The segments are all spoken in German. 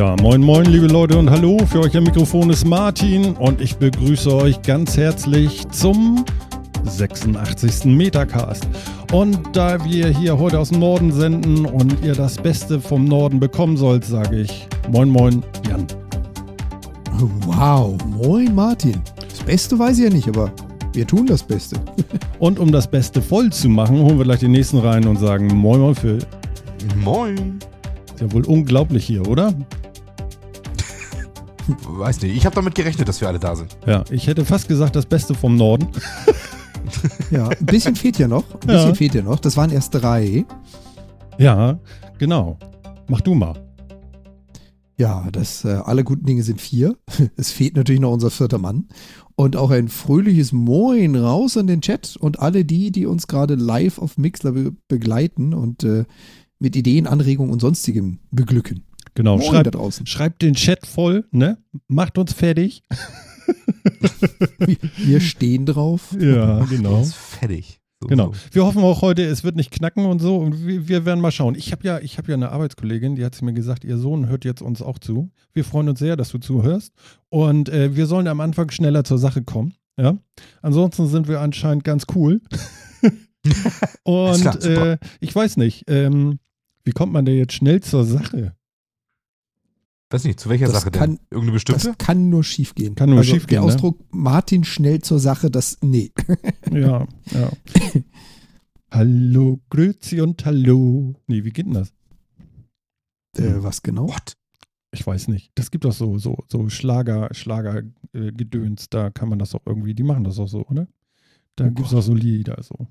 Tja, moin moin liebe Leute und hallo, für euch am Mikrofon ist Martin und ich begrüße euch ganz herzlich zum 86. Metacast. Und da wir hier heute aus dem Norden senden und ihr das Beste vom Norden bekommen sollt, sage ich moin moin Jan. Wow, moin Martin. Das Beste weiß ich ja nicht, aber wir tun das Beste. Und um das Beste voll zu machen, holen wir gleich den nächsten rein und sagen moin moin Phil. Moin. Ist ja wohl unglaublich hier, oder? Weiß nicht, ich habe damit gerechnet, dass wir alle da sind. Ja, ich hätte fast gesagt das Beste vom Norden. Ja, ein bisschen fehlt ja noch. Ein bisschen Ja. fehlt ja noch. Das waren erst drei. Ja, genau. Mach du mal. Ja, das, äh, alle guten Dinge sind vier. Es fehlt natürlich noch unser vierter Mann. Und auch ein fröhliches Moin raus in den Chat und alle die, die uns gerade live auf Mixler be begleiten und äh, mit Ideen, Anregungen und sonstigem beglücken. Genau, Moin schreibt da draußen. Schreibt den Chat voll, ne? Macht uns fertig. Wir stehen drauf. Ja, genau. Fertig. So, Genau. Wir hoffen auch heute, es wird nicht knacken und so. Und wir, wir werden mal schauen. Ich habe ja, ich habe ja eine Arbeitskollegin, die hat mir gesagt, ihr Sohn hört jetzt uns auch zu. Wir freuen uns sehr, dass du zuhörst. Und äh, wir sollen am Anfang schneller zur Sache kommen. Ja. Ansonsten sind wir anscheinend ganz cool. und klar, äh, ich weiß nicht, ähm, wie kommt man denn jetzt schnell zur Sache? Weiß nicht, zu welcher Das Sache kann- denn? Irgendeine bestimmte? Das kann nur schief gehen. Kann nur also schief gehen, Der ne? Ausdruck Martin schnell zur Sache, das, nee. Ja, ja. hallo, Grüezi und Hallo. Nee, wie geht denn das? Äh, was genau? What? Ich weiß nicht. Das gibt doch so, so, so Schlager, Schlager äh, da kann man das auch irgendwie, die machen das auch so, oder? Da Oh gibt es auch so Lieder so.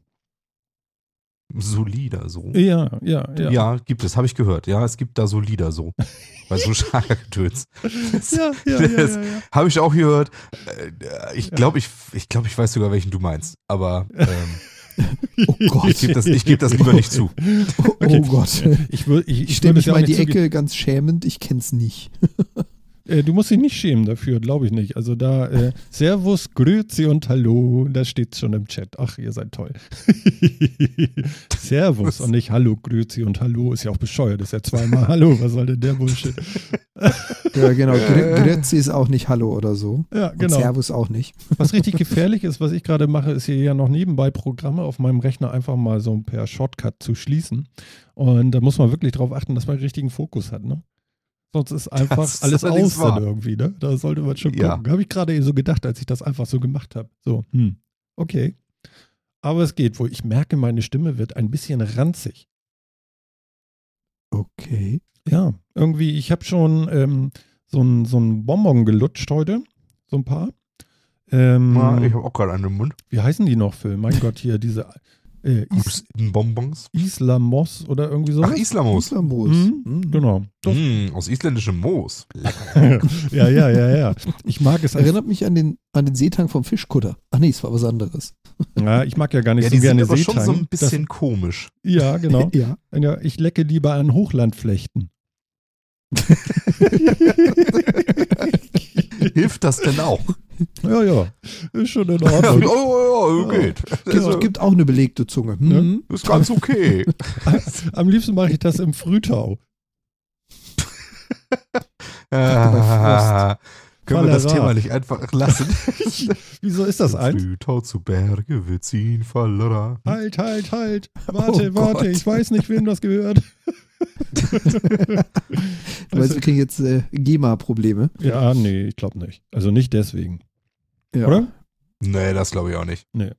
Solider so. Ja, ja, ja. Ja, gibt es, habe ich gehört. Ja, es gibt da Solider so. Bei so Schlagergetöns. Das Ja, ja, ja, ja, ja. habe ich auch gehört. Äh, Ich glaube, ich, ich, glaub, ich weiß sogar, welchen du meinst. Aber ähm, Oh Gott. ich gebe das, ich geb das lieber nicht zu. Oh, Okay. Gott. Ich, will, ich, Ich ich stelle mich es mal in die Ecke, ganz schämend. Ich kenn's nicht. Äh, du musst dich nicht schämen dafür, glaube ich nicht. Also da, äh, Servus, Grüezi und Hallo, das steht schon im Chat. Ach, ihr seid toll. Servus und nicht Hallo, Grüezi und Hallo. Ist ja auch bescheuert, ist ja zweimal Hallo. Was soll denn der Bullshit? Ja, genau. Gr Grüezi ist auch nicht Hallo oder so. Ja, Und genau. Servus auch nicht. Was richtig gefährlich ist, was ich gerade mache, ist hier ja noch nebenbei Programme auf meinem Rechner einfach mal so per Shortcut zu schließen. Und da muss man wirklich darauf achten, dass man den richtigen Fokus hat, ne? Sonst ist einfach Das alles aus dann wahr. irgendwie, ne? Da sollte man schon Ja. gucken. Habe ich gerade so gedacht, als ich das einfach so gemacht habe. So, hm, okay. Aber es geht wohl. Ich merke, meine Stimme wird ein bisschen ranzig. Okay. Ja, irgendwie, ich habe schon ähm, so ein, so ein Bonbon gelutscht heute. So ein paar. Ähm, Ja, ich habe auch gerade einen im Mund. wie heißen die noch, Phil? Mein Gott, hier diese äh, Is Bonbons. Islamos oder irgendwie so. Ach, Islamos. Islamos. Mhm, Mhm. Genau. Mm, aus isländischem Moos. Ja, ja, ja, ja. Ich mag es. Erinnert mich an den, an den Seetang vom Fischkutter. Ach nee, es war was anderes. ja, ich mag ja gar nicht Ja, so die gerne sind aber schon so Seetang. ein bisschen komisch. Das, ja, genau. Ja. Ja, ich lecke lieber an Hochlandflechten. Hilft das denn auch? Ja, ja. Ist schon in Ja, Ordnung. oh, ja, geht. Gibt, Also, gibt auch eine belegte Zunge. Mhm. ist ganz okay. Am liebsten mache ich das im Frühtau. Ah, können wir das Cholera. Thema nicht einfach lassen? Wieso ist das ein? Flütau zu Berge, wir ziehen Fallera. Halt, halt, halt. Warte, Oh warte. Gott. Ich weiß nicht, wem das gehört. Du weißt, wir kriegen jetzt äh, GEMA-Probleme. Ja, nee, ich glaube nicht. Also nicht deswegen. Ja. Oder? Nee, das glaube ich auch nicht. Nee.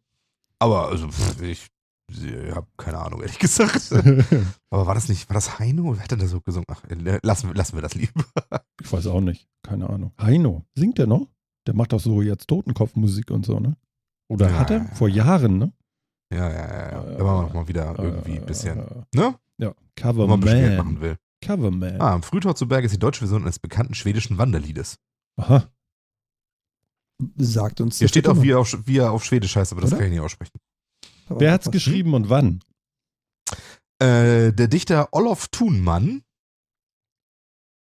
Aber also, pff, ich, ich habe keine Ahnung, ehrlich gesagt. Aber war das nicht, war das Heino? Wer hat denn da so gesungen? Ach, äh, lassen, wir- lassen wir das lieber. Ich weiß auch nicht. Keine Ahnung. Heino, singt der noch? Der macht doch so jetzt Totenkopfmusik und so, ne? Oder Ja, hat er? ja, ja. Vor Jahren, ne? Ja, ja, ja. ja. Äh, Wenn man noch mal wieder irgendwie ein bisschen, Äh, ne? Ja, Wenn man ein bisschen Geld Coverman. machen will. Coverman. Ah, im Frühtau zu Berge ist die deutsche Version eines bekannten schwedischen Wanderliedes. Aha. Sagt uns Hier steht auch, wie er auf, wie er auf Schwedisch heißt, aber das Oder? kann ich nicht aussprechen. Aber Wer hat's was- geschrieben und wann? Äh, der Dichter Olof Thunmann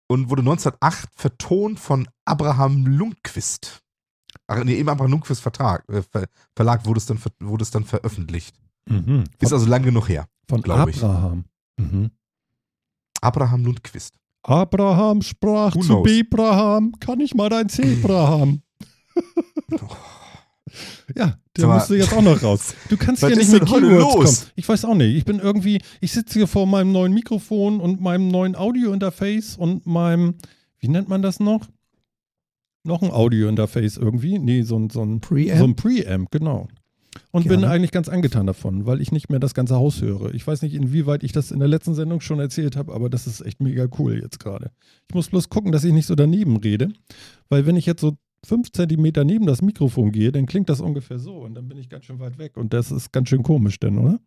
und wurde 1908 vertont von Abraham Lundquist. Ach, nee, im Abraham Lundquist Vertrag, äh, Ver, Verlag wurde es, dann, wurde es dann veröffentlicht. Mhm. Ist also lang genug her. von. Abraham. Mhm. Abraham Lundquist. Abraham sprach Who zu knows? Bebraham, kann ich mal dein Zebra haben? ja, der Sag musste jetzt auch noch raus. Du kannst hier nicht mit Keywords los? kommen. Ich weiß auch nicht. Ich bin irgendwie, ich sitze hier vor meinem neuen Mikrofon und meinem neuen Audio-Interface und meinem, wie nennt man das noch? Noch ein Audio-Interface irgendwie? Nee, so ein, so ein Preamp? so ein Preamp, genau. Und bin Gerne. eigentlich ganz angetan davon, weil ich nicht mehr das ganze Haus höre. Ich weiß nicht, inwieweit ich das in der letzten Sendung schon erzählt habe, aber das ist echt mega cool jetzt gerade. Ich muss bloß gucken, dass ich nicht so daneben rede, weil wenn ich jetzt so fünf Zentimeter neben das Mikrofon gehe, dann klingt das ungefähr so und dann bin ich ganz schön weit weg und das ist ganz schön komisch denn, oder?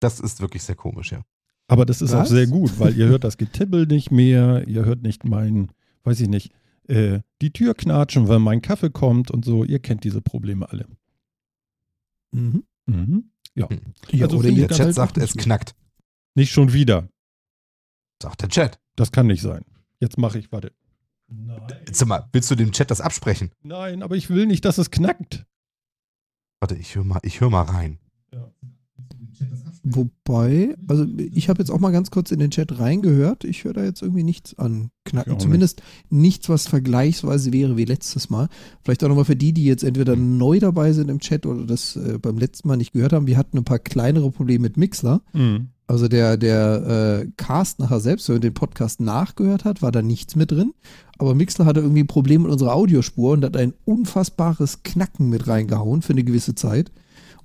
Das ist wirklich sehr komisch, ja. Aber das ist auch Was? sehr gut, weil ihr hört das Getippel nicht mehr, ihr hört nicht mein, weiß ich nicht, äh, die Tür knatschen, weil mein Kaffee kommt und so. Ihr kennt diese Probleme alle. Mhm. Mhm. Ja, Also oder ihr Chat halt sagt, auch es knackt. Nicht schon wieder. Sagt der Chat. Das kann nicht sein. Jetzt mache ich, warte. Nein. Sag mal, willst du dem Chat das absprechen? Nein, aber ich will nicht, dass es knackt. Warte, ich höre mal, ich hör mal rein. Wobei, also ich habe jetzt auch mal ganz kurz in den Chat reingehört. Ich höre da jetzt irgendwie nichts an Knacken. Zumindest nichts, was vergleichsweise wäre wie letztes Mal. Vielleicht auch nochmal für die, die jetzt entweder neu dabei sind im Chat oder das äh, beim letzten Mal nicht gehört haben. Wir hatten ein paar kleinere Probleme mit Mixler. Mhm. Also der, der äh, Cast nachher selbst, wenn man den Podcast nachgehört hat, war da nichts mit drin. Aber Mixler hatte irgendwie ein Problem mit unserer Audiospur und hat ein unfassbares Knacken mit reingehauen für eine gewisse Zeit.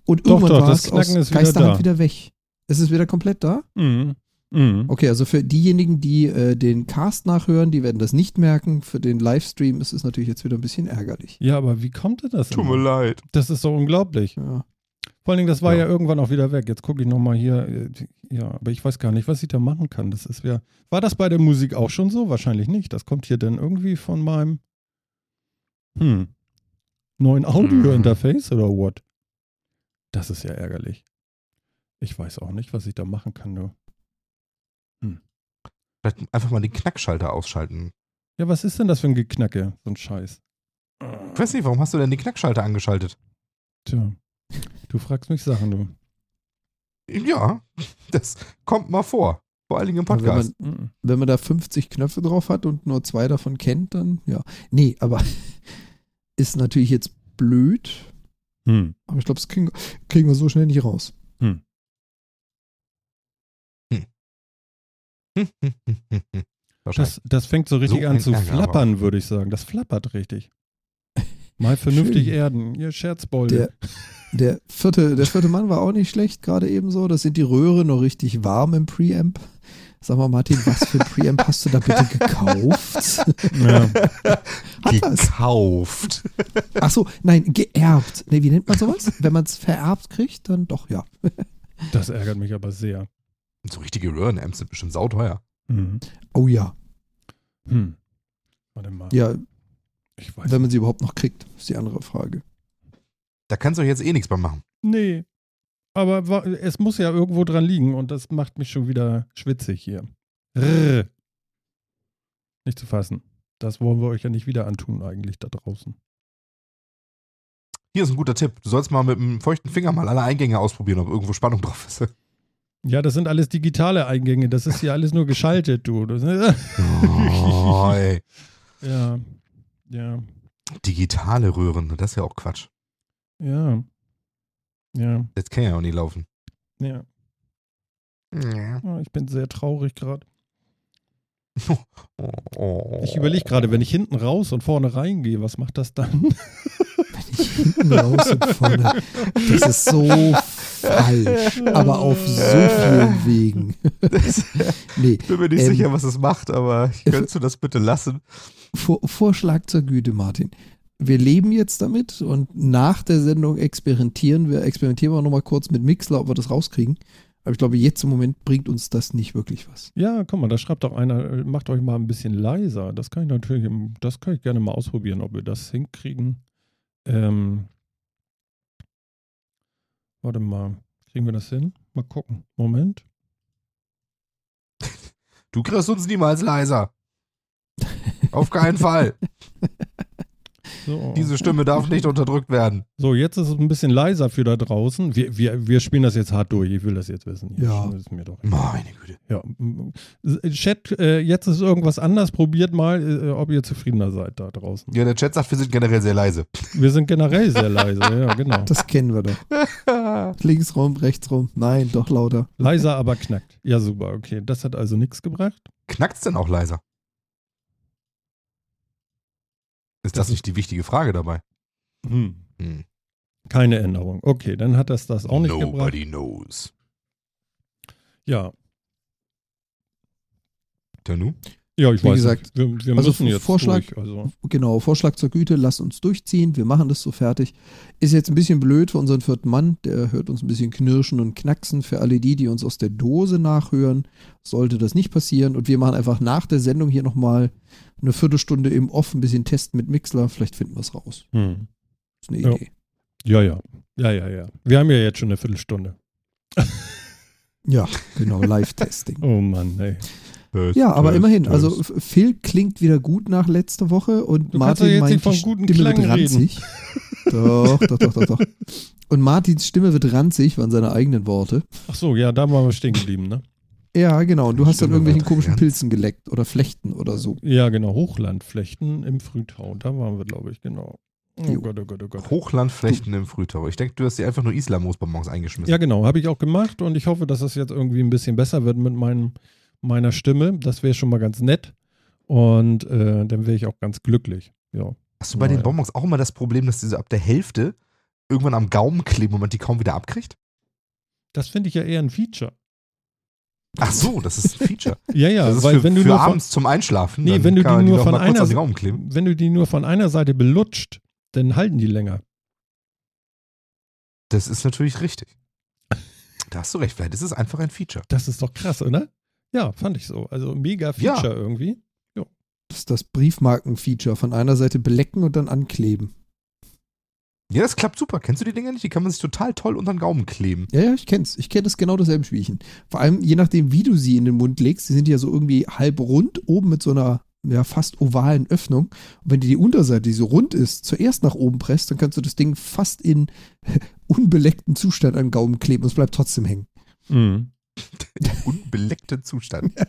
Und irgendwann doch, war das es aus ist wieder Geisterhand da. wieder weg. Es ist wieder komplett da? Mhm. Mhm. Okay, also für diejenigen, die äh, den Cast nachhören, die werden das nicht merken. Für den Livestream ist es natürlich jetzt wieder ein bisschen ärgerlich. Ja, aber wie kommt denn das? Tut mir leid. Das ist doch unglaublich. Ja. Vor allen Dingen, das war ja, Ja. irgendwann auch wieder weg. Jetzt gucke ich nochmal hier. äh, Ja, aber ich weiß gar nicht, was ich da machen kann. Das ist ja. War das bei der Musik auch schon so? Wahrscheinlich nicht. Das kommt hier dann irgendwie von meinem hm, neuen Audio-Interface oder what? Das ist ja ärgerlich. Ich weiß auch nicht, was ich da machen kann. Nur. Vielleicht einfach mal den Knackschalter ausschalten. Ja, was ist denn das für ein Geknacke? So ein Scheiß. Ich weiß nicht, warum hast du denn den Knackschalter angeschaltet? Tja, du fragst mich Sachen, du. Ja, das kommt mal vor. Vor allen Dingen im Aber wenn Podcast. Mhm. Wenn man da 50 Knöpfe drauf hat und nur zwei davon kennt, dann ja. Nee, aber ist natürlich jetzt blöd. Hm. Aber ich glaube, das kriegen, kriegen wir so schnell nicht raus. Das, das fängt so richtig So an zu Ärger, flappern, würde ich sagen. Das flappert richtig. Mal vernünftig Schön. erden, ihr Scherzbolde. Der, der, vierte, der vierte Mann war auch nicht schlecht, gerade eben so. Das sind die Röhre noch richtig warm im Preamp. Sag mal, Martin, was für ein Preamp hast du da bitte gekauft? Ja. Gekauft. Ach so, nein, geerbt. Nee, wie nennt man sowas? Wenn man es vererbt kriegt, dann doch, ja. Das ärgert mich aber sehr. So richtige Röhrenamps sind bestimmt sauteuer. Mhm. Oh ja. Hm. Warte mal. Ja, Ich weiß wenn man sie überhaupt noch kriegt, ist die andere Frage. Da kannst du jetzt eh nichts bei machen. Nee. Aber es muss ja irgendwo dran liegen und das macht mich schon wieder schwitzig hier. Rrr. Nicht zu fassen. Das wollen wir euch ja nicht wieder antun, eigentlich da draußen. Hier ist ein guter Tipp. Du sollst mal mit einem feuchten Finger mal alle Eingänge ausprobieren, ob irgendwo Spannung drauf ist. Ja, das sind alles digitale Eingänge. Das ist hier alles nur geschaltet, du. Oh, ey. ja. Ja. Digitale Röhren, das ist ja auch Quatsch. Ja. Ja. Das kann ja auch nicht laufen. Ja. Ja. Oh, Ich bin sehr traurig gerade. Ich überlege gerade, wenn ich hinten raus und vorne reingehe, was macht das dann? Wenn ich hinten raus und vorne. Das ist so falsch. Aber auf so vielen Wegen. nee, Ich bin mir nicht Ähm, sicher, was es macht, aber könntest du das bitte lassen? Vor, Vorschlag zur Güte, Martin. Wir leben jetzt damit und nach der Sendung experimentieren wir, experimentieren wir nochmal kurz mit Mixler, ob wir das rauskriegen. Aber ich glaube, jetzt im Moment bringt uns das nicht wirklich was. Ja, guck mal, da schreibt doch einer, äh, macht euch mal ein bisschen leiser. Das kann ich natürlich, das kann ich gerne mal ausprobieren, ob wir das hinkriegen. Ähm, warte mal, kriegen wir das hin? Mal gucken. Moment. Du kriegst uns niemals leiser. Auf keinen Fall. So. Diese Stimme darf nicht unterdrückt werden. so, jetzt ist es ein bisschen leiser für da draußen. Wir, wir, wir spielen das jetzt hart durch. Ich will das jetzt wissen. Ja. Mir doch. Meine Güte. Ja. Chat, äh, jetzt ist irgendwas anders. Probiert mal, äh, ob ihr zufriedener seid da draußen. Ja, der Chat sagt, wir sind generell sehr leise. Wir sind generell sehr leise. Ja, genau. Das kennen wir doch. Links rum, rechts rum. Nein, doch lauter. Leiser, aber knackt. Ja, super. Okay, das hat also nichts gebracht. Knackt's denn auch leiser? Ist Das das nicht die wichtige Frage dabei? Hm. Hm. Keine Änderung. Okay, dann hat das das auch nicht gebracht. Nobody knows. Ja. Tanu? Ja, ich Wie weiß gesagt, nicht. Wir, wir also müssen jetzt Vorschlag- durch. Also. Genau, Vorschlag zur Güte, lasst uns durchziehen, wir machen das so fertig. Ist jetzt ein bisschen blöd für unseren vierten Mann, der hört uns ein bisschen knirschen und knacksen. Für alle die, die uns aus der Dose nachhören, sollte das nicht passieren. Und wir machen einfach nach der Sendung hier nochmal eine Viertelstunde im Off ein bisschen testen mit Mixler. Vielleicht finden wir es raus. Hm. Ist eine Ja. Idee. Ja, ja. Ja, ja, ja. Wir haben ja jetzt schon eine Viertelstunde. Ja, genau, Live-Testing. Oh Mann, ey. Ja, aber Test, immerhin, Test. also Phil klingt wieder gut nach letzter Woche und Du Martin jetzt meint, die guten Stimme Klang wird ranzig. doch, doch, doch, doch, doch. Und Martins Stimme wird ranzig, waren seine eigenen Worte. Ach so, ja, da waren wir stehen geblieben, ne? Ja, genau. Und du hast dann irgendwelchen komischen ranzig. Pilzen geleckt oder Flechten oder so. Ja, genau. Hochlandflechten im Frühtau. Da waren wir, glaube ich, genau. Oh Jo. Gott, oh Gott, oh Gott. Hochlandflechten im Frühtau. Ich denke, du hast dir einfach nur Islamosbonbons eingeschmissen. Ja, genau. Habe ich auch gemacht und ich hoffe, dass das jetzt irgendwie ein bisschen besser wird mit meinem, meiner Stimme. Das wäre schon mal ganz nett. Und äh, dann wäre ich auch ganz glücklich. Ja. Hast du bei den. Bonbons auch immer das Problem, dass diese ab der Hälfte irgendwann am Gaumen kleben und man die kaum wieder abkriegt? Das finde ich ja eher ein Feature. Ach so, das ist ein Feature. Ja, ja, das ist weil für, wenn du für nur von, abends zum Einschlafen. Nee, wenn du die nur noch von einer wenn du die nur von einer Seite belutscht, dann halten die länger. Das ist natürlich richtig. Da hast du recht, vielleicht ist es einfach ein Feature. Das ist doch krass, oder? Ja, fand ich so. Also mega Ja. Feature irgendwie. Das ist das Briefmarken-Feature. Von einer Seite belecken und dann ankleben. Ja, das klappt super. Kennst du die Dinger nicht? Die kann man sich total toll unter den Gaumen kleben. Ja, ja, ich kenn's. Ich kenne das genau dasselbe Spielchen. Vor allem, je nachdem, wie du sie in den Mund legst, die sind ja so irgendwie halb rund, oben mit so einer ja, fast ovalen Öffnung. Und wenn du die Unterseite, die so rund ist, zuerst nach oben presst, dann kannst du das Ding fast in unbeleckten Zustand am Gaumen kleben und es bleibt trotzdem hängen. Mhm. Unbeleckten Zustand.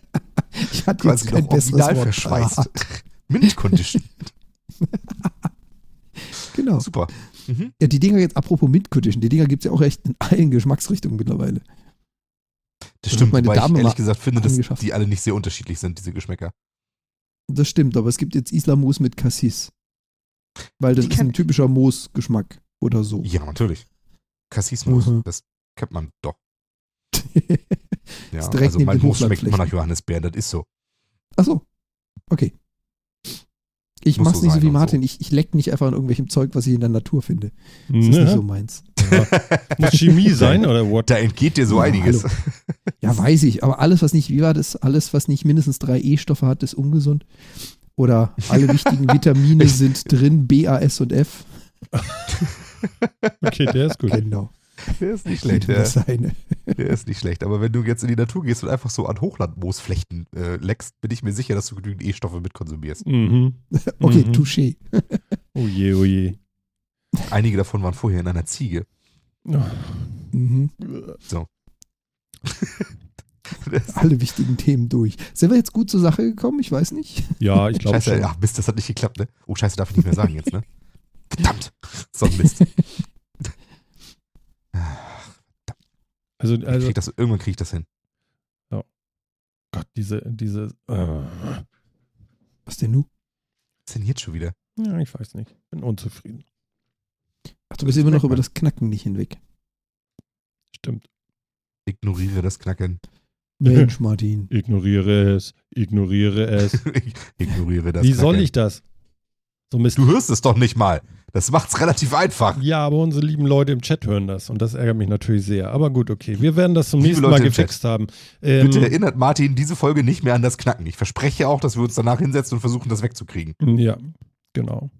Ich hatte Quasi jetzt kein noch original Wort verschweißt. Mint Condition. Genau. Super. Mhm. Ja, die Dinger jetzt, apropos Mint Condition, die Dinger gibt es ja auch echt in allen Geschmacksrichtungen mittlerweile. Das Das stimmt, meine ich Dame mal ehrlich gesagt finde, dass die alle nicht sehr unterschiedlich sind, diese Geschmäcker. Das stimmt, aber es gibt jetzt Islamus mit Cassis. Weil das Die ist ein typischer Moosgeschmack oder so. Ja, natürlich. Kassismus, Mhm. das kennt man doch. Ja, Ist direkt also neben mein Moos schmeckt immer nach. Johannisbeeren, das ist so. Achso. Okay. Ich Muss mach's so nicht so wie Martin. Ich, ich leck nicht einfach an irgendwelchem Zeug, was ich in der Natur finde. Das ist Ne? nicht so meins. Muss Chemie sein oder what? Da entgeht dir so Ja, einiges. Ja, weiß ich. Aber alles, was nicht, wie war das? Alles, was nicht mindestens drei E-Stoffe hat, ist ungesund. Oder alle wichtigen Vitamine sind drin, B, A, S und F. Okay, der ist gut. Genau. Der ist nicht schlecht, der, der ist nicht schlecht. Aber wenn du jetzt in die Natur gehst und einfach so an Hochlandmoosflechten äh, leckst, bin ich mir sicher, dass du genügend E-Stoffe mit konsumierst. Mhm. Okay, Mhm. touché. Oh je, oh je. Einige davon waren vorher in einer Ziege. Mhm. Das- Alle wichtigen Themen durch. Sind wir jetzt gut zur Sache gekommen? Ich weiß nicht. Ja, ich glaube schon. ach Mist, das hat nicht geklappt, ne? Oh, Scheiße, darf ich nicht mehr sagen jetzt, ne? Verdammt! So ein Mist. Also, Ich also krieg das, irgendwann kriege ich das hin. Gott, diese, diese. Äh, Was denn nu? Was denn jetzt schon wieder? ja, ich weiß nicht. Bin unzufrieden. Ach, du bist immer noch über das Knacken nicht hinweg. Stimmt. Ignoriere das Knacken. Mensch, Martin. Ignoriere es. Ignoriere es. Ignoriere das Wie Knacken. soll ich das? So Mist. Du hörst es doch nicht mal. Das macht's relativ einfach. Ja, aber unsere lieben Leute im Chat hören das und das ärgert mich natürlich sehr. Aber gut, okay. Wir werden das zum Liebe nächsten Leute Mal gefixt haben. Ähm, Bitte erinnert Martin diese Folge nicht mehr an das Knacken. Ich verspreche auch, dass wir uns danach hinsetzen und versuchen, das wegzukriegen. Ja, genau.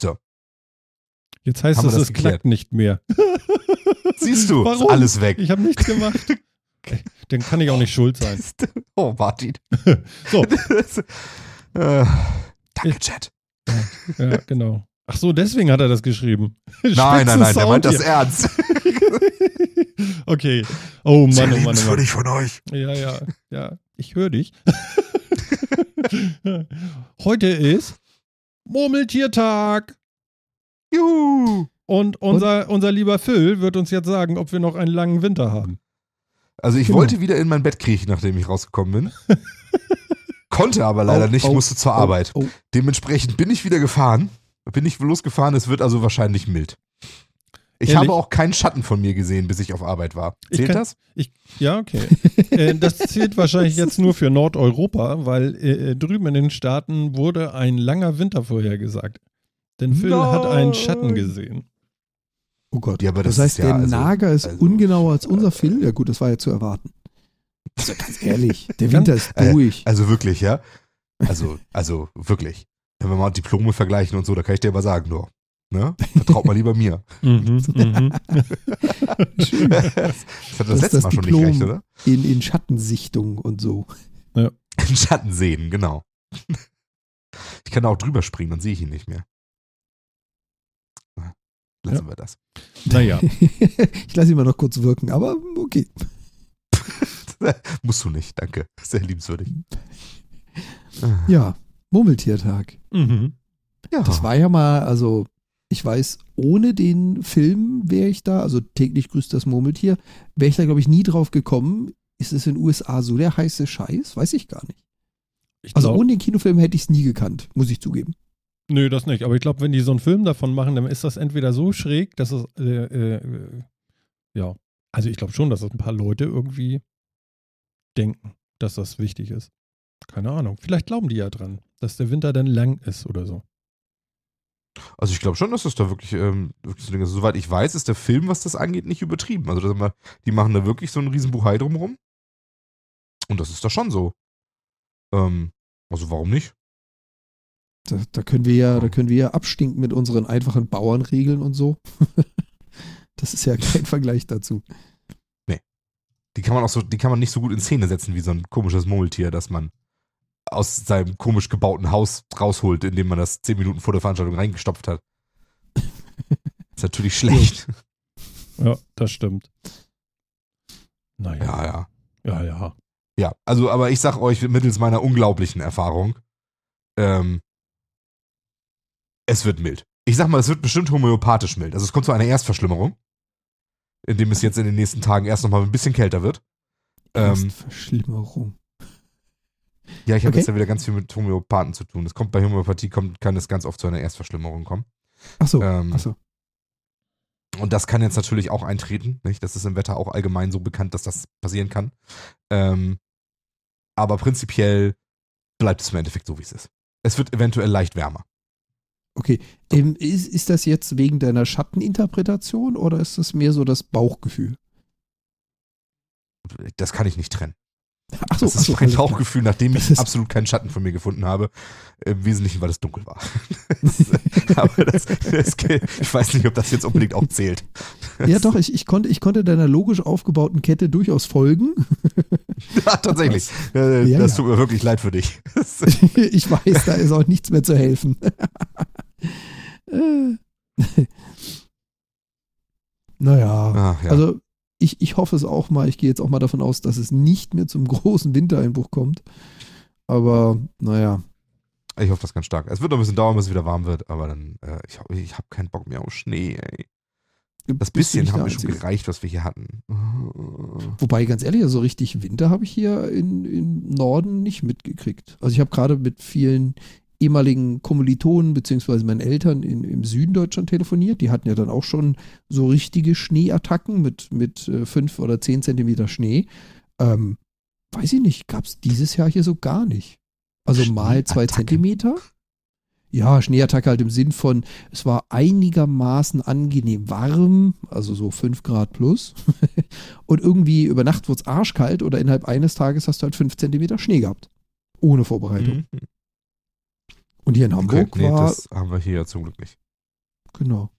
So. Jetzt heißt Haben es, es geklärt? knackt nicht mehr. Siehst du, Warum? ist alles weg. Ich habe nichts gemacht. Der Dann kann ich auch nicht schuld sein. Oh, Martin. So. äh, danke, Chat. Ja, genau. Ach so, deswegen hat er das geschrieben. Nein, nein, nein, der meint das ernst. Okay. Oh Mann, oh Mann, oh Mann. von euch. Ja, ja, ja. Ich höre dich. Heute ist Murmeltiertag. Juhu. Und unser, unser lieber Phil wird uns jetzt sagen, ob wir noch einen langen Winter haben. Also ich Genau. wollte wieder in mein Bett kriechen, nachdem ich rausgekommen bin. Konnte aber leider Oh, nicht, oh, musste zur oh, Arbeit. Dementsprechend bin ich wieder gefahren, bin ich losgefahren, es wird also wahrscheinlich mild. Ich Ehrlich? habe auch keinen Schatten von mir gesehen, bis ich auf Arbeit war. Ich Zählt kann- das? Ja, okay. äh, das zählt wahrscheinlich jetzt nur für Nordeuropa, weil äh, drüben in den Staaten wurde ein langer Winter vorhergesagt. Denn Phil hat einen Schatten gesehen. Oh Gott. Ja, aber das das heißt, ist ja, der also- Nager ist also- ungenauer als unser Phil. Ja gut, das war ja zu erwarten. Also ganz ehrlich, der Winter ist äh, durch. Also wirklich, ja? Also, also wirklich. Wenn wir mal Diplome vergleichen und so, da kann ich dir aber sagen, nur. Ne? Vertraut mal lieber mir. Mhm, mhm. Das hat das, Das letzte das Mal schon Diplom. nicht recht, oder? In, in Schattensichtung und so. In Schatten sehen, genau. Ich kann da auch drüber springen, dann sehe ich ihn nicht mehr. Lassen wir das. Naja, ich lasse ihn mal noch kurz wirken, aber okay. Musst du nicht, danke. Sehr liebenswürdig. Ja, Murmeltiertag. mhm. Ja. Das war ja mal, also ich weiß, ohne den Film wäre ich da, also täglich grüßt das Murmeltier, wäre ich da, glaube ich, nie drauf gekommen. Ist es in den USA so der heiße Scheiß? Weiß ich gar nicht. ich Also glaub, ohne den Kinofilm hätte ich es nie gekannt, muss ich zugeben. Nö, das nicht. Aber ich glaube, wenn die so einen Film davon machen, dann ist das entweder so schräg, dass es, äh, äh, ja, also ich glaube schon, dass das ein paar Leute irgendwie denken, dass das wichtig ist. Keine Ahnung. Vielleicht glauben die ja dran, dass der Winter dann lang ist oder so. Also ich glaube schon, dass das da wirklich, ähm, wirklich so ist. Soweit ich weiß, ist der Film, was das angeht, nicht übertrieben. Also immer, die machen da wirklich so einen riesen Buhai drumherum. Und das ist da schon so. Ähm, also warum nicht? Da, da können wir ja, da können wir ja abstinken mit unseren einfachen Bauernregeln und so. das ist ja kein Vergleich dazu. Die kann man auch so, die kann man nicht so gut in Szene setzen wie so ein komisches Murmeltier, das man aus seinem komisch gebauten Haus rausholt, indem man das zehn Minuten vor der Veranstaltung reingestopft hat. ist natürlich schlecht. Ja, das stimmt. Naja, Ja, ja. ja, ja. Ja, also, aber ich sag euch mittels meiner unglaublichen Erfahrung, ähm, es wird mild. Ich sag mal, es wird bestimmt homöopathisch mild. Also es kommt zu einer Erstverschlimmerung, indem es jetzt in den nächsten Tagen erst nochmal ein bisschen kälter wird. Ähm, Verschlimmerung. ja, ich habe Okay. jetzt ja wieder ganz viel mit Homöopathen zu tun. Es kommt bei Homöopathie, kommt, kann es ganz oft zu einer Erstverschlimmerung kommen. Achso, Ähm, achso. Und das kann jetzt natürlich auch eintreten. Nicht? Das ist im Wetter auch allgemein so bekannt, dass das passieren kann. Ähm, aber prinzipiell bleibt es im Endeffekt so, wie es ist. Es wird eventuell leicht wärmer. Okay. Ähm, ist, ist das jetzt wegen deiner Schatteninterpretation oder ist das mehr so das Bauchgefühl? Das kann ich nicht trennen. Achso, Das ist achso, mein. Bauchgefühl, nachdem ich absolut keinen Schatten von mir gefunden habe. Im Wesentlichen, weil es dunkel war. Aber das, das, ich weiß nicht, ob das jetzt unbedingt auch zählt. Ja, doch, ich, ich, konnte, ich konnte deiner logisch aufgebauten Kette durchaus folgen. Ja, tatsächlich. Äh, Ja, das ja. tut mir wirklich leid für dich. ich weiß, da ist auch nichts mehr zu helfen. Äh. naja, Ach, ja. also ich, ich hoffe es auch mal. Ich gehe jetzt auch mal davon aus, dass es nicht mehr zum großen Wintereinbruch kommt. Aber naja, ich hoffe das ganz stark. Es wird noch ein bisschen dauern, bis es wieder warm wird, aber dann, äh, ich, ich habe keinen Bock mehr auf Schnee, ey. Das bist du bisschen der mir schon gereicht, was wir hier hatten. Wobei, ganz ehrlich, so richtig Winter habe ich hier in, im Norden nicht mitgekriegt. Also ich habe gerade mit vielen ehemaligen Kommilitonen beziehungsweise meinen Eltern in, im Süden Deutschland telefoniert. Die hatten ja dann auch schon so richtige Schneeattacken mit, mit äh, fünf oder zehn Zentimeter Schnee. Ähm, weiß ich nicht, gab es dieses Jahr hier so gar nicht. Also mal zwei? Zentimeter. Ja, Schneeattacke halt im Sinn von, es war einigermaßen angenehm warm, also so 5 Grad plus. Und irgendwie über Nacht wurde es arschkalt oder innerhalb eines Tages hast du halt 5 Zentimeter Schnee gehabt. Ohne Vorbereitung. Mhm. Und hier in Okay, Hamburg nee, war, das haben wir hier ja zum Glück nicht. genau.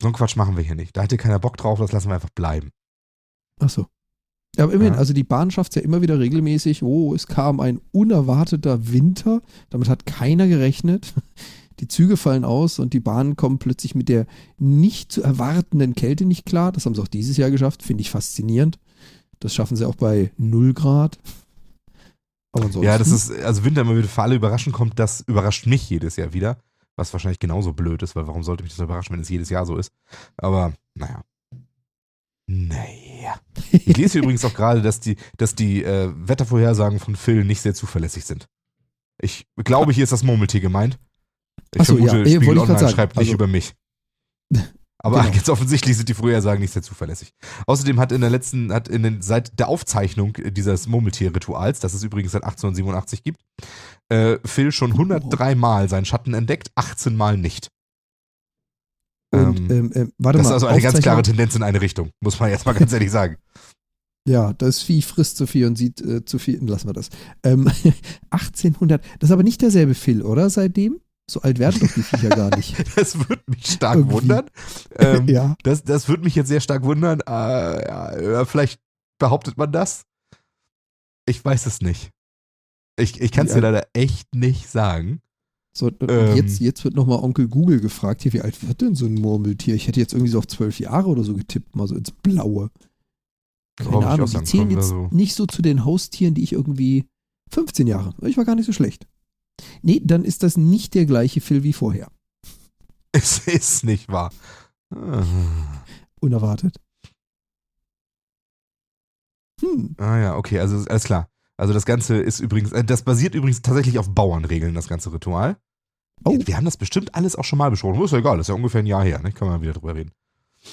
So einen Quatsch machen wir hier nicht. Da hätte keiner Bock drauf, das lassen wir einfach bleiben. Achso. Aber immerhin, Ja. also die Bahn schafft es ja immer wieder regelmäßig. Oh, es kam ein unerwarteter Winter. Damit hat keiner gerechnet. Die Züge fallen aus und die Bahnen kommen plötzlich mit der nicht zu erwartenden Kälte nicht klar. Das haben sie auch dieses Jahr geschafft. Finde ich faszinierend. Das schaffen sie auch bei 0 Grad. Ja, das ist, also Winter immer wieder für alle überraschend kommt, das überrascht mich jedes Jahr wieder. Was wahrscheinlich genauso blöd ist, weil warum sollte mich das überraschen, wenn es jedes Jahr so ist? Aber, naja. Naja. Ich lese hier übrigens auch gerade, dass die, dass die äh, Wettervorhersagen von Phil nicht sehr zuverlässig sind. Ich glaube, hier ist das Murmeltier gemeint. Ich Ach so, ja. vermute, Eh, Spiegel Online schreibt nicht Also- über mich. Aber Genau. ganz offensichtlich sind die Vorhersagen nicht sehr zuverlässig. Außerdem hat in der letzten, hat in den, seit der Aufzeichnung dieses Murmeltier-Rituals, das es übrigens seit 1887 gibt, äh, Phil schon 103 Mal seinen Schatten entdeckt, 18 Mal nicht. Und, Ähm, ähm, ähm, warte das ist mal. also eine ganz klare Tendenz in eine Richtung, muss man jetzt mal ganz ehrlich sagen. Ja, das Vieh frisst zu viel und sieht äh, zu viel. Lassen wir das. Ähm, 1800. Das ist aber nicht derselbe Phil, oder? Seitdem? So alt werden doch die Viecher gar nicht. Das würde mich stark Irgendwie. wundern. Ähm, ja. das, das würde mich jetzt sehr stark wundern. Äh, ja, vielleicht behauptet man das. Ich weiß es nicht. Ich, ich kann es dir leider echt nicht sagen. So, Ähm. jetzt, jetzt wird nochmal Onkel Google gefragt, hier, wie alt wird denn so ein Murmeltier? Ich hätte jetzt irgendwie so auf zwölf Jahre oder so getippt, mal so ins Blaue. Keine Ahnung, die zählen jetzt so. nicht so zu den Haustieren, die ich irgendwie 15 Jahre. Ich war gar nicht so schlecht. Nee, dann ist das nicht der gleiche Phil wie vorher. Es ist nicht wahr. Ah, Unerwartet. Hm. Ah ja, okay, also alles klar. Also das Ganze ist übrigens, äh, das basiert übrigens tatsächlich auf Bauernregeln, das ganze Ritual. Oh. Wir haben das bestimmt alles auch schon mal besprochen. Ist ja egal, ist ja ungefähr ein Jahr her, ne? Kann man wieder drüber reden.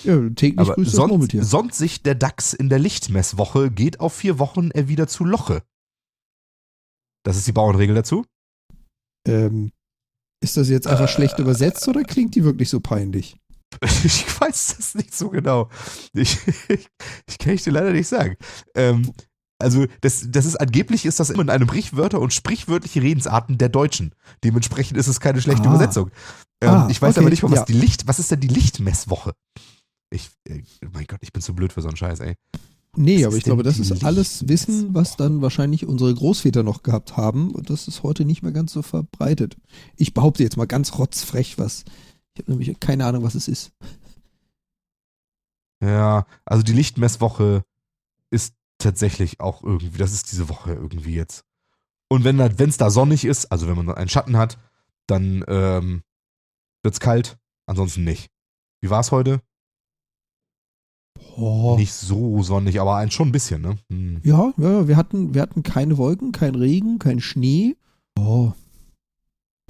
Ja, täglich Aber grüßt das sonst, Murmeltier. sonst sich der DAX in der Lichtmesswoche geht auf vier Wochen er wieder zu Loche. Das ist die Bauernregel dazu. Ähm, ist das jetzt einfach Äh. schlecht übersetzt oder klingt die wirklich so peinlich? Ich weiß das nicht so genau. Ich, ich, ich kann ich dir leider nicht sagen. Ähm, also, das, das ist angeblich ist das immer in einem Sprichwörter und sprichwörtliche Redensarten der Deutschen. Dementsprechend ist es keine schlechte Ah. Übersetzung. Ähm, Ah, ich weiß okay, aber nicht mal, was ja. die Licht, was ist denn die Lichtmesswoche? Ich, äh, mein Gott, ich bin zu blöd für so einen Scheiß, ey. Nee, Was aber ich glaube, das ist alles Wissen, was dann wahrscheinlich unsere Großväter noch gehabt haben. Und das ist heute nicht mehr ganz so verbreitet. Ich behaupte jetzt mal ganz rotzfrech was. Ich habe nämlich keine Ahnung, was es ist. Ja, also die Lichtmesswoche ist tatsächlich auch irgendwie, das ist diese Woche irgendwie jetzt. Und wenn es da sonnig ist, also wenn man einen Schatten hat, dann ähm, wird's kalt, ansonsten nicht. Wie war's heute? Oh. Nicht so sonnig, aber ein, schon ein bisschen, ne? Hm. Ja, ja, wir hatten, wir hatten keine Wolken, kein Regen, kein Schnee. Oh.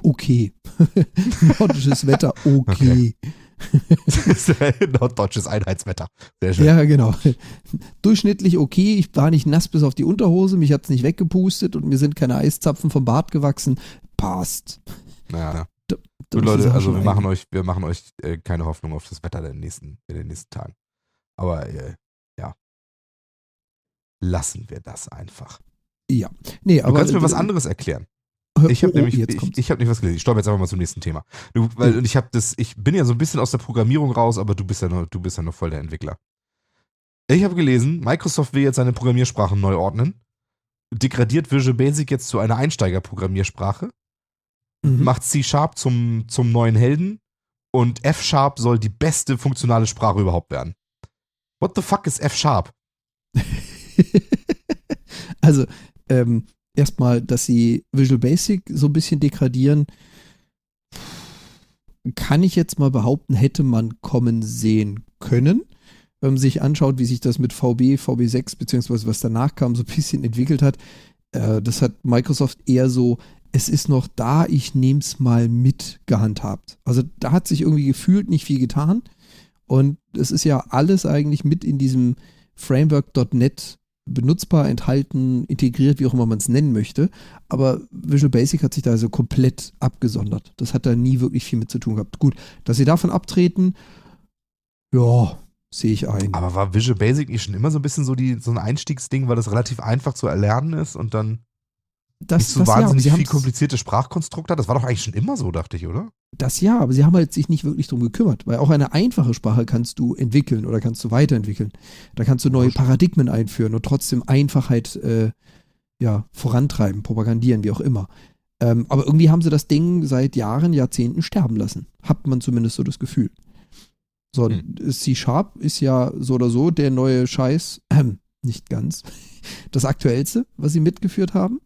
Okay. Nordisches Wetter, okay. Norddeutsches Einheitswetter. Sehr schön. Ja, genau. Durchschnittlich okay. Ich war nicht nass bis auf die Unterhose, mich hat es nicht weggepustet und mir sind keine Eiszapfen vom Bart gewachsen. Passt. Ja, ja. Gut, Leute, also wir machen euch, wir machen euch äh, keine Hoffnung auf das Wetter in den nächsten, in den nächsten Tagen. Aber äh, ja. Lassen wir das einfach. Ja. Nee, Du aber. kannst mir was anderes erklären. Ich habe oh, nämlich, ich, ich habe nicht was gelesen. Ich stolper jetzt einfach mal zum nächsten Thema. Du, weil ich habe das, ich bin ja so ein bisschen aus der Programmierung raus, aber du bist ja noch, du bist ja noch voll der Entwickler. Ich habe gelesen, Microsoft will jetzt seine Programmiersprachen neu ordnen, degradiert Visual Basic jetzt zu einer Einsteiger-Programmiersprache, Mhm. macht C Sharp zum, zum neuen Helden und F Sharp soll die beste funktionale Sprache überhaupt werden. What the fuck ist F Sharp? also, ähm, erstmal, dass sie Visual Basic so ein bisschen degradieren, kann ich jetzt mal behaupten, hätte man kommen sehen können. Wenn man sich anschaut, wie sich das mit VB, VB6 beziehungsweise was danach kam, so ein bisschen entwickelt hat, äh, das hat Microsoft eher so, es ist noch da, ich nehme es mal mit gehandhabt. Also da hat sich irgendwie gefühlt nicht viel getan. Und es ist ja alles eigentlich mit in diesem Framework.net benutzbar, enthalten, integriert, wie auch immer man es nennen möchte. Aber Visual Basic hat sich da also komplett abgesondert. Das hat da nie wirklich viel mit zu tun gehabt. Gut, dass sie davon abtreten, ja, sehe ich ein. Aber war Visual Basic nicht schon immer so ein bisschen so, die, so ein Einstiegsding, weil das relativ einfach zu erlernen ist und dann. Das, Nicht so das ja, wahnsinnig sie viel komplizierte Sprachkonstrukte. Das war doch eigentlich schon immer so, dachte ich, oder? Das ja, aber sie haben halt sich nicht wirklich drum gekümmert, weil auch eine einfache Sprache kannst du entwickeln oder kannst du weiterentwickeln. Da kannst du neue Paradigmen einführen und trotzdem Einfachheit äh, ja, vorantreiben, propagandieren, wie auch immer. Ähm, aber irgendwie haben sie das Ding seit Jahren, Jahrzehnten sterben lassen. Hat man zumindest so das Gefühl. So, Hm. C-Sharp ist ja so oder so der neue Scheiß, ähm, nicht ganz, das aktuellste, was sie mitgeführt haben.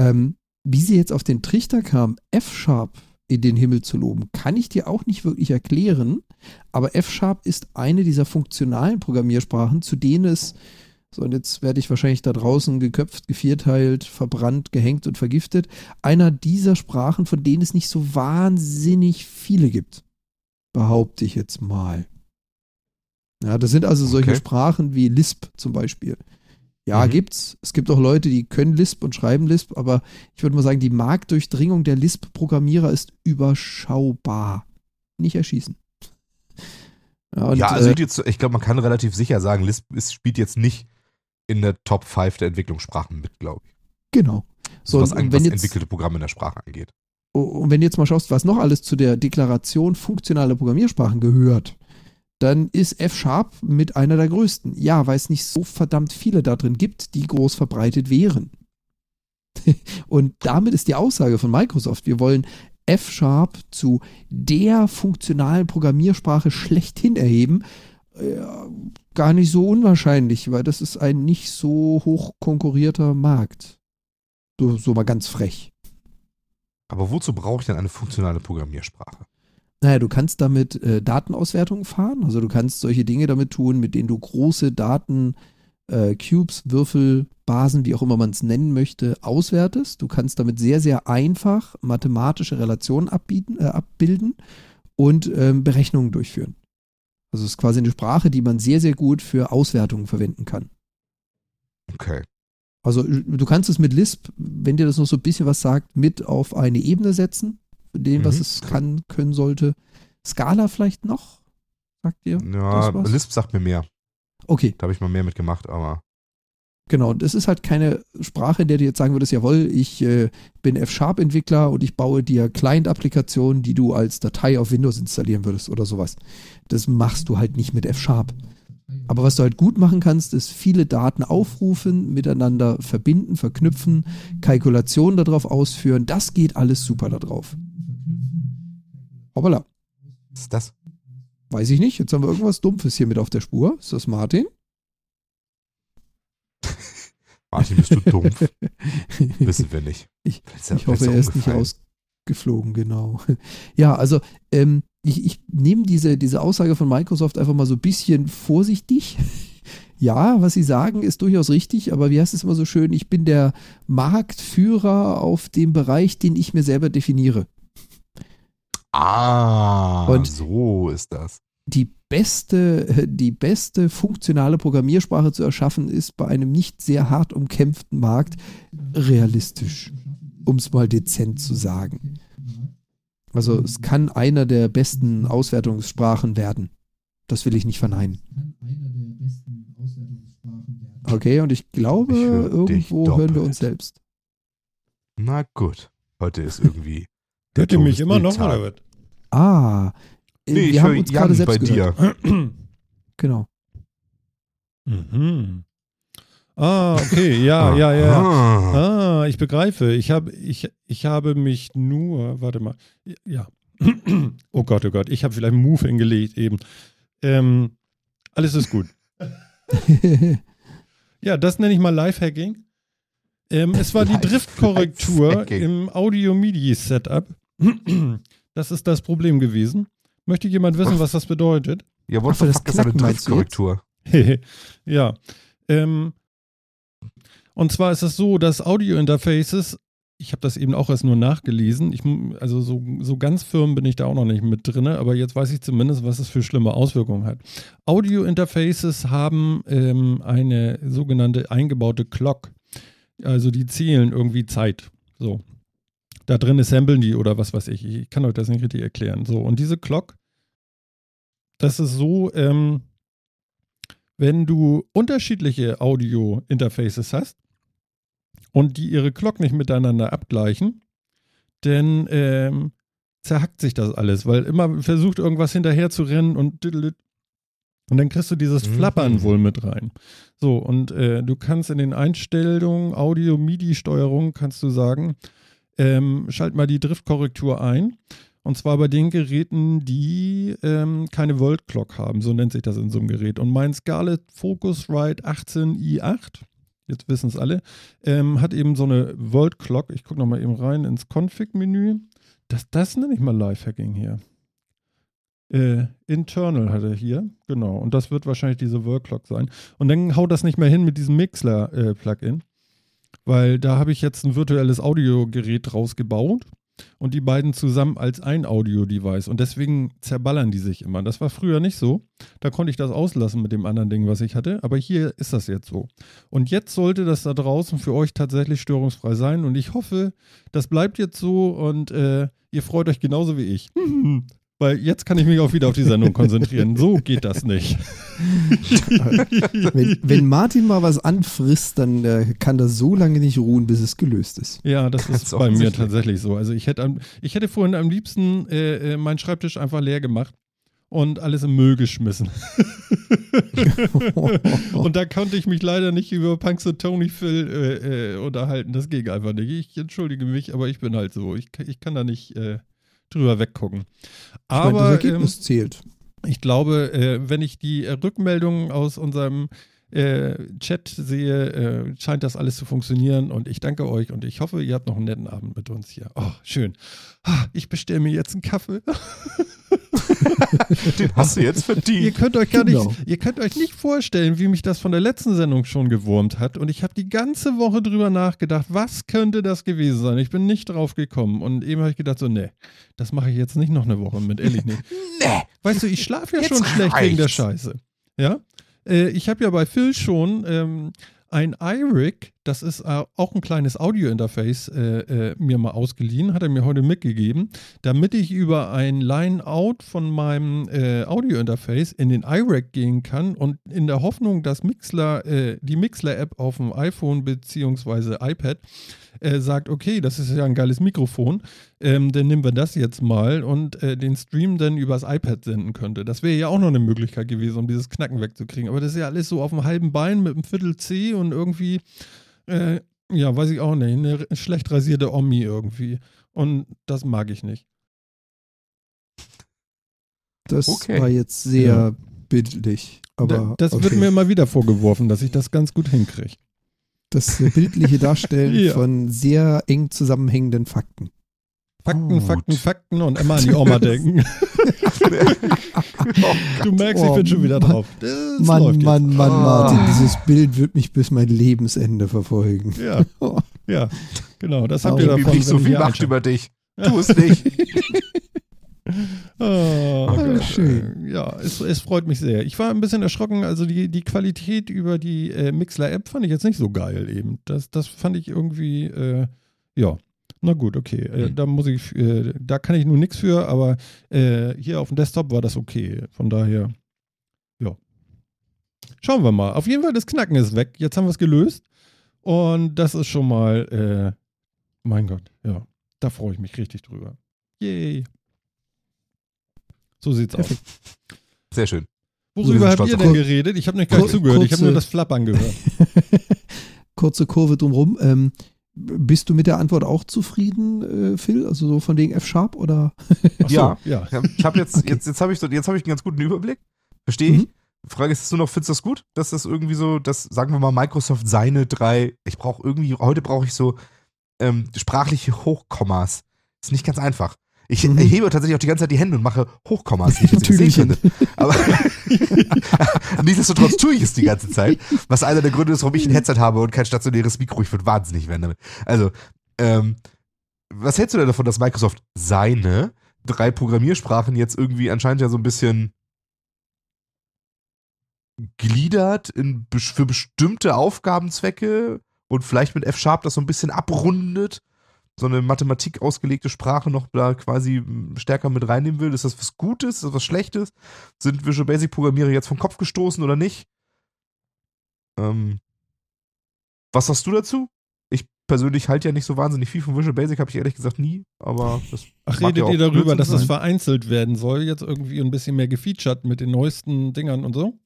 Ähm, wie sie jetzt auf den Trichter kam, F-Sharp in den Himmel zu loben, kann ich dir auch nicht wirklich erklären. Aber F-Sharp ist eine dieser funktionalen Programmiersprachen, zu denen es, so und jetzt werde ich wahrscheinlich da draußen geköpft, gevierteilt, verbrannt, gehängt und vergiftet, einer dieser Sprachen, von denen es nicht so wahnsinnig viele gibt. Behaupte ich jetzt mal. Ja, das sind also solche Okay. Sprachen wie Lisp zum Beispiel. Ja, Mhm. gibt's. Es gibt auch Leute, die können Lisp und schreiben Lisp, aber ich würde mal sagen, die Marktdurchdringung der Lisp-Programmierer ist überschaubar. Nicht erschießen. Ja, und, ja, also äh, ich glaube, man kann relativ sicher sagen, Lisp ist, spielt jetzt nicht in der Top 5 der Entwicklungssprachen mit, glaube ich. genau. So, was, an- was jetzt, entwickelte Programme in der Sprache angeht. und wenn du jetzt mal schaust, was noch alles zu der Deklaration funktionaler Programmiersprachen gehört, dann ist F-Sharp mit einer der größten. Ja, weil es nicht so verdammt viele da drin gibt, die groß verbreitet wären. Und damit ist die Aussage von Microsoft, wir wollen F-Sharp zu der funktionalen Programmiersprache schlechthin erheben, äh, gar nicht so unwahrscheinlich, weil das ist ein nicht so hoch konkurrierter Markt. So, so mal ganz frech. Aber wozu brauche ich denn eine funktionale Programmiersprache? Naja, du kannst damit äh, Datenauswertungen fahren. Also du kannst solche Dinge damit tun, mit denen du große Daten, äh, Cubes, Würfel, Basen, wie auch immer man es nennen möchte, auswertest. Du kannst damit sehr, sehr einfach mathematische Relationen abbieten, äh, abbilden und ähm, Berechnungen durchführen. Also es ist quasi eine Sprache, die man sehr, sehr gut für Auswertungen verwenden kann. Okay. Also du kannst es mit Lisp, wenn dir das noch so ein bisschen was sagt, mit auf eine Ebene setzen, dem, was Mhm. es kann, können sollte. Scala vielleicht noch? Sagt ihr? Ja, was? Lisp sagt mir mehr. Okay, Da habe ich mal mehr mitgemacht, aber genau. Das ist halt keine Sprache, in der du jetzt sagen würdest, jawohl, ich äh, bin F-Sharp-Entwickler und ich baue dir Client-Applikationen, die du als Datei auf Windows installieren würdest oder sowas. Das machst du halt nicht mit F-Sharp. Aber was du halt gut machen kannst, ist viele Daten aufrufen, miteinander verbinden, verknüpfen, Kalkulationen darauf ausführen. Das geht alles super da drauf. Hoppala, was ist das? weiß ich nicht. Jetzt haben wir irgendwas Dumpfes hier mit auf der Spur. Ist das Martin? Martin, bist du dumpf? Wissen wir nicht. Ich- Ich hoffe, er ist nicht ausgeflogen, genau. Ja, also ähm, ich, ich nehme diese, diese Aussage von Microsoft einfach mal so ein bisschen vorsichtig. Ja, was sie sagen, ist durchaus richtig, aber wie heißt es immer so schön, ich bin der Marktführer auf dem Bereich, den ich mir selber definiere. Ah, Und- so ist das. Die beste, die beste funktionale Programmiersprache zu erschaffen, ist bei einem nicht sehr hart umkämpften Markt realistisch, um es mal dezent zu sagen. Also es kann einer der besten Auswertungssprachen werden. Das will ich nicht verneinen. Okay, und ich glaube, Ich höre dich irgendwo hören wir uns selbst. Na gut. Heute ist irgendwie. der Hört ihr mich immer noch oder was? Ah, äh, Nee, wir ich haben höre uns Jan gerade selbst bei gehört. dir. Genau. Mhm. Ah, okay, ja, ja, ja. Ah. Ah, ich begreife. Ich habe, ich, ich habe mich nur, warte mal, ja. Oh Gott, oh Gott, ich habe vielleicht einen Move hingelegt eben. Ähm, alles ist gut. Ja, das nenne ich mal Lifehacking. Ähm, es war die Driftkorrektur im Audio-MIDI-Setup. Das ist das Problem gewesen. Möchte jemand wissen, was das bedeutet? Ja, the das ist eine? Driftkorrektur? ja. Ähm, und zwar ist es so, dass Audio-Interfaces, ich habe das eben auch erst nur nachgelesen, ich, also so, so ganz firm bin ich da auch noch nicht mit drin, aber jetzt weiß ich zumindest, was es für schlimme Auswirkungen hat. Audio-Interfaces haben ähm, eine sogenannte eingebaute Clock. Also die zählen irgendwie Zeit. So. Da drin samplen die oder was weiß ich. Ich kann euch das nicht richtig erklären. So, und diese Clock, das ist so, ähm, wenn du unterschiedliche Audio-Interfaces hast und die ihre Glock nicht miteinander abgleichen, dann ähm, zerhackt sich das alles, weil immer versucht irgendwas hinterher zu rennen und und dann kriegst du dieses Mhm. Flappern wohl mit rein. So, und äh, du kannst in den Einstellungen, Audio-MIDI-Steuerung, kannst du sagen, ähm, schalt mal die Driftkorrektur ein. Und zwar bei den Geräten, die ähm, keine World Clock haben, so nennt sich das in so einem Gerät. Und mein Scarlett Focusrite 18i8, jetzt wissen es alle, ähm, hat eben so eine World Clock. Ich gucke nochmal eben rein ins Config-Menü. Das, das nenne ich mal Lifehacking hier. Äh, internal hat er hier, genau. Und das wird wahrscheinlich diese World Clock sein. Und dann haut das nicht mehr hin mit diesem Mixler-Plugin, weil da habe ich jetzt ein virtuelles Audiogerät draus gebaut und die beiden zusammen als ein Audio-Device. Und deswegen zerballern die sich immer. Das war früher nicht so. Da konnte ich das auslassen mit dem anderen Ding, was ich hatte. Aber hier ist das jetzt so. Und jetzt sollte das da draußen für euch tatsächlich störungsfrei sein. Und ich hoffe, das bleibt jetzt so und äh, ihr freut euch genauso wie ich. Weil jetzt kann ich mich auch wieder auf die Sendung konzentrieren. So geht das nicht. Wenn, wenn Martin mal was anfrisst, dann äh, kann das so lange nicht ruhen, bis es gelöst ist. Ja, das Ganz ist bei mir tatsächlich so. Also ich hätte, ich hätte vorhin am liebsten äh, äh, meinen Schreibtisch einfach leer gemacht und alles im Müll geschmissen. und da konnte ich mich leider nicht über Punks und Tony Phil äh, äh, unterhalten. Das ging einfach nicht. Ich entschuldige mich, aber ich bin halt so. Ich, ich kann da nicht äh, drüber weggucken. Ich meine, das Aber ähm, Ergebnis zählt. ich glaube, äh, wenn ich die Rückmeldungen aus unserem äh, Chat sehe, äh, scheint das alles zu funktionieren und ich danke euch und ich hoffe, ihr habt noch einen netten Abend mit uns hier. Oh, schön. Ich bestelle mir jetzt einen Kaffee. Den hast du jetzt ihr verdient. könnt euch gar Genau. nicht, ihr könnt euch nicht vorstellen, wie mich das von der letzten Sendung schon gewurmt hat und ich habe die ganze Woche drüber nachgedacht, was könnte das gewesen sein? Ich bin nicht drauf gekommen und eben habe ich gedacht so, nee, das mache ich jetzt nicht noch eine Woche mit, ehrlich nicht. Nee. Weißt du, ich schlafe ja Jetzt schon schlecht wegen der reicht's. Scheiße. Ja? Äh, ich habe ja bei Phil schon ähm, ein iRig, das ist äh, auch ein kleines Audio-Interface, äh, äh, mir mal ausgeliehen, hat er mir heute mitgegeben, damit ich über ein Line-Out von meinem äh, Audio-Interface in den iRig gehen kann und in der Hoffnung, dass Mixler, die Mixler-App auf dem iPhone bzw. iPad äh, sagt, okay, das ist ja ein geiles Mikrofon, ähm, dann nehmen wir das jetzt mal und äh, den Stream dann übers iPad senden könnte. Das wäre ja auch noch eine Möglichkeit gewesen, um dieses Knacken wegzukriegen. Aber das ist ja alles so auf dem halben Bein mit einem Viertel C und irgendwie, äh, ja, weiß ich auch nicht, eine schlecht rasierte Omi irgendwie. Und das mag ich nicht. Das Okay. war jetzt sehr Ja. bildlich. Da- Aber das okay. wird mir immer wieder vorgeworfen, dass ich das ganz gut hinkriege. Das bildliche Darstellen Ja. von sehr eng zusammenhängenden Fakten. Fakten, Gut. Fakten, Fakten und immer an die Oma denken. Du merkst, ich Oh, bin schon wieder Mann. drauf. Das Mann, läuft jetzt. Mann, Mann, Ah. Martin, dieses Bild wird mich bis mein Lebensende verfolgen. Ja, ja, genau. Das habt Aber ihr davon, nicht so viel Macht über dich. Tu es nicht. Oh, Ah, Gott. schön. Ja, es, es freut mich sehr. Ich war ein bisschen erschrocken. Also die, die Qualität über die äh, Mixler-App fand ich jetzt nicht so geil eben. Das, das fand ich irgendwie, äh, ja. Na gut, okay. Äh, Hm. Da muss ich, äh, da kann ich nun nichts für, aber äh, hier auf dem Desktop war das okay. Von daher, ja. Schauen wir mal. Auf jeden Fall, das Knacken ist weg. Jetzt haben wir es gelöst. Und das ist schon mal, äh, mein Gott, ja. Da freue ich mich richtig drüber. Yay. So sieht's Perfekt. Sehr schön. aus. Worüber habt ihr denn geredet? Ich habe nicht gar nicht zugehört. Ich habe nur das Flappern gehört. Kurze Kurve drumrum. Ähm, bist du mit der Antwort auch zufrieden, äh, Phil? Also so von wegen F-Sharp oder? So, Ja. ja. Ja, Ich habe jetzt, Okay. jetzt, jetzt habe ich, so- jetzt hab ich einen ganz guten Überblick. Verstehe ich. Mhm. Die Frage ist, ist nur noch, findest du das gut? Dass das irgendwie so, dass, sagen wir mal, Microsoft seine drei, ich brauche irgendwie, heute brauche ich so ähm, sprachliche Hochkommas. Ist nicht ganz einfach. Ich Mhm. hebe tatsächlich auch die ganze Zeit die Hände und mache Hochkommas, nicht, dass ich das sehen könnte. Aber nichtsdestotrotz tue ich es die ganze Zeit, was einer der Gründe ist, warum ich ein Headset habe und kein stationäres Mikro. Ich würde wahnsinnig werden damit. Also, ähm, was hältst du denn davon, dass Microsoft seine drei Programmiersprachen jetzt irgendwie anscheinend ja so ein bisschen gliedert in, für bestimmte Aufgabenzwecke und vielleicht mit F-Sharp das so ein bisschen abrundet, so eine Mathematik ausgelegte Sprache noch da quasi stärker mit reinnehmen will? Ist das was Gutes? Ist das was Schlechtes? Sind Visual Basic Programmierer jetzt vom Kopf gestoßen oder nicht? Ähm, was hast du dazu? Ich persönlich halte ja nicht so wahnsinnig viel von Visual Basic, habe ich ehrlich gesagt nie, aber das Ach, redet ja ihr darüber, dass es sein. vereinzelt werden soll, jetzt irgendwie ein bisschen mehr gefeatured mit den neuesten Dingern und so?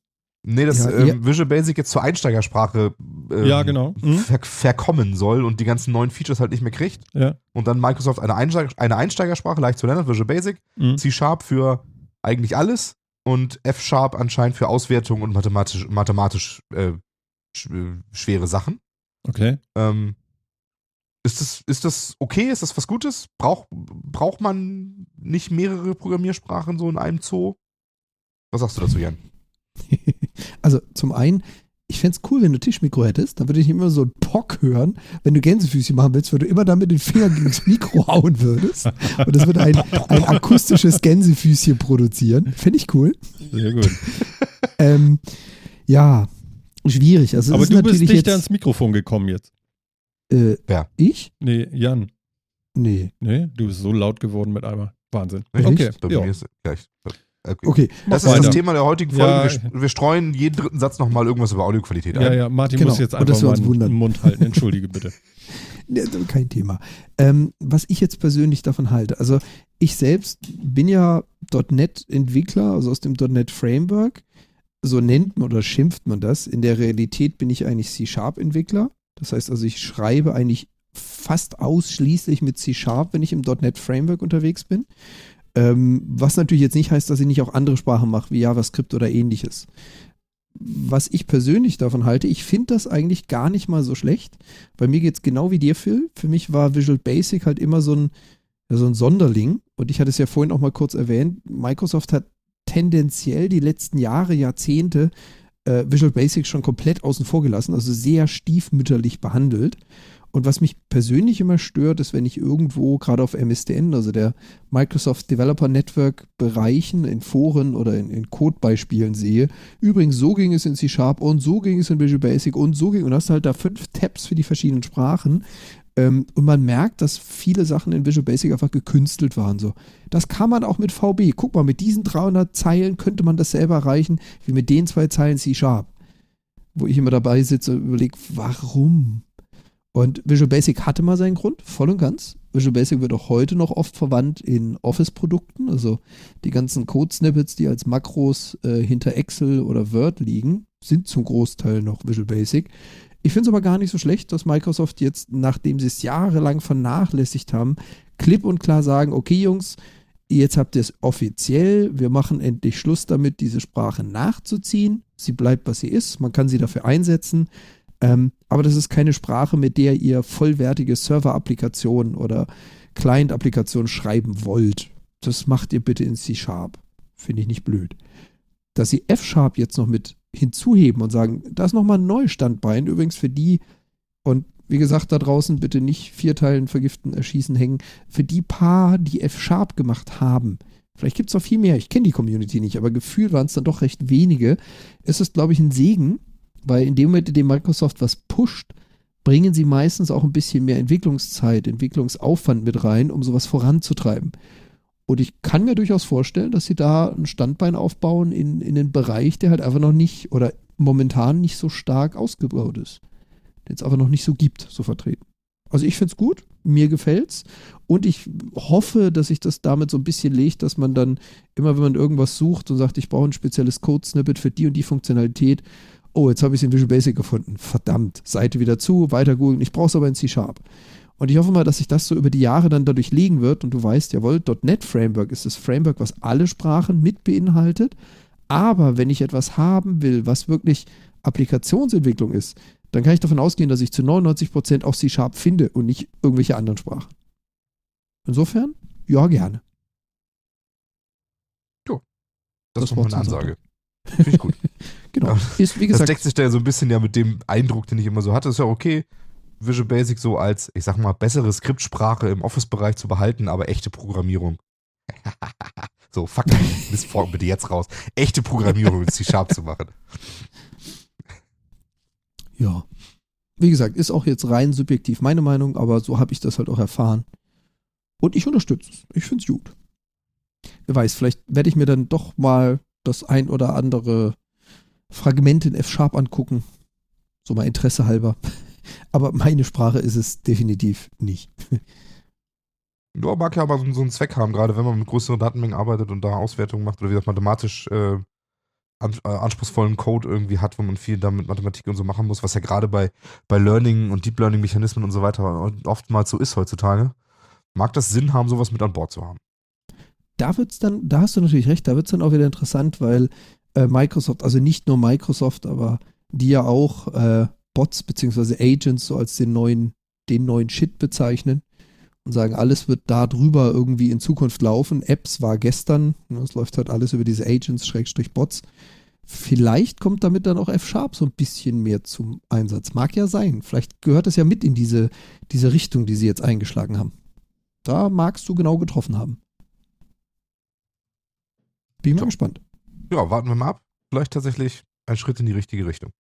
Nee, dass Ja, ähm, ja. Visual Basic jetzt zur Einsteigersprache ähm, Ja, genau. Mhm. ver verkommen soll und die ganzen neuen Features halt nicht mehr kriegt. Ja. Und dann Microsoft eine, Einsteig eine Einsteigersprache, leicht zu lernen, Visual Basic, Mhm. C-Sharp für eigentlich alles und F-Sharp anscheinend für Auswertung und mathematisch, mathematisch äh, sch äh, schwere Sachen. Okay. Ähm, ist, das, ist das okay? Ist das was Gutes? Brauch, braucht man nicht mehrere Programmiersprachen so in einem Zoo? Was sagst du dazu, Jan? Also zum einen, ich fände es cool, wenn du Tischmikro hättest, dann würde ich immer so einen Pock hören. Wenn du Gänsefüßchen machen willst, würde du immer dann mit den Fingern gegen das Mikro hauen würdest. Und das würde ein, ein akustisches Gänsefüßchen produzieren. Fände ich cool. Sehr gut. Ähm, ja, schwierig. Also Aber ist du bist dichter jetzt, ans Mikrofon gekommen jetzt. äh, Wer? Ich? Nee, Jan. Nee. Nee, du bist so laut geworden mit einmal. Wahnsinn. Echt? Okay. Bei Ja. mir ist gleich. Okay. Okay. Das ist weiter. das Thema der heutigen Folge. Ja. Wir, wir streuen jeden dritten Satz nochmal irgendwas über Audioqualität Ja, ein. ja, Martin Genau. muss jetzt einfach mal den. Mund halten. Entschuldige bitte. Ja, Kein Thema. Ähm, was ich jetzt persönlich davon halte, also ich selbst bin ja .NET-Entwickler, also aus dem .NET-Framework. So nennt man oder schimpft man das. In der Realität bin ich eigentlich C-Sharp-Entwickler. Das heißt also, ich schreibe eigentlich fast ausschließlich mit C-Sharp, wenn ich im .NET-Framework unterwegs bin. Ähm, was natürlich jetzt nicht heißt, dass ich nicht auch andere Sprachen mache, wie JavaScript oder ähnliches. Was ich persönlich davon halte, ich finde das eigentlich gar nicht mal so schlecht. Bei mir geht es genau wie dir, Phil. Für mich war Visual Basic halt immer so ein, so ein Sonderling. Und ich hatte es ja vorhin auch mal kurz erwähnt. Microsoft hat tendenziell die letzten Jahre, Jahrzehnte äh, Visual Basic schon komplett außen vor gelassen, also sehr stiefmütterlich behandelt. Und was mich persönlich immer stört, ist, wenn ich irgendwo, gerade auf MSDN, also der Microsoft Developer Network Bereichen, in Foren oder in, in Codebeispielen sehe, übrigens, so ging es in C-Sharp und so ging es in Visual Basic und so ging, und hast halt da fünf Tabs für die verschiedenen Sprachen. Ähm, und man merkt, dass viele Sachen in Visual Basic einfach gekünstelt waren. So. Das kann man auch mit VB. Guck mal, mit diesen 300 Zeilen könnte man dasselbe erreichen, wie mit den zwei Zeilen C-Sharp. Wo ich immer dabei sitze und überlege, warum? Und Visual Basic hatte mal seinen Grund, voll und ganz. Visual Basic wird auch heute noch oft verwandt in Office-Produkten, also die ganzen Code-Snippets, die als Makros äh, hinter Excel oder Word liegen, sind zum Großteil noch Visual Basic. Ich finde es aber gar nicht so schlecht, dass Microsoft jetzt, nachdem sie es jahrelang vernachlässigt haben, klipp und klar sagen, okay Jungs, jetzt habt ihr es offiziell, wir machen endlich Schluss damit, diese Sprache nachzuziehen. Sie bleibt, was sie ist, man kann sie dafür einsetzen. Ähm, aber das ist keine Sprache, mit der ihr vollwertige Server-Applikationen oder Client-Applikationen schreiben wollt. Das macht ihr bitte in C-Sharp. Finde ich nicht blöd. Dass sie F-Sharp jetzt noch mit hinzuheben und sagen, da ist nochmal ein neues Standbein, übrigens für die, und wie gesagt, da draußen bitte nicht vier Teilen vergiften, erschießen, hängen, für die paar, die F-Sharp gemacht haben. Vielleicht gibt es noch viel mehr, ich kenne die Community nicht, aber gefühlt waren es dann doch recht wenige. Es ist, glaube ich, ein Segen, weil in dem Moment, in dem Microsoft was pusht, bringen sie meistens auch ein bisschen mehr Entwicklungszeit, Entwicklungsaufwand mit rein, um sowas voranzutreiben. Und ich kann mir durchaus vorstellen, dass sie da ein Standbein aufbauen in, in einen Bereich, der halt einfach noch nicht oder momentan nicht so stark ausgebaut ist. Den es einfach noch nicht so gibt, so vertreten. Also ich finde es gut, mir gefällt's und ich hoffe, dass sich das damit so ein bisschen legt, dass man dann immer, wenn man irgendwas sucht und sagt, ich brauche ein spezielles Code-Snippet für die und die Funktionalität, oh, jetzt habe ich es in Visual Basic gefunden. Verdammt, Seite wieder zu, weiter googeln. Ich brauche es aber in C-Sharp. Und ich hoffe mal, dass sich das so über die Jahre dann dadurch legen wird. Und du weißt, jawohl, .NET Framework ist das Framework, was alle Sprachen mit beinhaltet. Aber wenn ich etwas haben will, was wirklich Applikationsentwicklung ist, dann kann ich davon ausgehen, dass ich zu 99% auch C-Sharp finde und nicht irgendwelche anderen Sprachen. Insofern, ja, gerne. Das, Das nochmal Wort eine Ansage. Finde ich gut. Genau. Ist, wie Das gesagt, deckt sich da ja so ein bisschen ja mit dem Eindruck, den ich immer so hatte. Ist ja okay, Visual Basic so als, ich sag mal, bessere Skriptsprache im Office-Bereich zu behalten, aber echte Programmierung. so, fuck, das folgt bitte jetzt raus. Echte Programmierung mit C-Sharp zu machen. Ja. Wie gesagt, ist auch jetzt rein subjektiv meine Meinung, aber so habe ich das halt auch erfahren. Und ich unterstütze es. Ich finde es gut. Wer weiß, vielleicht werde ich mir dann doch mal das ein oder andere Fragment in F-Sharp angucken. So mal Interesse halber. Aber meine Sprache ist es definitiv nicht. Ja, mag ja aber so, so einen Zweck haben, gerade wenn man mit größeren Datenmengen arbeitet und da Auswertungen macht oder wie gesagt mathematisch äh, an, äh, anspruchsvollen Code irgendwie hat, wo man viel damit Mathematik und so machen muss, was ja gerade bei, bei Learning und Deep Learning Mechanismen und so weiter oftmals so ist heutzutage, mag das Sinn haben, sowas mit an Bord zu haben. Da wird's dann, da hast du natürlich recht, da wird es dann auch wieder interessant, weil äh, Microsoft, also nicht nur Microsoft, aber die ja auch äh, Bots bzw. Agents so als den neuen, den neuen Shit bezeichnen und sagen, alles wird da drüber irgendwie in Zukunft laufen. Apps war gestern, ne, es läuft halt alles über diese Agents, Schrägstrich Bots. Vielleicht kommt damit dann auch F-Sharp so ein bisschen mehr zum Einsatz. Mag ja sein. Vielleicht gehört es ja mit in diese, diese Richtung, die sie jetzt eingeschlagen haben. Da magst du genau getroffen haben. Bin mal gespannt. Ja, warten wir mal ab. Vielleicht tatsächlich ein Schritt in die richtige Richtung.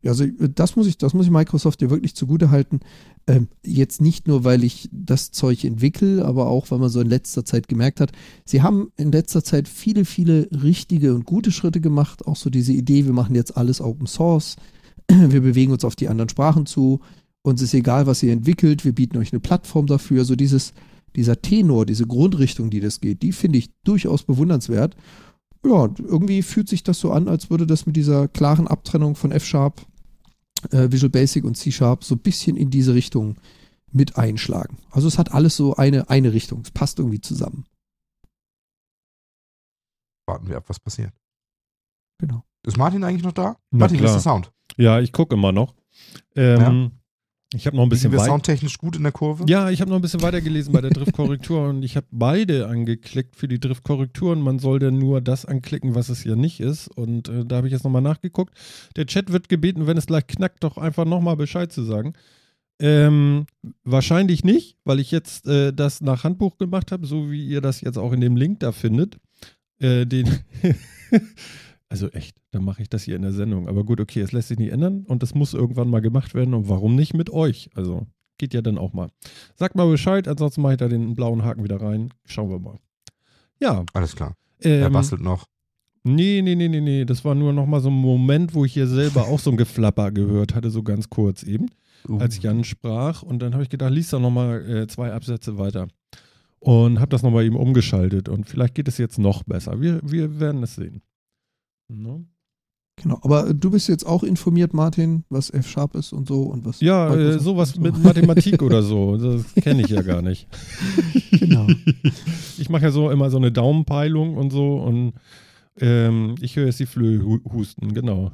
Ja, also das muss ich, das muss ich Microsoft ja wirklich zugute halten. Ähm, jetzt nicht nur, weil ich das Zeug entwickle, aber auch, weil man so in letzter Zeit gemerkt hat, sie haben in letzter Zeit viele, viele richtige und gute Schritte gemacht. Auch so diese Idee, wir machen jetzt alles Open Source, wir bewegen uns auf die anderen Sprachen zu, uns ist egal, was ihr entwickelt, wir bieten euch eine Plattform dafür. So dieses, dieser Tenor, diese Grundrichtung, die das geht, die finde ich durchaus bewundernswert ja, irgendwie fühlt sich das so an, als würde das mit dieser klaren Abtrennung von F-Sharp, äh, Visual Basic und C-Sharp so ein bisschen in diese Richtung mit einschlagen. Also es hat alles so eine, eine Richtung. Es passt irgendwie zusammen. Warten wir ab, was passiert. Genau. Ist Martin eigentlich noch da? Na Martin, klar. ist der Sound? Ja, ich gucke immer noch. Ähm, ich habe noch ein bisschen weiter. soundtechnisch gut in der Kurve? Ja, ich habe noch ein bisschen weiter gelesen bei der Driftkorrektur und ich habe beide angeklickt für die Driftkorrektur und man sollte nur das anklicken, was es hier nicht ist. Und äh, da habe ich jetzt nochmal nachgeguckt. Der Chat wird gebeten, wenn es gleich knackt, doch einfach nochmal Bescheid zu sagen. Ähm, wahrscheinlich nicht, weil ich jetzt äh, das nach Handbuch gemacht habe, so wie ihr das jetzt auch in dem Link da findet. Äh, den Also echt, dann mache ich das hier in der Sendung. Aber gut, okay, es lässt sich nicht ändern und das muss irgendwann mal gemacht werden. Und warum nicht mit euch? Also geht ja dann auch mal. Sagt mal Bescheid, ansonsten mache ich da den blauen Haken wieder rein. Schauen wir mal. Ja. Alles klar. Ähm, er bastelt noch. Nee, nee, nee, nee, nee. Das war nur noch mal so ein Moment, wo ich hier selber auch so ein Geflapper gehört hatte, so ganz kurz eben, uh. als Jan sprach. Und dann habe ich gedacht, liest doch noch mal äh, zwei Absätze weiter. Und habe das noch mal eben umgeschaltet. Und vielleicht geht es jetzt noch besser. Wir, wir werden es sehen. No? Genau, aber du bist jetzt auch informiert, Martin, was F-Sharp ist und so und was. Ja, äh, sowas so. mit Mathematik oder so. Das kenne ich ja gar nicht. genau. Ich mache ja so immer so eine Daumenpeilung und so und ähm, ich höre jetzt die Flöhe husten, genau.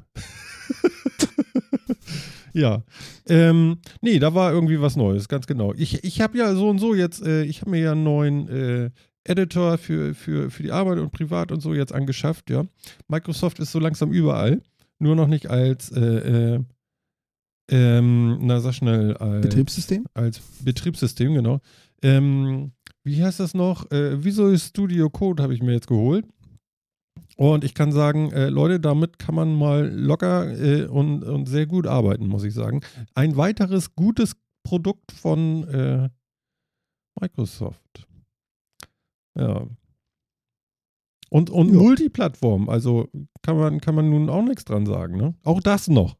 ja. Ähm, nee, da war irgendwie was Neues, ganz genau. Ich, ich habe ja so und so jetzt, äh, ich habe mir ja einen neuen äh, Editor für, für, für die Arbeit und privat und so jetzt angeschafft, ja. Microsoft ist so langsam überall, nur noch nicht als, äh, äh, ähm, na sag schnell, als Betriebssystem? Als Betriebssystem, genau. Ähm, wie heißt das noch? Äh, Visual Studio Code habe ich mir jetzt geholt. Und ich kann sagen, äh, Leute, damit kann man mal locker äh, und, und sehr gut arbeiten, muss ich sagen. Ein weiteres gutes Produkt von äh, Microsoft. Ja. Und, und ja. Multiplattform, also kann man, kann man nun auch nichts dran sagen, ne? Auch das noch.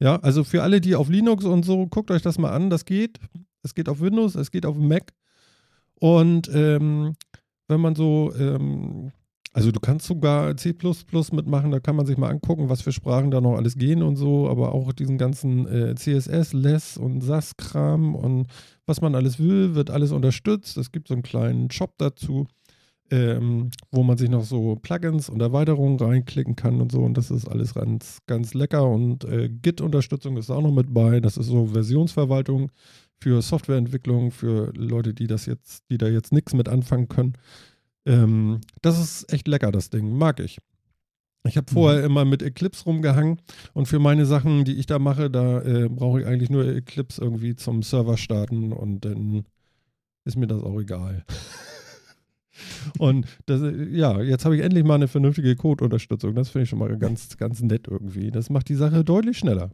Ja, also für alle, die auf Linux und so, guckt euch das mal an, das geht. Es geht auf Windows, es geht auf Mac. Und ähm, wenn man so, ähm, also du kannst sogar C mitmachen, da kann man sich mal angucken, was für Sprachen da noch alles gehen und so, aber auch diesen ganzen äh, CSS, Less und SAS-Kram und was man alles will, wird alles unterstützt. Es gibt so einen kleinen Shop dazu, ähm, wo man sich noch so Plugins und Erweiterungen reinklicken kann und so. Und das ist alles ganz, ganz lecker. Und äh, Git-Unterstützung ist auch noch mit bei. Das ist so Versionsverwaltung für Softwareentwicklung, für Leute, die das jetzt, die da jetzt nichts mit anfangen können. Ähm, das ist echt lecker, das Ding. Mag ich. Ich habe vorher mhm. immer mit Eclipse rumgehangen und für meine Sachen, die ich da mache, da äh, brauche ich eigentlich nur Eclipse irgendwie zum Server starten und dann ist mir das auch egal. und das, ja, jetzt habe ich endlich mal eine vernünftige Code-Unterstützung. Das finde ich schon mal ganz, ganz nett irgendwie. Das macht die Sache deutlich schneller.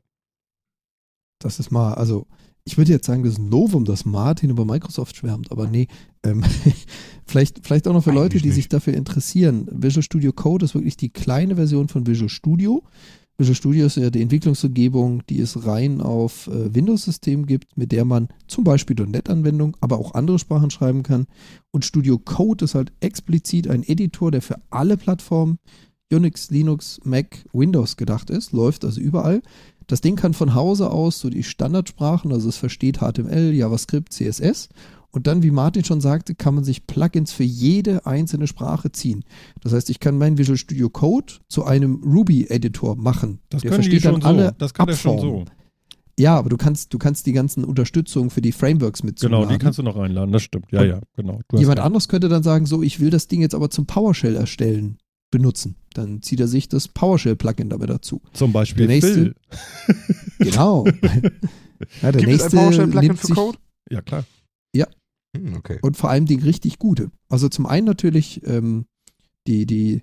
Das ist mal, also ich würde jetzt sagen, das ist ein Novum, dass Martin über Microsoft schwärmt, aber nee, ähm, vielleicht, vielleicht auch noch für Leute, die nicht. sich dafür interessieren. Visual Studio Code ist wirklich die kleine Version von Visual Studio. Visual Studio ist ja die Entwicklungsumgebung, die es rein auf äh, Windows-System gibt, mit der man zum Beispiel .NET-Anwendungen, aber auch andere Sprachen schreiben kann. Und Studio Code ist halt explizit ein Editor, der für alle Plattformen Unix, Linux, Mac, Windows gedacht ist, läuft also überall. Das Ding kann von Hause aus so die Standardsprachen, also es versteht HTML, JavaScript, CSS und dann, wie Martin schon sagte, kann man sich Plugins für jede einzelne Sprache ziehen. Das heißt, ich kann mein Visual Studio Code zu einem Ruby-Editor machen. Das Der versteht dann schon alle so. Das kann der schon so. Abformen. Ja, aber du kannst, du kannst die ganzen Unterstützungen für die Frameworks mit Genau, die kannst du noch reinladen. Das stimmt. Ja, ja, genau. Jemand anderes könnte dann sagen, so, ich will das Ding jetzt aber zum PowerShell erstellen benutzen. Dann zieht er sich das PowerShell-Plugin damit dazu. Zum Beispiel Der nächste- Phil. Genau. ja, der Gibt es ein nächste PowerShell-Plugin für sich, Code? Ja, klar. Hm, okay. und vor allem die richtig gute. Also zum einen natürlich ähm, die, die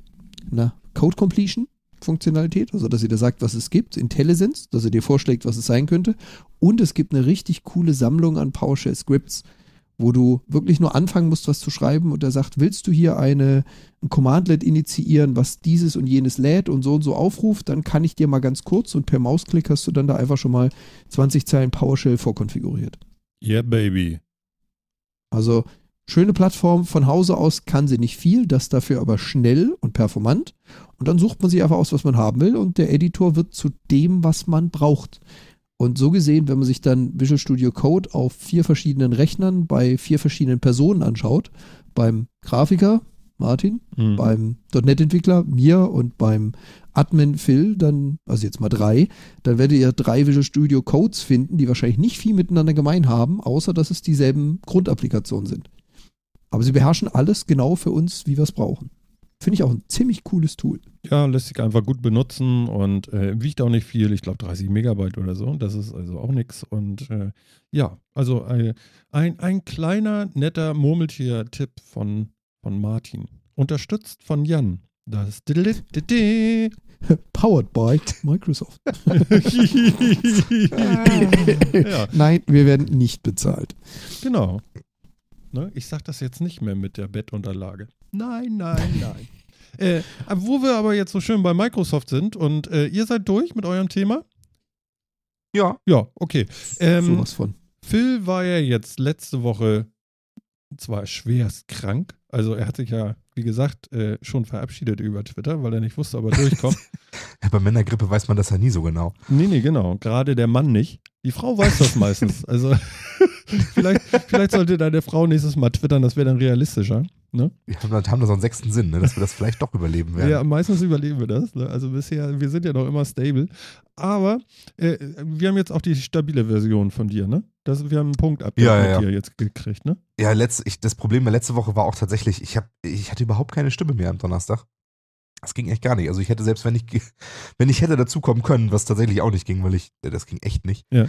na, Code Completion Funktionalität, also dass ihr da sagt, was es gibt, IntelliSense, dass er dir vorschlägt, was es sein könnte. Und es gibt eine richtig coole Sammlung an PowerShell Scripts, wo du wirklich nur anfangen musst, was zu schreiben und er sagt, willst du hier eine, ein Commandlet initiieren, was dieses und jenes lädt und so und so aufruft, dann kann ich dir mal ganz kurz und per Mausklick hast du dann da einfach schon mal 20 Zeilen PowerShell vorkonfiguriert. Yeah, baby. Also schöne Plattform, von Hause aus kann sie nicht viel, das dafür aber schnell und performant. Und dann sucht man sich einfach aus, was man haben will und der Editor wird zu dem, was man braucht. Und so gesehen, wenn man sich dann Visual Studio Code auf vier verschiedenen Rechnern bei vier verschiedenen Personen anschaut, beim Grafiker Martin, Mhm. beim .NET-Entwickler mir und beim Admin Phil, dann, also jetzt mal drei, dann werdet ihr drei Visual Studio Codes finden, die wahrscheinlich nicht viel miteinander gemein haben, außer dass es dieselben Grundapplikationen sind. Aber sie beherrschen alles genau für uns, wie wir es brauchen. Finde ich auch ein ziemlich cooles Tool. Ja, lässt sich einfach gut benutzen und äh, wiegt auch nicht viel. Ich glaube 30 Megabyte oder so. Das ist also auch nichts. Und äh, ja, also äh, ein, ein kleiner, netter Murmeltier-Tipp von, von Martin. Unterstützt von Jan. Das Powered by Microsoft. ja, Nein, wir werden nicht bezahlt. genau. Ne, ich sag das jetzt nicht mehr mit der Bettunterlage. Nein, nein, nein. äh, wo wir aber jetzt so schön bei Microsoft sind und äh, ihr seid durch mit eurem Thema? Ja. Ja, okay. Ähm, Sowas von. Phil war ja jetzt letzte Woche zwar schwerst krank, also er hat sich ja, wie gesagt, äh, schon verabschiedet über Twitter, weil er nicht wusste, ob er durchkommt. Ja, bei Männergrippe weiß man das ja nie so genau. nee, nee, genau. Gerade der Mann nicht. Die Frau weiß das meistens. Also vielleicht, vielleicht sollte deine Frau nächstes Mal twittern, das wäre dann realistischer. Ne? Wir haben, da so einen sechsten Sinn, ne, dass wir das vielleicht doch überleben werden. Ja, meistens überleben wir das. Ne? Also bisher, wir sind ja noch immer stable. Aber äh, wir haben jetzt auch die stabile Version von dir, ne? Das, wir haben einen Punkt ab Ja, ja, mit dir jetzt gekriegt, ne? Ja, letzt, ich, das Problem der letzte Woche war auch tatsächlich, ich, hab, ich hatte überhaupt keine Stimme mehr am Donnerstag. Das ging echt gar nicht. Also ich hätte selbst, wenn ich, wenn ich hätte dazukommen können, was tatsächlich auch nicht ging, weil ich, äh, das ging echt nicht, Ja.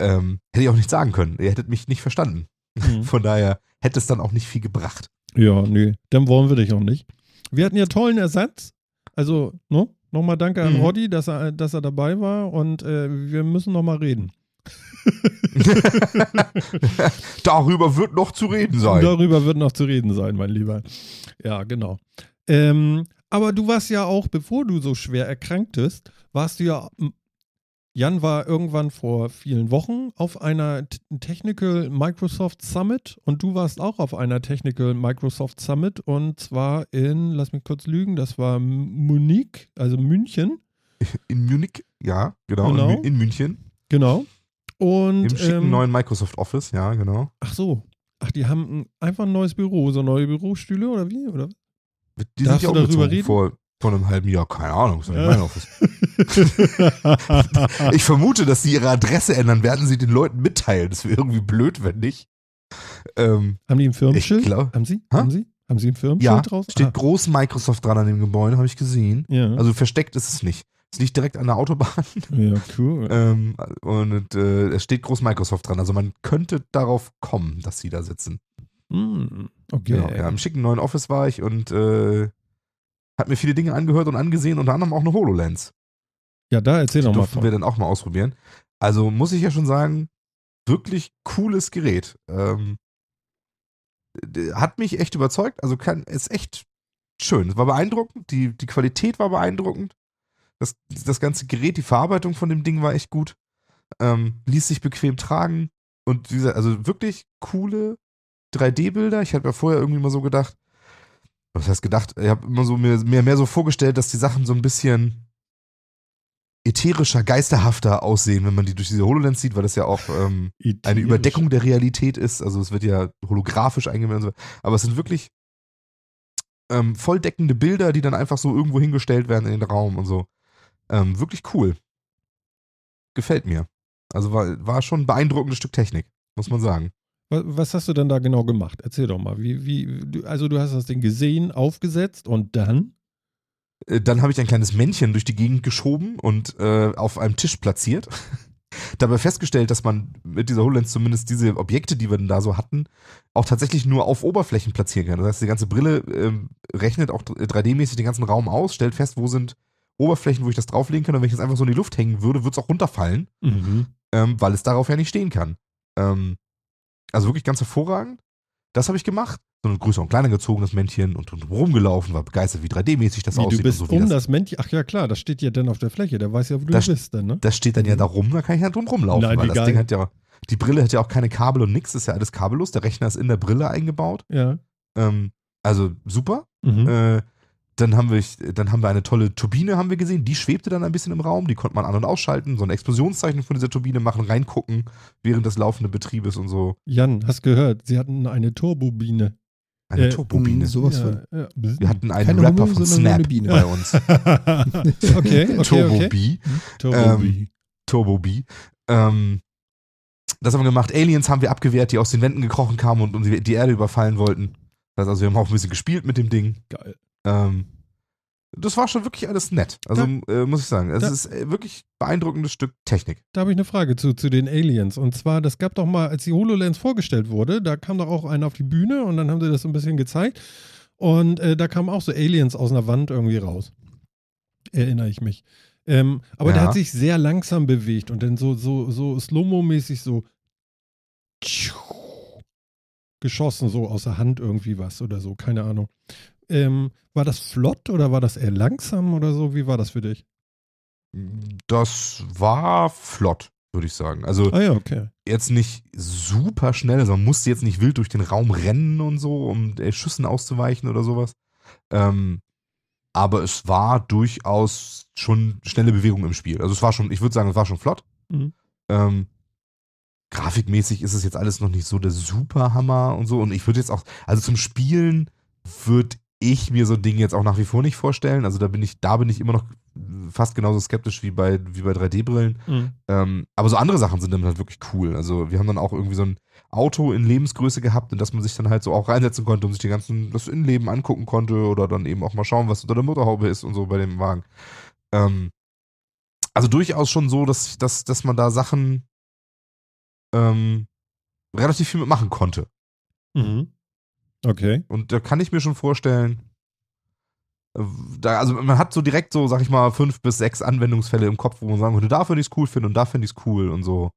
ähm, hätte ich auch nichts sagen können. Ihr hättet mich nicht verstanden. Mhm. Von daher hätte es dann auch nicht viel gebracht. Ja, nee, dann wollen wir dich auch nicht. Wir hatten ja tollen Ersatz. Also, ne? Nochmal danke an Mhm. Roddy, dass er, dass er dabei war und äh, wir müssen nochmal reden. Darüber wird noch zu reden sein. Darüber wird noch zu reden sein, mein Lieber. Ja, genau. Ähm, aber du warst ja auch, bevor du so schwer erkranktest, warst du ja. Jan war irgendwann vor vielen Wochen auf einer Technical Microsoft Summit und du warst auch auf einer Technical Microsoft Summit und zwar in, lass mich kurz lügen, das war Munich, also München, In Munich, ja, genau. Genau. In, in München. genau. Und Im schicken ähm, neuen Microsoft Office, ja, genau. ach so, ach, die haben ein, einfach ein neues Büro, so neue Bürostühle oder wie? Oder? Die Darfst sind ja du darüber reden? vor, vor einem halben Jahr. Keine Ahnung, ist nicht mein Office. Ich vermute, dass sie ihre Adresse ändern, werden sie den Leuten mitteilen. Das wäre irgendwie blöd, wenn nicht. Ähm, Haben die ein Firmenschild? Glaub- haben sie? Hä? Haben sie? Haben sie ein Firmenschild ja, draußen? steht Ah, groß Microsoft dran an dem Gebäude, habe ich gesehen. ja. Also versteckt ist es nicht. Es liegt direkt an der Autobahn ja, cool. ähm, und äh, es steht groß Microsoft dran. Also man könnte darauf kommen, dass sie da sitzen. Hm, okay. Genau, ja, im schicken neuen Office war ich und äh, hat mir viele Dinge angehört und angesehen, unter anderem auch eine HoloLens. Ja, da erzähl doch mal durften wir dann auch mal ausprobieren. Also muss ich ja schon sagen, wirklich cooles Gerät. Ähm, hat mich echt überzeugt. Also kann, ist echt schön. Es war beeindruckend. Die, die Qualität war beeindruckend. Das, das ganze Gerät, die Verarbeitung von dem Ding war echt gut. Ähm, ließ sich bequem tragen. Und diese, also wirklich coole 3D-Bilder. Ich hatte mir vorher irgendwie mal so gedacht, was heißt gedacht? Ich habe immer so mir, mir mehr so vorgestellt, dass die Sachen so ein bisschen ätherischer, geisterhafter aussehen, wenn man die durch diese HoloLens sieht, weil das ja auch ähm, eine Überdeckung der Realität ist. Also es wird ja holographisch eingeblendet. und so. Aber es sind wirklich ähm, volldeckende Bilder, die dann einfach so irgendwo hingestellt werden in den Raum und so. Ähm, wirklich cool. Gefällt mir. Also war, war schon ein beeindruckendes Stück Technik, muss man sagen. Was, hast du denn da genau gemacht? Erzähl doch mal. Wie, wie, also du hast das Ding gesehen, aufgesetzt und dann? Äh, Dann habe ich ein kleines Männchen durch die Gegend geschoben und äh, auf einem Tisch platziert. Dabei festgestellt, dass man mit dieser HoloLens zumindest diese Objekte, die wir denn da so hatten, auch tatsächlich nur auf Oberflächen platzieren kann. Das heißt, die ganze Brille ähm, rechnet auch 3D-mäßig den ganzen Raum aus, stellt fest, wo sind Oberflächen, wo ich das drauflegen kann. Und wenn ich das einfach so in die Luft hängen würde, würde es auch runterfallen, Mhm. ähm, weil es darauf ja nicht stehen kann. Ähm, also wirklich ganz hervorragend. Das habe ich gemacht. So ein größer und kleiner gezogenes Männchen und, und rumgelaufen, war begeistert, wie 3D-mäßig das Wie, aussieht. du bist und so, um das das, Männchen. Ach ja, klar, das steht ja dann auf der Fläche. Der weiß ja, wo du Das- bist dann, ne? Das steht dann ja da rum, da kann ich ja drum rumlaufen. Nein, weil das geil. Ding hat ja, die Brille hat ja auch keine Kabel und nix, ist ja alles kabellos. Der Rechner ist in der Brille eingebaut. Ja. Ähm, also super. Mhm. Äh, dann haben, wir, dann haben wir eine tolle Turbine haben wir gesehen, die schwebte dann ein bisschen im Raum, die konnte man an- und ausschalten, so ein Explosionszeichen von dieser Turbine machen, reingucken während des laufenden Betriebes und so. Jan, hast gehört, sie hatten eine Turbobine. Eine Äh, Turbine. mm, Sowas von. ja, ja. Wir hatten einen Keine Rapper Hummel, von Snap Biene. bei uns. okay, okay, Turbo okay. B. Turbo Ähm, Turbo B. Ähm, das haben wir gemacht. Aliens haben wir abgewehrt, die aus den Wänden gekrochen kamen und uns die die Erde überfallen wollten. Das heißt also, wir haben auch ein bisschen gespielt mit dem Ding. Geil. Ähm, das war schon wirklich alles nett. Also äh, muss ich sagen, es Da- ist äh, wirklich beeindruckendes Stück Technik. Da habe ich eine Frage zu, zu den Aliens. Und zwar, das gab doch mal, als die HoloLens vorgestellt wurde, da kam doch auch einer auf die Bühne und dann haben sie das so ein bisschen gezeigt. Und äh, da kamen auch so Aliens aus einer Wand irgendwie raus. Erinnere ich mich. Ähm, aber der Ja. hat sich sehr langsam bewegt und dann so, so, so Slow-Mo-mäßig so geschossen, so aus der Hand irgendwie was oder so, keine Ahnung. Ähm, war das flott oder war das eher langsam oder so? Wie war das für dich? Das war flott, würde ich sagen. Also Ah ja, okay. jetzt nicht super schnell, also man musste jetzt nicht wild durch den Raum rennen und so, um äh, Schüssen auszuweichen oder sowas. Ähm, aber es war durchaus schon schnelle Bewegung im Spiel. Also es war schon, ich würde sagen, es war schon flott. Mhm. Ähm, grafikmäßig ist es jetzt alles noch nicht so der Superhammer und so. Und ich würde jetzt auch, also zum Spielen würde ich mir so Dinge jetzt auch nach wie vor nicht vorstellen. Also da bin ich, da bin ich immer noch fast genauso skeptisch wie bei, wie bei 3D-Brillen. Mhm. Ähm, aber so andere Sachen sind dann halt wirklich cool. Also wir haben dann auch irgendwie so ein Auto in Lebensgröße gehabt, in das man sich dann halt so auch reinsetzen konnte und sich die ganzen, das Innenleben angucken konnte oder dann eben auch mal schauen, was unter der Motorhaube ist und so bei dem Wagen. Ähm, also durchaus schon so, dass, dass, dass man da Sachen ähm, relativ viel mitmachen konnte. Mhm. Okay. Und da kann ich mir schon vorstellen, äh, da, also man hat so direkt so, sag ich mal, fünf bis sechs Anwendungsfälle im Kopf, wo man sagen könnte, da finde ich es cool finden und da finde ich es cool und so.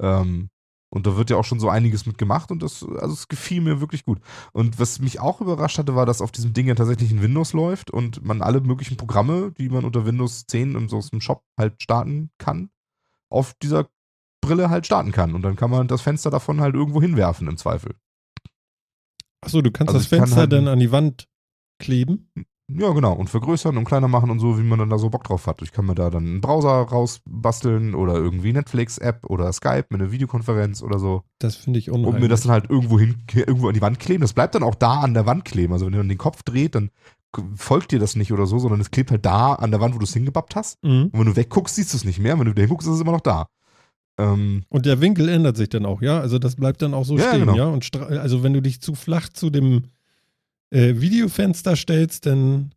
Ähm, und da wird ja auch schon so einiges mit gemacht und das, also es gefiel mir wirklich gut. Und was mich auch überrascht hatte, war, dass auf diesem Ding ja tatsächlich ein Windows läuft und man alle möglichen Programme, die man unter Windows 10 im, so aus dem Shop halt starten kann, auf dieser Brille halt starten kann. Und dann kann man das Fenster davon halt irgendwo hinwerfen im Zweifel. Achso, du kannst Also das ich kann Fenster halt- dann an die Wand kleben. Ja, genau. Und vergrößern und kleiner machen und so, wie man dann da so Bock drauf hat. Ich kann mir da dann einen Browser rausbasteln oder irgendwie Netflix-App oder Skype mit einer Videokonferenz oder so. Das finde ich Und unheimlich. mir das dann halt irgendwo hin, irgendwo an die Wand kleben. Das bleibt dann auch da an der Wand kleben. Also wenn dann den Kopf dreht, dann folgt dir das nicht oder so, sondern es klebt halt da an der Wand, wo du es hingebappt hast. mhm. Und wenn du wegguckst, siehst du es nicht mehr. Und wenn du wieder hinguckst, ist es immer noch da. Ähm, Und der Winkel ändert sich dann auch, ja? Also das bleibt dann auch so Ja, stehen, genau. ja? Und also wenn du dich zu flach zu dem äh, Videofenster stellst, dann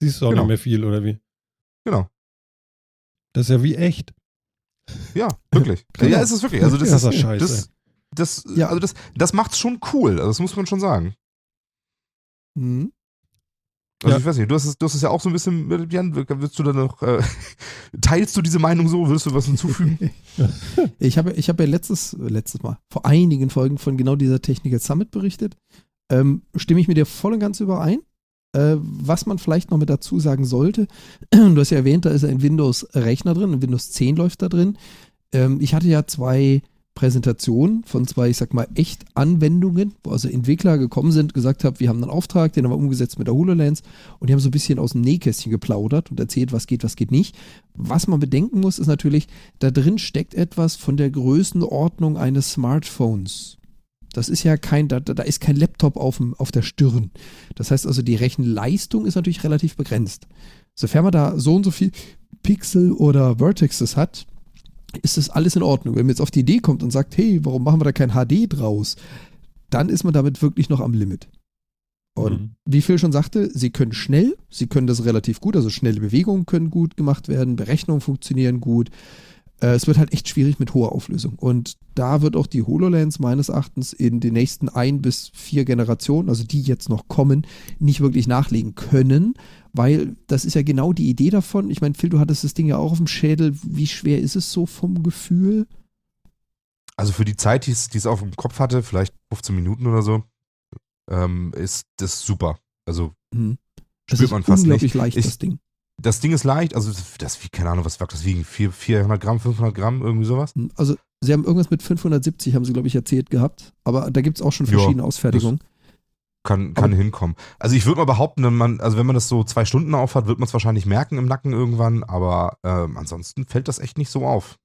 siehst du auch Genau. nicht mehr viel, oder wie? genau. Das ist ja wie echt. Ja, wirklich. Genau. Ja, ist es wirklich. Also das Das ist ist, scheiße. das, das, Ja. also das, das macht's schon cool. Also das muss man schon sagen. Mhm. Also Ja. ich weiß nicht, du hast, es, du hast es ja auch so ein bisschen, Jan, willst du da noch, äh, teilst du diese Meinung so, willst du was hinzufügen? Ich habe, ich habe ja letztes, letztes Mal, vor einigen Folgen von genau dieser Technical Summit berichtet. Ähm, stimme ich mit dir voll und ganz überein. Äh, was man vielleicht noch mit dazu sagen sollte, du hast ja erwähnt, da ist ein Windows-Rechner drin, ein Windows 10 läuft da drin. Ähm, ich hatte ja zwei Präsentationen von zwei, ich sag mal, echt Anwendungen, wo also Entwickler gekommen sind, gesagt haben, wir haben einen Auftrag, den haben wir umgesetzt mit der HoloLens und die haben so ein bisschen aus dem Nähkästchen geplaudert und erzählt, was geht, was geht nicht. Was man bedenken muss, ist natürlich, da drin steckt etwas von der Größenordnung eines Smartphones. Das ist ja kein, da, da ist kein Laptop auf, dem, auf der Stirn. Das heißt also, die Rechenleistung ist natürlich relativ begrenzt. Sofern man da so und so viel Pixel oder Vertexes hat, ist das alles in Ordnung. Wenn man jetzt auf die Idee kommt und sagt, hey, warum machen wir da kein HD draus, dann ist man damit wirklich noch am Limit. Und mhm. wie Phil schon sagte, sie können schnell, sie können das relativ gut, also schnelle Bewegungen können gut gemacht werden, Berechnungen funktionieren gut. Äh, es wird halt echt schwierig mit hoher Auflösung. Und da wird auch die HoloLens meines Erachtens in den nächsten ein bis vier Generationen, also die jetzt noch kommen, nicht wirklich nachlegen können, weil das ist ja genau die Idee davon. Ich meine, Phil, du hattest das Ding ja auch auf dem Schädel. Wie schwer ist es so vom Gefühl? Also für die Zeit, die es auf dem Kopf hatte, vielleicht 15 Minuten oder so, ähm, ist das super. Also hm. das spürt man fast unglaublich nicht. leicht, ich, das Ding. Das Ding ist leicht, also das, wie, keine Ahnung, was sagt das wiegen? 400 Gramm, 500 Gramm, irgendwie sowas? Hm, also sie haben irgendwas mit 570, haben sie, glaube ich, erzählt gehabt. Aber da gibt es auch schon verschiedene ja, Ausfertigungen. Kann, kann hinkommen. Also ich würde mal behaupten, wenn man, also wenn man das so zwei Stunden aufhat, wird man es wahrscheinlich merken im Nacken irgendwann, aber ähm, ansonsten fällt das echt nicht so auf.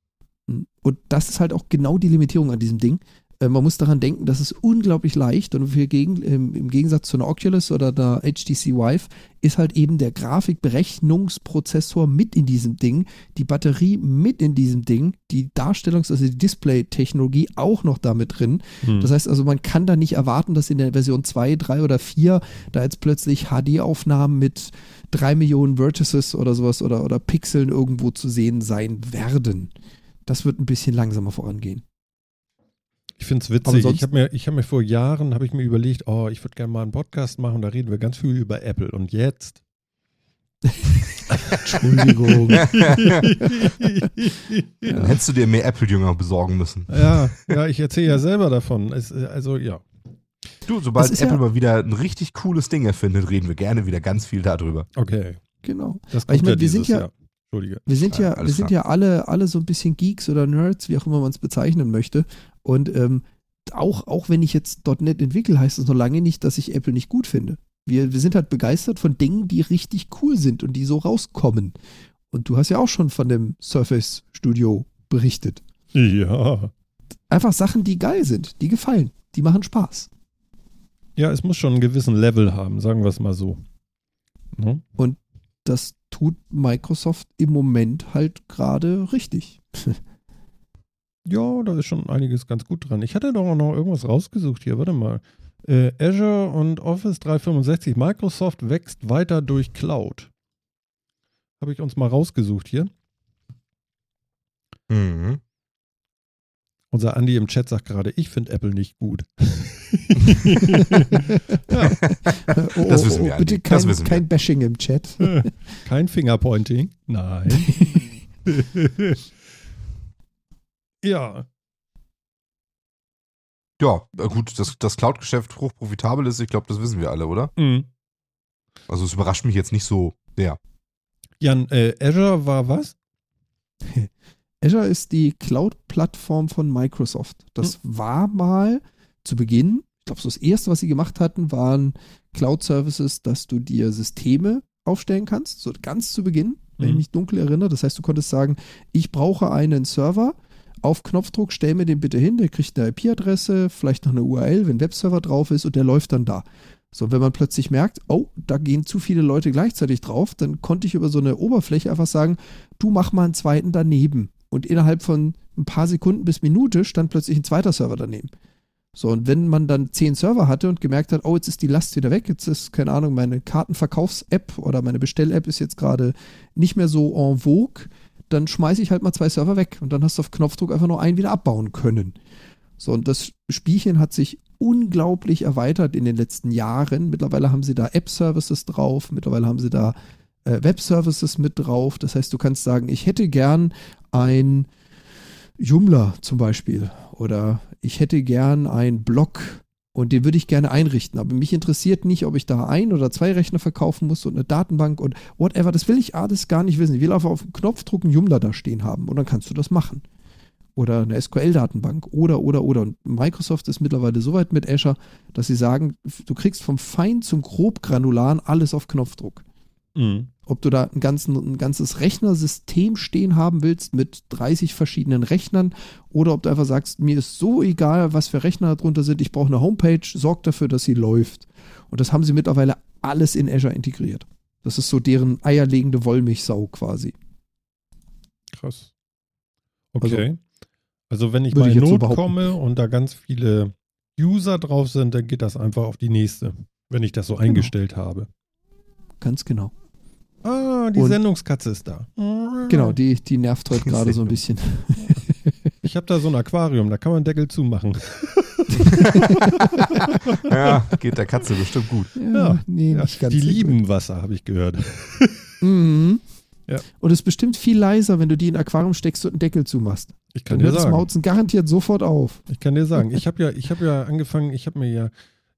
Und das ist halt auch genau die Limitierung an diesem Ding. Äh, man muss daran denken, das ist unglaublich leicht und gegen, ähm, im Gegensatz zu einer Oculus oder der HTC Vive ist halt eben der Grafikberechnungsprozessor mit in diesem Ding, die Batterie mit in diesem Ding, die Darstellungs-, also die Display-Technologie auch noch damit drin. Hm. Das heißt also, man kann da nicht erwarten, dass in der Version 2, 3 oder 4 da jetzt plötzlich HD-Aufnahmen mit 3 Millionen Vertices oder sowas oder, oder Pixeln irgendwo zu sehen sein werden. Das wird ein bisschen langsamer vorangehen. Ich finde es witzig. Ich habe mir, hab mir vor Jahren ich mir überlegt, oh, ich würde gerne mal einen Podcast machen, da reden wir ganz viel über Apple. Und jetzt? Entschuldigung. Dann hättest du dir mehr Apple-Jünger besorgen müssen. Ja, ja, ich erzähle ja selber davon. Es, also, ja. Du, sobald Apple ja mal wieder ein richtig cooles Ding erfindet, reden wir gerne wieder ganz viel darüber. Okay. Genau. Das kommt ich meine, wir sind ja, Entschuldige. Wir sind ja, ja wir sind ja alle, alle so ein bisschen Geeks oder Nerds, wie auch immer man es bezeichnen möchte. Und ähm, auch, auch wenn ich jetzt .NET entwickle, heißt das noch lange nicht, dass ich Apple nicht gut finde. Wir, wir sind halt begeistert von Dingen, die richtig cool sind und die so rauskommen. Und du hast ja auch schon von dem Surface Studio berichtet. Ja. Einfach Sachen, die geil sind, die gefallen, die machen Spaß. Ja, es muss schon einen gewissen Level haben, sagen wir es mal so. Ne? Und das tut Microsoft im Moment halt gerade richtig. Ja, da ist schon einiges ganz gut dran. Ich hatte doch noch irgendwas rausgesucht hier, warte mal. Äh, Azure und Office 365. Microsoft wächst weiter durch Cloud. Habe ich uns mal rausgesucht hier. Mhm. Unser Andi im Chat sagt gerade, ich finde Apple nicht gut. ja. oh, das wissen wir. Oh, bitte kein, wissen kein wir. Bashing im Chat. kein Fingerpointing. Nein. ja. Ja, gut, dass das Cloud-Geschäft hochprofitabel ist, ich glaube, das wissen wir alle, oder? Mhm. Also es überrascht mich jetzt nicht so sehr. Jan, äh, Azure war was? Azure ist die Cloud-Plattform von Microsoft. Das hm. war mal zu Beginn, ich glaube, so das erste, was sie gemacht hatten, waren Cloud-Services, dass du dir Systeme aufstellen kannst, so ganz zu Beginn, wenn ich hm. mich dunkel erinnere. Das heißt, du konntest sagen, ich brauche einen Server, auf Knopfdruck, stell mir den bitte hin, der kriegt eine IP-Adresse, vielleicht noch eine URL, wenn Webserver drauf ist und der läuft dann da. So, wenn man plötzlich merkt, oh, da gehen zu viele Leute gleichzeitig drauf, dann konnte ich über so eine Oberfläche einfach sagen, du mach mal einen zweiten daneben. Und innerhalb von ein paar Sekunden bis Minute stand plötzlich ein zweiter Server daneben. So, und wenn man dann zehn Server hatte und gemerkt hat, oh, jetzt ist die Last wieder weg, jetzt ist, keine Ahnung, meine Kartenverkaufs-App oder meine Bestell-App ist jetzt gerade nicht mehr so en vogue, dann schmeiße ich halt mal zwei Server weg und dann hast du auf Knopfdruck einfach nur einen wieder abbauen können. So, und das Spielchen hat sich unglaublich erweitert in den letzten Jahren. Mittlerweile haben sie da App-Services drauf, mittlerweile haben sie da äh, Web-Services mit drauf. Das heißt, du kannst sagen, ich hätte gern ein Joomla zum Beispiel oder ich hätte gern ein Blog Und den würde ich gerne einrichten. Aber mich interessiert nicht, ob ich da ein oder zwei Rechner verkaufen muss und eine Datenbank und whatever. Das will ich alles gar nicht wissen. Ich will einfach auf Knopfdruck einen Joomla da stehen haben und dann kannst du das machen. Oder eine SQL-Datenbank oder, oder, oder. Und Microsoft ist mittlerweile so weit mit Azure, dass sie sagen, du kriegst vom Fein zum Grobgranularen alles auf Knopfdruck. Mhm. Ob du da ein, ganzen, ein ganzes Rechnersystem stehen haben willst mit 30 verschiedenen Rechnern oder ob du einfach sagst, mir ist so egal, was für Rechner darunter sind, ich brauche eine Homepage, sorg dafür, dass sie läuft. Und das haben sie mittlerweile alles in Azure integriert. Das ist so deren eierlegende Wollmilchsau quasi. Krass. Okay. Also, wenn ich mal in so Not behaupten. komme und da ganz viele User drauf sind, dann geht das einfach auf die nächste, wenn ich das so Genau. eingestellt habe. Ganz genau. Ah, die Und- Sendungskatze ist da. Genau, die, die nervt heute gerade so ein bisschen. Ich habe da so ein Aquarium, da kann man Deckel zumachen. Ja, geht der Katze bestimmt gut. Ja, nee, Ja, nicht ganz. die so gut. lieben Wasser, habe ich gehört. Mhm. Ja. Und es ist bestimmt viel leiser, wenn du die in ein Aquarium steckst und einen Deckel zumachst. Ich kann Dann dir hört das sagen. Mauzen garantiert sofort auf. Ich kann dir sagen, ich habe ja, ich habe ja angefangen, ich habe mir ja,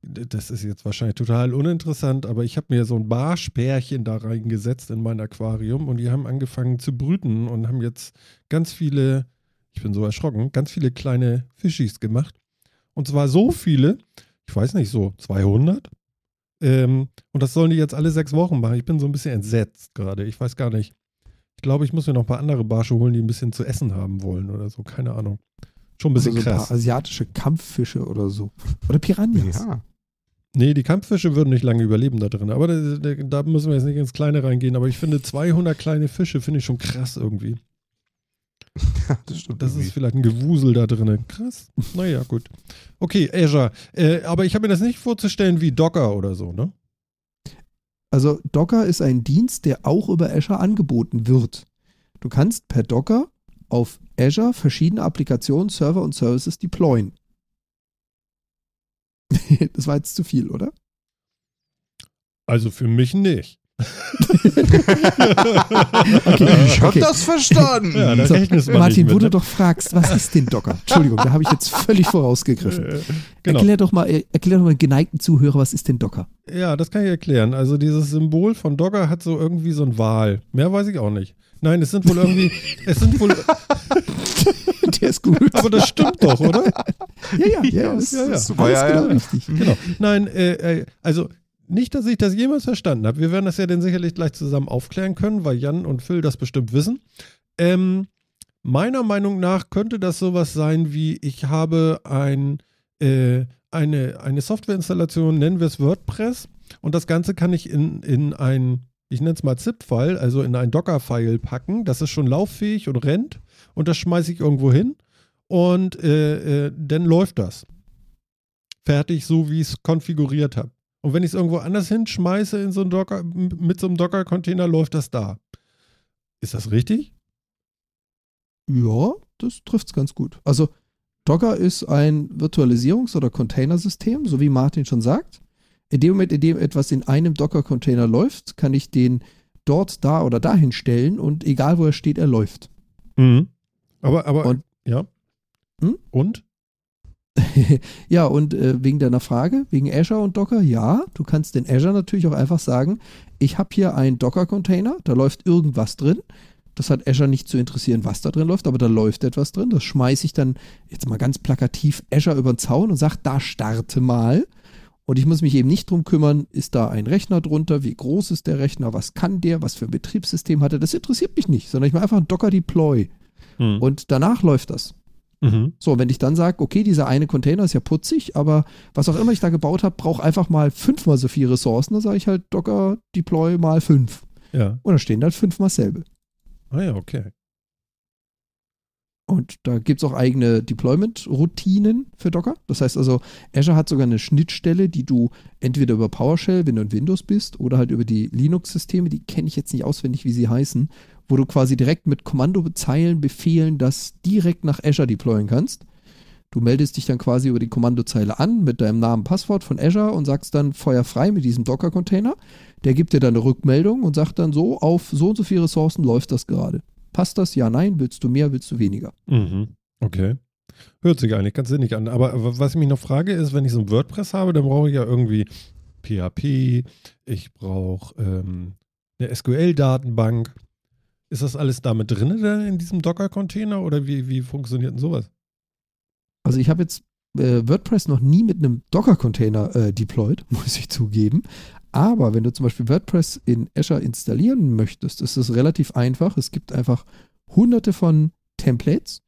das ist jetzt wahrscheinlich total uninteressant, aber ich habe mir so ein Barspärchen da reingesetzt in mein Aquarium und die haben angefangen zu brüten und haben jetzt ganz viele, ich bin so erschrocken, ganz viele kleine Fischis gemacht. Und zwar so viele, ich weiß nicht, so 200. Ähm, und das sollen die jetzt alle sechs Wochen machen. Ich bin so ein bisschen entsetzt gerade. Ich weiß gar nicht. Ich glaube, ich muss mir noch ein paar andere Barsche holen, die ein bisschen zu essen haben wollen oder so. Keine Ahnung. Schon ein bisschen also so ein krass. paar asiatische Kampffische oder so. Oder Piranhas. Ja. Nee, die Kampffische würden nicht lange überleben da drin. Aber da, da, da müssen wir jetzt nicht ins Kleine reingehen. Aber ich finde 200 kleine Fische finde ich schon krass irgendwie. das stimmt. Das ist vielleicht ein Gewusel da drin. Krass. Naja, gut. Okay, Azure. Äh, aber ich habe mir das nicht vorzustellen wie Docker oder so, ne? Also Docker ist ein Dienst, der auch über Azure angeboten wird. Du kannst per Docker auf Azure verschiedene Applikationen, Server und Services deployen. das war jetzt zu viel, oder? Also für mich nicht. Okay, Ich hab okay. das verstanden. Ja, da So, Martin, wo mit, du ne? doch fragst, was ist denn Docker? Entschuldigung, da habe ich jetzt völlig vorausgegriffen. Äh, genau. Erklär doch mal, äh, erklär doch mal geneigten Zuhörer, was ist denn Docker? Ja, das kann ich erklären. Also dieses Symbol von Docker hat so irgendwie so ein Wal. Mehr weiß ich auch nicht. Nein, es sind wohl irgendwie, es sind wohl, Der ist gut. aber das stimmt doch, oder? ja, ja, ja, ist, ja, ja. Super, ja, genau ja. richtig. Genau. Nein, äh, äh, also nicht, dass ich das jemals verstanden habe. Wir werden das ja dann sicherlich gleich zusammen aufklären können, weil Jan und Phil das bestimmt wissen. Ähm, meiner Meinung nach könnte das sowas sein wie, ich habe ein, äh, eine, eine Softwareinstallation, nennen wir es WordPress, und das Ganze kann ich in, in ein, ich nenne es mal ZIP-File, also in ein Docker-File packen. Das ist schon lauffähig und rennt und das schmeiße ich irgendwo hin und äh, äh, dann läuft das fertig, so wie ich es konfiguriert habe. Und wenn ich es irgendwo anders hinschmeiße in so einen Docker, mit so einem Docker-Container, läuft das da. Ist das richtig? Ja, das trifft es ganz gut. Also Docker ist ein Virtualisierungs- oder Containersystem, so wie Martin schon sagt. In dem Moment, in dem etwas in einem Docker-Container läuft, kann ich den dort, da oder dahin stellen und egal wo er steht, er läuft. Aber, aber, Und- ja. Hm? Und? ja, und äh, wegen deiner Frage, wegen Azure und Docker, ja, du kannst in Azure natürlich auch einfach sagen, ich habe hier einen Docker-Container, da läuft irgendwas drin. Das hat Azure nicht zu interessieren, was da drin läuft, aber da läuft etwas drin. Das schmeiße ich dann jetzt mal ganz plakativ Azure über den Zaun und sage, da starte mal. Und ich muss mich eben nicht drum kümmern, ist da ein Rechner drunter, wie groß ist der Rechner, was kann der, was für ein Betriebssystem hat er. Das interessiert mich nicht, sondern ich mache einfach einen Docker-Deploy Hm. und danach läuft das. Mhm. So, wenn ich dann sage, okay, dieser eine Container ist ja putzig, aber was auch immer ich da gebaut habe, braucht einfach mal fünfmal so viele Ressourcen, dann sage ich halt Docker Deploy mal fünf. Ja. Und da stehen halt fünfmal selbe. Ah ja, okay. Und da gibt es auch eigene Deployment-Routinen für Docker. Das heißt also, Azure hat sogar eine Schnittstelle, die du entweder über PowerShell, wenn du in Windows bist, oder halt über die Linux-Systeme, die kenne ich jetzt nicht auswendig, wie sie heißen, wo du quasi direkt mit Kommandozeilen, Befehlen das direkt nach Azure deployen kannst. Du meldest dich dann quasi über die Kommandozeile an mit deinem Namen, Passwort von Azure und sagst dann Feuer frei mit diesem Docker-Container. Der gibt dir dann eine Rückmeldung und sagt dann so, auf so und so viele Ressourcen läuft das gerade. Passt das? Ja, nein. Willst du mehr, willst du weniger? Mhm. Okay. Hört sich eigentlich ganz sinnig an. Aber was ich mich noch frage, ist, wenn ich so ein WordPress habe, dann brauche ich ja irgendwie PHP, ich brauche ähm, eine SQL-Datenbank. Ist das alles damit drin in diesem Docker-Container oder wie, wie funktioniert denn sowas? Also ich habe jetzt äh, WordPress noch nie mit einem Docker-Container äh, deployed, muss ich zugeben. Aber wenn du zum Beispiel WordPress in Azure installieren möchtest, ist es relativ einfach. Es gibt einfach hunderte von Templates.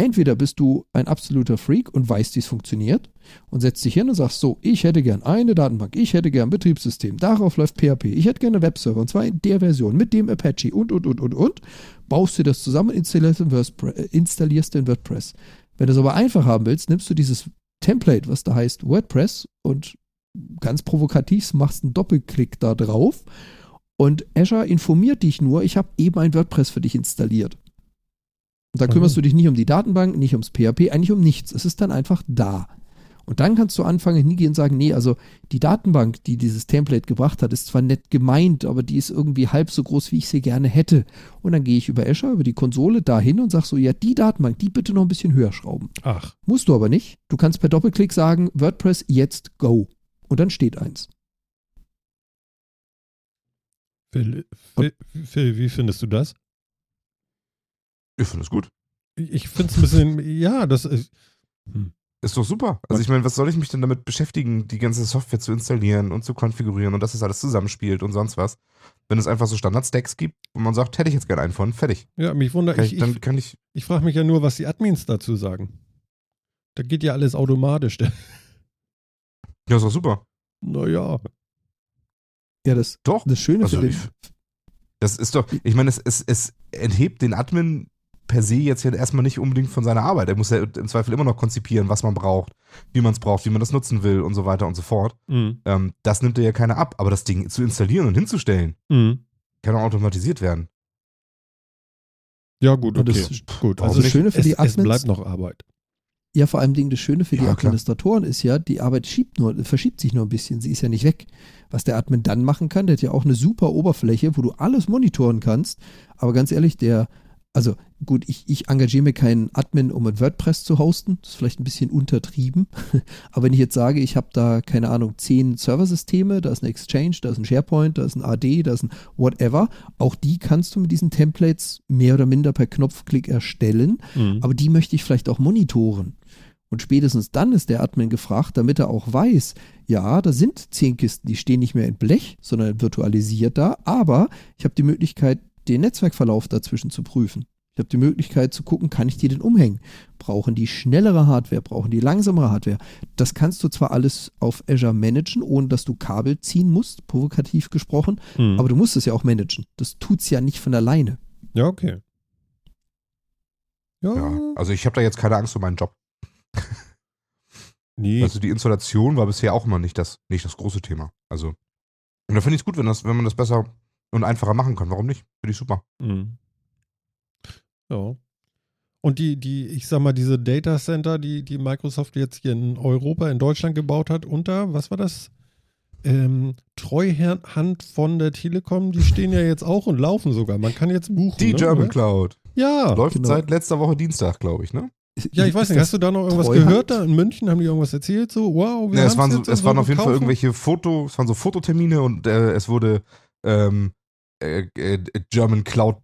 Entweder bist du ein absoluter Freak und weißt, wie es funktioniert und setzt dich hin und sagst so, ich hätte gern eine Datenbank, ich hätte gern ein Betriebssystem, darauf läuft PHP, ich hätte gerne einen Webserver und zwar in der Version mit dem Apache und, und, und, und, und. Baust dir das zusammen und installierst in äh, WordPress. Wenn du es aber einfach haben willst, nimmst du dieses Template, was da heißt WordPress und ganz provokativ machst einen Doppelklick da drauf und Azure informiert dich nur, ich habe eben ein WordPress für dich installiert. Und da kümmerst du dich nicht um die Datenbank, nicht ums PHP, eigentlich um nichts. Es ist dann einfach da. Und dann kannst du anfangen, hingehen und sagen, nee, also die Datenbank, die dieses Template gebracht hat, ist zwar nett gemeint, aber die ist irgendwie halb so groß, wie ich sie gerne hätte. Und dann gehe ich über Azure, über die Konsole dahin und sage so, ja, die Datenbank, die bitte noch ein bisschen höher schrauben. Ach. Musst du aber nicht. Du kannst per Doppelklick sagen, WordPress jetzt go. Und dann steht eins. Phil, Phil, Phil wie findest du das? Ich finde es gut. Ich finde es ein bisschen, ja, das ist. Hm. Ist doch super. Also ich meine, was soll ich mich denn damit beschäftigen, die ganze Software zu installieren und zu konfigurieren und dass es alles zusammenspielt und sonst was? Wenn es einfach so Standard-Stacks gibt, wo man sagt, hätte ich jetzt gerne einen von, fertig. Ja, mich wundert, ich, ich, dann kann ich. Ich frage mich ja nur, was die Admins dazu sagen. Da geht ja alles automatisch. Ja, ist doch super. Naja. Ja, das, doch. das Schöne also für den. Das ist doch, ich meine, es, es, es enthebt den Admin per se jetzt ja erstmal nicht unbedingt von seiner Arbeit. Er muss ja im Zweifel immer noch konzipieren, was man braucht, wie man es braucht, wie man das nutzen will und so weiter und so fort. Mhm. Ähm, das nimmt er ja keiner ab. Aber das Ding zu installieren und hinzustellen, mhm. kann auch automatisiert werden. Ja, gut, okay. Das, gut. Also das Schöne für es, die es Admins, bleibt noch Arbeit. Ja, vor allem Ding, das Schöne für die Ja, klar. Administratoren ist ja, die Arbeit schiebt nur, verschiebt sich nur ein bisschen, sie ist ja nicht weg. Was der Admin dann machen kann, der hat ja auch eine super Oberfläche, wo du alles monitoren kannst. Aber ganz ehrlich, der, also gut, ich, ich engagiere mir keinen Admin, um ein WordPress zu hosten. Das ist vielleicht ein bisschen untertrieben. Aber wenn ich jetzt sage, ich habe da, keine Ahnung, zehn Serversysteme, da ist ein Exchange, da ist ein SharePoint, da ist ein AD, da ist ein whatever, auch die kannst du mit diesen Templates mehr oder minder per Knopfklick erstellen. Mhm. Aber die möchte ich vielleicht auch monitoren. Und spätestens dann ist der Admin gefragt, damit er auch weiß, ja, da sind zehn Kisten, die stehen nicht mehr in Blech, sondern virtualisiert da, aber ich habe die Möglichkeit, den Netzwerkverlauf dazwischen zu prüfen. Ich habe die Möglichkeit zu gucken, kann ich die denn umhängen? Brauchen die schnellere Hardware? Brauchen die langsamere Hardware? Das kannst du zwar alles auf Azure managen, ohne dass du Kabel ziehen musst, provokativ gesprochen, Mhm. aber du musst es ja auch managen. Das tut's ja nicht von alleine. ja, okay. Ja, Ja. Also ich habe da jetzt keine Angst um meinen Job. nee. Also die Installation war bisher auch immer nicht das, nicht das große Thema. Also, und da finde ich es gut, wenn, das, wenn man das besser und einfacher machen kann. Warum nicht? Finde ich super. Mhm. Ja. Und die, die, ich sag mal, diese Data Center, die, die Microsoft jetzt hier in Europa, in Deutschland gebaut hat, unter, was war das? Ähm, Treuhand von der Telekom, die stehen ja jetzt auch und laufen sogar. Man kann jetzt buchen. Die ne, German oder? Cloud. Ja. Läuft genau. seit letzter Woche Dienstag, glaube ich, ne? Ja, ich weiß nicht, hast du da noch irgendwas Treuhand? gehört da in München? Haben die irgendwas erzählt? So, wow, wir Ja, es haben's waren, so, es waren so auf jeden Fall irgendwelche Foto, es waren so Fototermine und äh, es wurde ähm, äh, äh, German Cloud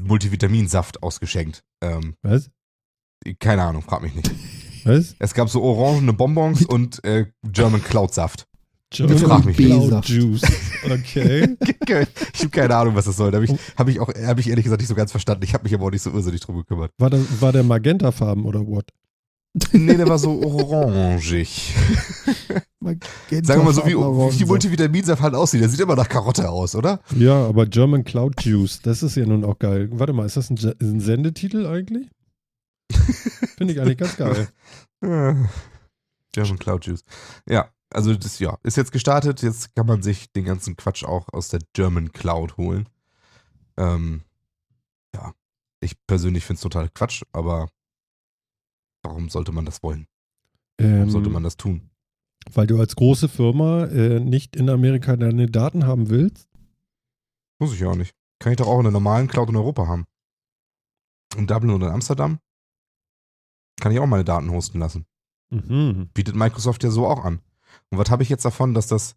Multivitaminsaft ausgeschenkt. Ähm, Was? keine Ahnung, frag mich nicht. Was? Es gab so orangene Bonbons und äh, German Cloud Saft. German frag mich nicht. Cloud. Juice. Okay. ich habe keine Ahnung, was das soll. Da habe ich, hab ich auch, habe ich ehrlich gesagt nicht so ganz verstanden. Ich habe mich aber auch nicht so irrsinnig drum gekümmert. War, das, war der Magentafarben oder what? Nee, der war so orangig. Sagen wir mal so, wie, wie die Multivitaminsaft halt aussieht. Der sieht immer nach Karotte aus, oder? Ja, aber German Cloud Juice, das ist ja nun auch geil. Warte mal, ist das ein, ein Sendetitel eigentlich? Finde ich eigentlich ganz geil. German Cloud Juice. Ja, also das ja, ist jetzt gestartet. Jetzt kann man sich den ganzen Quatsch auch aus der German Cloud holen. Ähm, ja, ich persönlich finde es total Quatsch, aber warum sollte man das wollen? Warum Ähm, sollte man das tun? weil du als große Firma äh, nicht in Amerika deine Daten haben willst. Muss ich ja auch nicht. Kann ich doch auch in der normalen Cloud in Europa haben. In Dublin oder in Amsterdam. Kann ich auch meine Daten hosten lassen. Mhm. Bietet Microsoft ja so auch an. Und was habe ich jetzt davon, dass das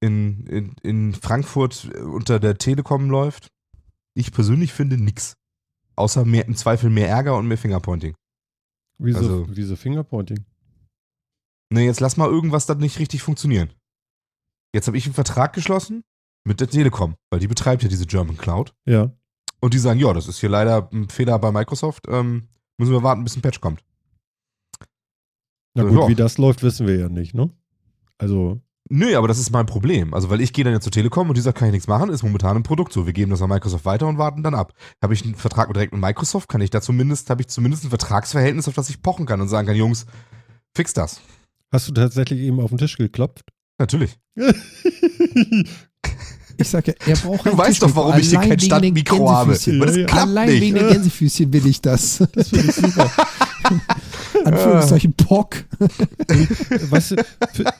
in, in, in Frankfurt unter der Telekom läuft? Ich persönlich finde nix. Außer mehr, im Zweifel mehr Ärger und mehr Fingerpointing. Wieso, Also- wieso Fingerpointing? Ne, jetzt lass mal irgendwas das nicht richtig funktionieren. Jetzt habe ich einen Vertrag geschlossen mit der Telekom, weil die betreibt ja diese German Cloud. Ja. Und die sagen, ja, das ist hier leider ein Fehler bei Microsoft. Ähm, müssen wir warten, bis ein Patch kommt. Na Ja, gut, ja. wie das läuft, wissen wir ja nicht, ne? Also, Nö, aber das ist mein Problem. Also, weil ich gehe dann ja zur Telekom und die sagt, kann ich nichts machen, ist momentan ein Produkt so. Wir geben das an Microsoft weiter und warten dann ab. Habe ich einen Vertrag direkt mit Microsoft, kann ich da zumindest, habe ich zumindest ein Vertragsverhältnis, auf das ich pochen kann und sagen kann, Jungs, fix das. hast du tatsächlich eben auf den Tisch geklopft? Natürlich. Ich sag ja, er braucht Du weißt doch, warum ich hier kein Standmikro den habe. Weil das Ja, ja. klappt Allein nicht. wegen der Gänsefüßchen will ich das. Das finde ich super. Anführungszeichen POC. weißt du, für, Jan,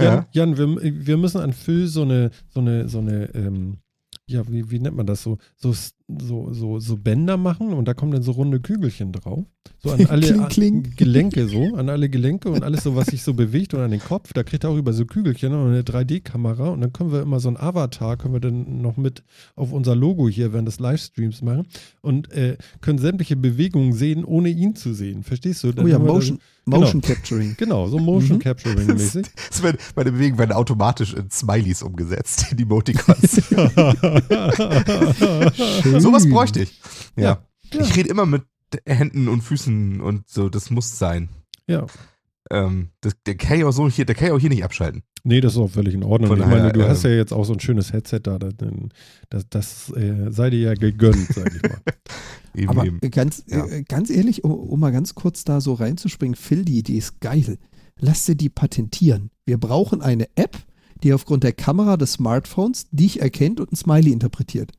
Ja. Jan wir, wir müssen an Phil so eine, so eine, so eine, ähm, ja, wie, wie nennt man das so, so, so, so, so Bänder machen und da kommen dann so runde Kügelchen drauf. So an alle Kling, kling. a- Gelenke so, an alle Gelenke und alles so, was sich so bewegt und an den Kopf. Da kriegt er auch über so Kügelchen und eine 3D-Kamera und dann können wir immer so ein Avatar, können wir dann noch mit auf unser Logo hier während des Livestreams machen und äh, können sämtliche Bewegungen sehen, ohne ihn zu sehen. Verstehst du? Dann Oh ja, Motion, Genau. Motion Capturing. Genau, so Motion Mhm. Capturing mäßig. Das werden, meine Bewegungen werden automatisch in Smileys umgesetzt, in Emoticons. Schön. Sowas bräuchte ich. Ja. Ja. Ja. Ich rede immer mit Händen und Füßen und so, das muss sein. ja. Ähm, das, der kann ja auch so hier, der kann ja auch hier nicht abschalten. Nee, das ist auch völlig in Ordnung. Von ich meine, du hast ja ähm, jetzt auch so ein schönes Headset da. Das, das, das äh, sei dir ja gegönnt, sag ich mal. Eben, Aber eben. ganz, Ja. äh, ganz ehrlich, um, um mal ganz kurz da so reinzuspringen, Phil, die Idee ist geil. Lass dir die patentieren. Wir brauchen eine App, die aufgrund der Kamera des Smartphones dich erkennt und ein Smiley interpretiert.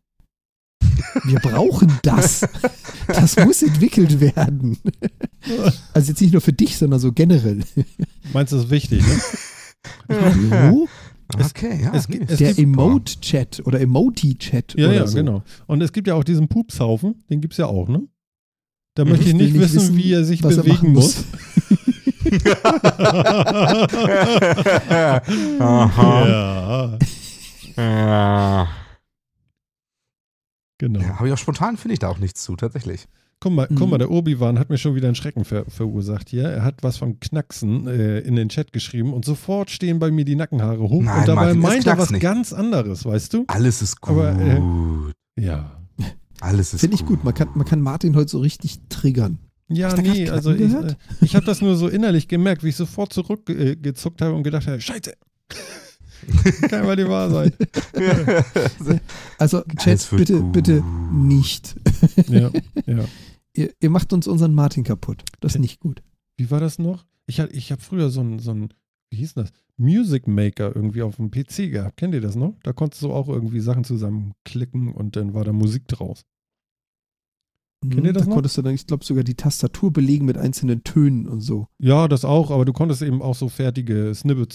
Wir brauchen das. Das muss entwickelt werden. Also jetzt nicht nur für dich, sondern so generell. Meinst du, das ist wichtig, ne? Hallo? Okay, ja. es es Der Emote-Chat oder Emoti-Chat Ja, oder ja, so. genau. Und es gibt ja auch diesen Pupshaufen, den gibt es ja auch, ne? Da Mhm. möchte ich nicht wissen, wie er sich was er bewegen machen muss. Aha. Ja, Ja. Genau. Ja, aber ja, spontan finde ich da auch nichts zu, tatsächlich. Guck mal, guck Mhm. mal, der Obi-Wan hat mir schon wieder einen Schrecken ver verursacht hier. Er hat was von Knacksen äh, in den Chat geschrieben und sofort stehen bei mir die Nackenhaare hoch. Nein, und dabei Martin, meint er was nicht. ganz anderes, weißt du? Alles ist gut. Aber, äh, Ja. Alles ist Finde ich gut. Man kann, man kann Martin heute so richtig triggern. Ja, nee, also ich, äh, ich habe das nur so innerlich gemerkt, wie ich sofort zurückgezuckt äh, gezuckt habe und gedacht habe, scheiße. Kann mal die wahr sein. Also, Chat, bitte, gut. bitte nicht. Ja, ja. Ihr, ihr macht uns unseren Martin kaputt. Das ist nicht gut. Wie war das noch? Ich, ich habe früher so ein, so ein, wie hieß das? Music Maker irgendwie auf dem PC gehabt. Kennt ihr das noch? Da konntest du auch irgendwie Sachen zusammenklicken und dann war da Musik draus. Kennt ihr das Hm, da noch? konntest du dann, ich glaube, sogar die Tastatur belegen mit einzelnen Tönen und so. Ja, das auch, aber du konntest eben auch so fertige Snippet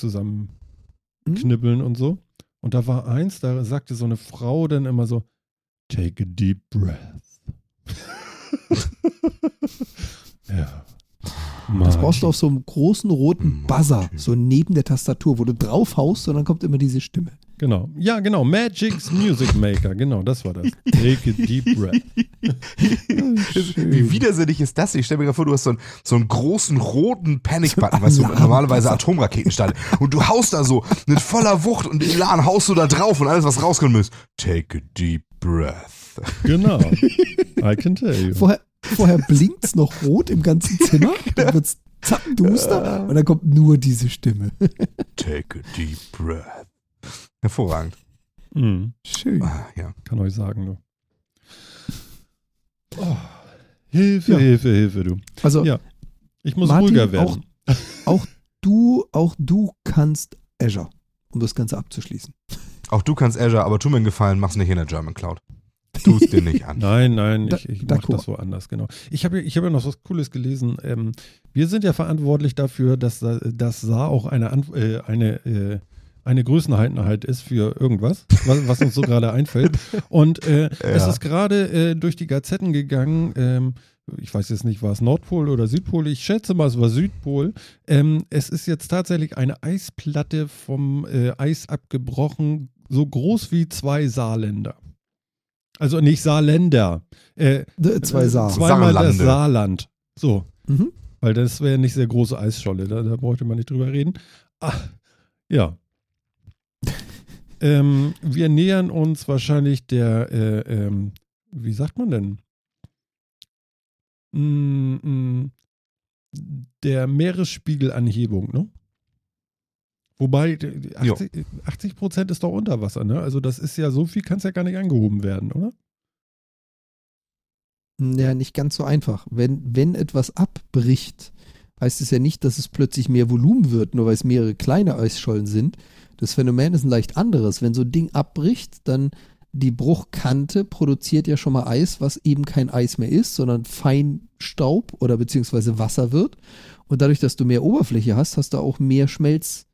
zusammenknibbeln Hm? und so. Und da war eins, da sagte so eine Frau dann immer so, take a deep breath. ja. Das brauchst du auf so einem großen roten Buzzer, so neben der Tastatur, wo du drauf haust und dann kommt immer diese Stimme. Genau. Ja, genau. Magic's Music Maker. Genau, das war das. Take a deep breath. Wie widersinnig ist das? Ich stelle mir gerade vor, du hast so einen, so einen großen roten Panic-Button, weißt du, normalerweise Atomraketen starten. Und du haust da so mit voller Wucht und Elan haust du da drauf und alles, was rauskommen muss. Take a deep breath. Genau. I can tell you. Vorher, vorher blinkt es noch rot im ganzen Zimmer, dann wird es zappenduster und dann kommt nur diese Stimme. Take a deep breath. Hervorragend. Mhm. Schön. Ah, ja. Kann euch sagen, du. Oh. Hilfe, Ja. Hilfe, Hilfe, du. Also Ja. Ich muss Martin, ruhiger werden. du, auch du kannst Azure, um das Ganze abzuschließen. Auch du kannst Azure, aber tu mir einen Gefallen, mach's nicht in der German Cloud. Tu es dir nicht an. Nein, nein, ich, ich mache das woanders, genau. Ich habe ja, ich hab ja noch was Cooles gelesen. Ähm, wir sind ja verantwortlich dafür, dass das SAR auch eine, An- äh, eine, äh, eine Größeneinheit ist für irgendwas, was, was uns so gerade einfällt. Und äh, es Ja. ist gerade äh, durch die Gazetten gegangen, ähm, ich weiß jetzt nicht, war es Nordpol oder Südpol, ich schätze mal, es war Südpol. Ähm, es ist jetzt tatsächlich eine Eisplatte vom äh, Eis abgebrochen, so groß wie zwei Saarländer. Also nicht Saarländer. Äh, Zwei Saar. Zweimal das. Saarland. So. Mhm. Weil das wäre nicht sehr große Eisscholle, da, da bräuchte man nicht drüber reden. Ah, ja. ähm, wir nähern uns wahrscheinlich der, äh, ähm, wie sagt man denn? Mm, mm, der Meeresspiegelanhebung, ne? Wobei die- die Jo. 80, 80 Prozent ist doch unter Wasser, ne? Also das ist ja so viel, kann es ja gar nicht angehoben werden, oder? Ja, nicht ganz so einfach. Wenn, wenn etwas abbricht, heißt es ja nicht, dass es plötzlich mehr Volumen wird, nur weil es mehrere kleine Eisschollen sind. Das Phänomen ist ein leicht anderes. Wenn so ein Ding abbricht, dann die Bruchkante produziert ja schon mal Eis, was eben kein Eis mehr ist, sondern Feinstaub oder beziehungsweise Wasser wird. Und dadurch, dass du mehr Oberfläche hast, hast du auch mehr Schmelz.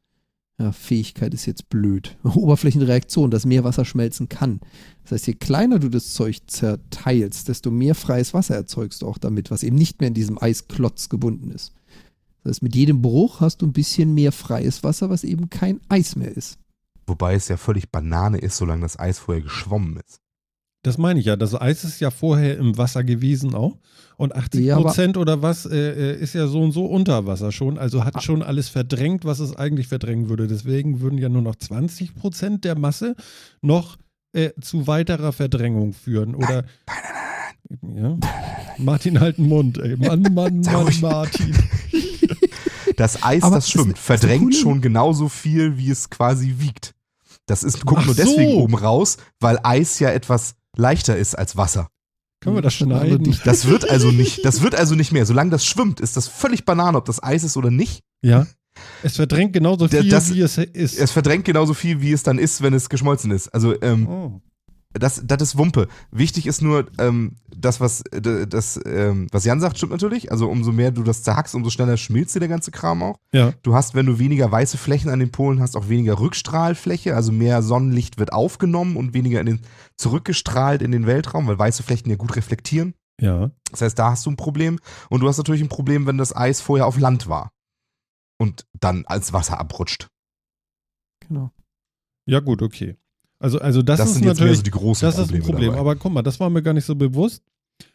Ja, Fähigkeit ist jetzt blöd. Oberflächenreaktion, dass mehr Wasser schmelzen kann. Das heißt, je kleiner du das Zeug zerteilst, desto mehr freies Wasser erzeugst du auch damit, was eben nicht mehr in diesem Eisklotz gebunden ist. Das heißt, mit jedem Bruch hast du ein bisschen mehr freies Wasser, was eben kein Eis mehr ist. Wobei es ja völlig Banane ist, solange das Eis vorher geschwommen ist. Das meine ich ja. Das Eis ist ja vorher im Wasser gewesen auch. Und 80 Ja, Prozent oder was äh, äh, ist ja so und so unter Wasser schon. Also Ah. hat schon alles verdrängt, was es eigentlich verdrängen würde. Deswegen würden ja nur noch 20 Prozent der Masse noch äh, zu weiterer Verdrängung führen. Oder. Ja. Martin, halt den Mund, ey. Mann, Mann, Mann, ruhig. Martin. Das Eis, Aber das schwimmt, das verdrängt schon genauso viel, wie es quasi wiegt. Das ist, guckt Ach nur so. deswegen oben raus, weil Eis ja etwas leichter ist als Wasser. Können wir das ist schneiden? Das wird also nicht, das wird also nicht mehr. Solange das schwimmt, ist das völlig Banane, ob das Eis ist oder nicht. Ja. Es verdrängt genauso viel, das- wie es ist. Es verdrängt genauso viel, wie es dann ist, wenn es geschmolzen ist. Also ähm, oh. Das, das ist Wumpe. Wichtig ist nur, ähm, das, was, äh, das, ähm, was Jan sagt, stimmt natürlich. Also umso mehr du das zerhackst, umso schneller schmilzt dir der ganze Kram auch. Ja. Du hast, wenn du weniger weiße Flächen an den Polen hast, auch weniger Rückstrahlfläche, also mehr Sonnenlicht wird aufgenommen und weniger in den, zurückgestrahlt in den Weltraum, weil weiße Flächen ja gut reflektieren. Ja. Das heißt, da hast du ein Problem. Und du hast natürlich ein Problem, wenn das Eis vorher auf Land war und dann als Wasser abrutscht. Genau. Ja, gut, okay. Also, also das, Das, ist sind jetzt mehr natürlich. so die großen Das ist Probleme. ein Problem. Dabei. Aber guck mal, das war mir gar nicht so bewusst.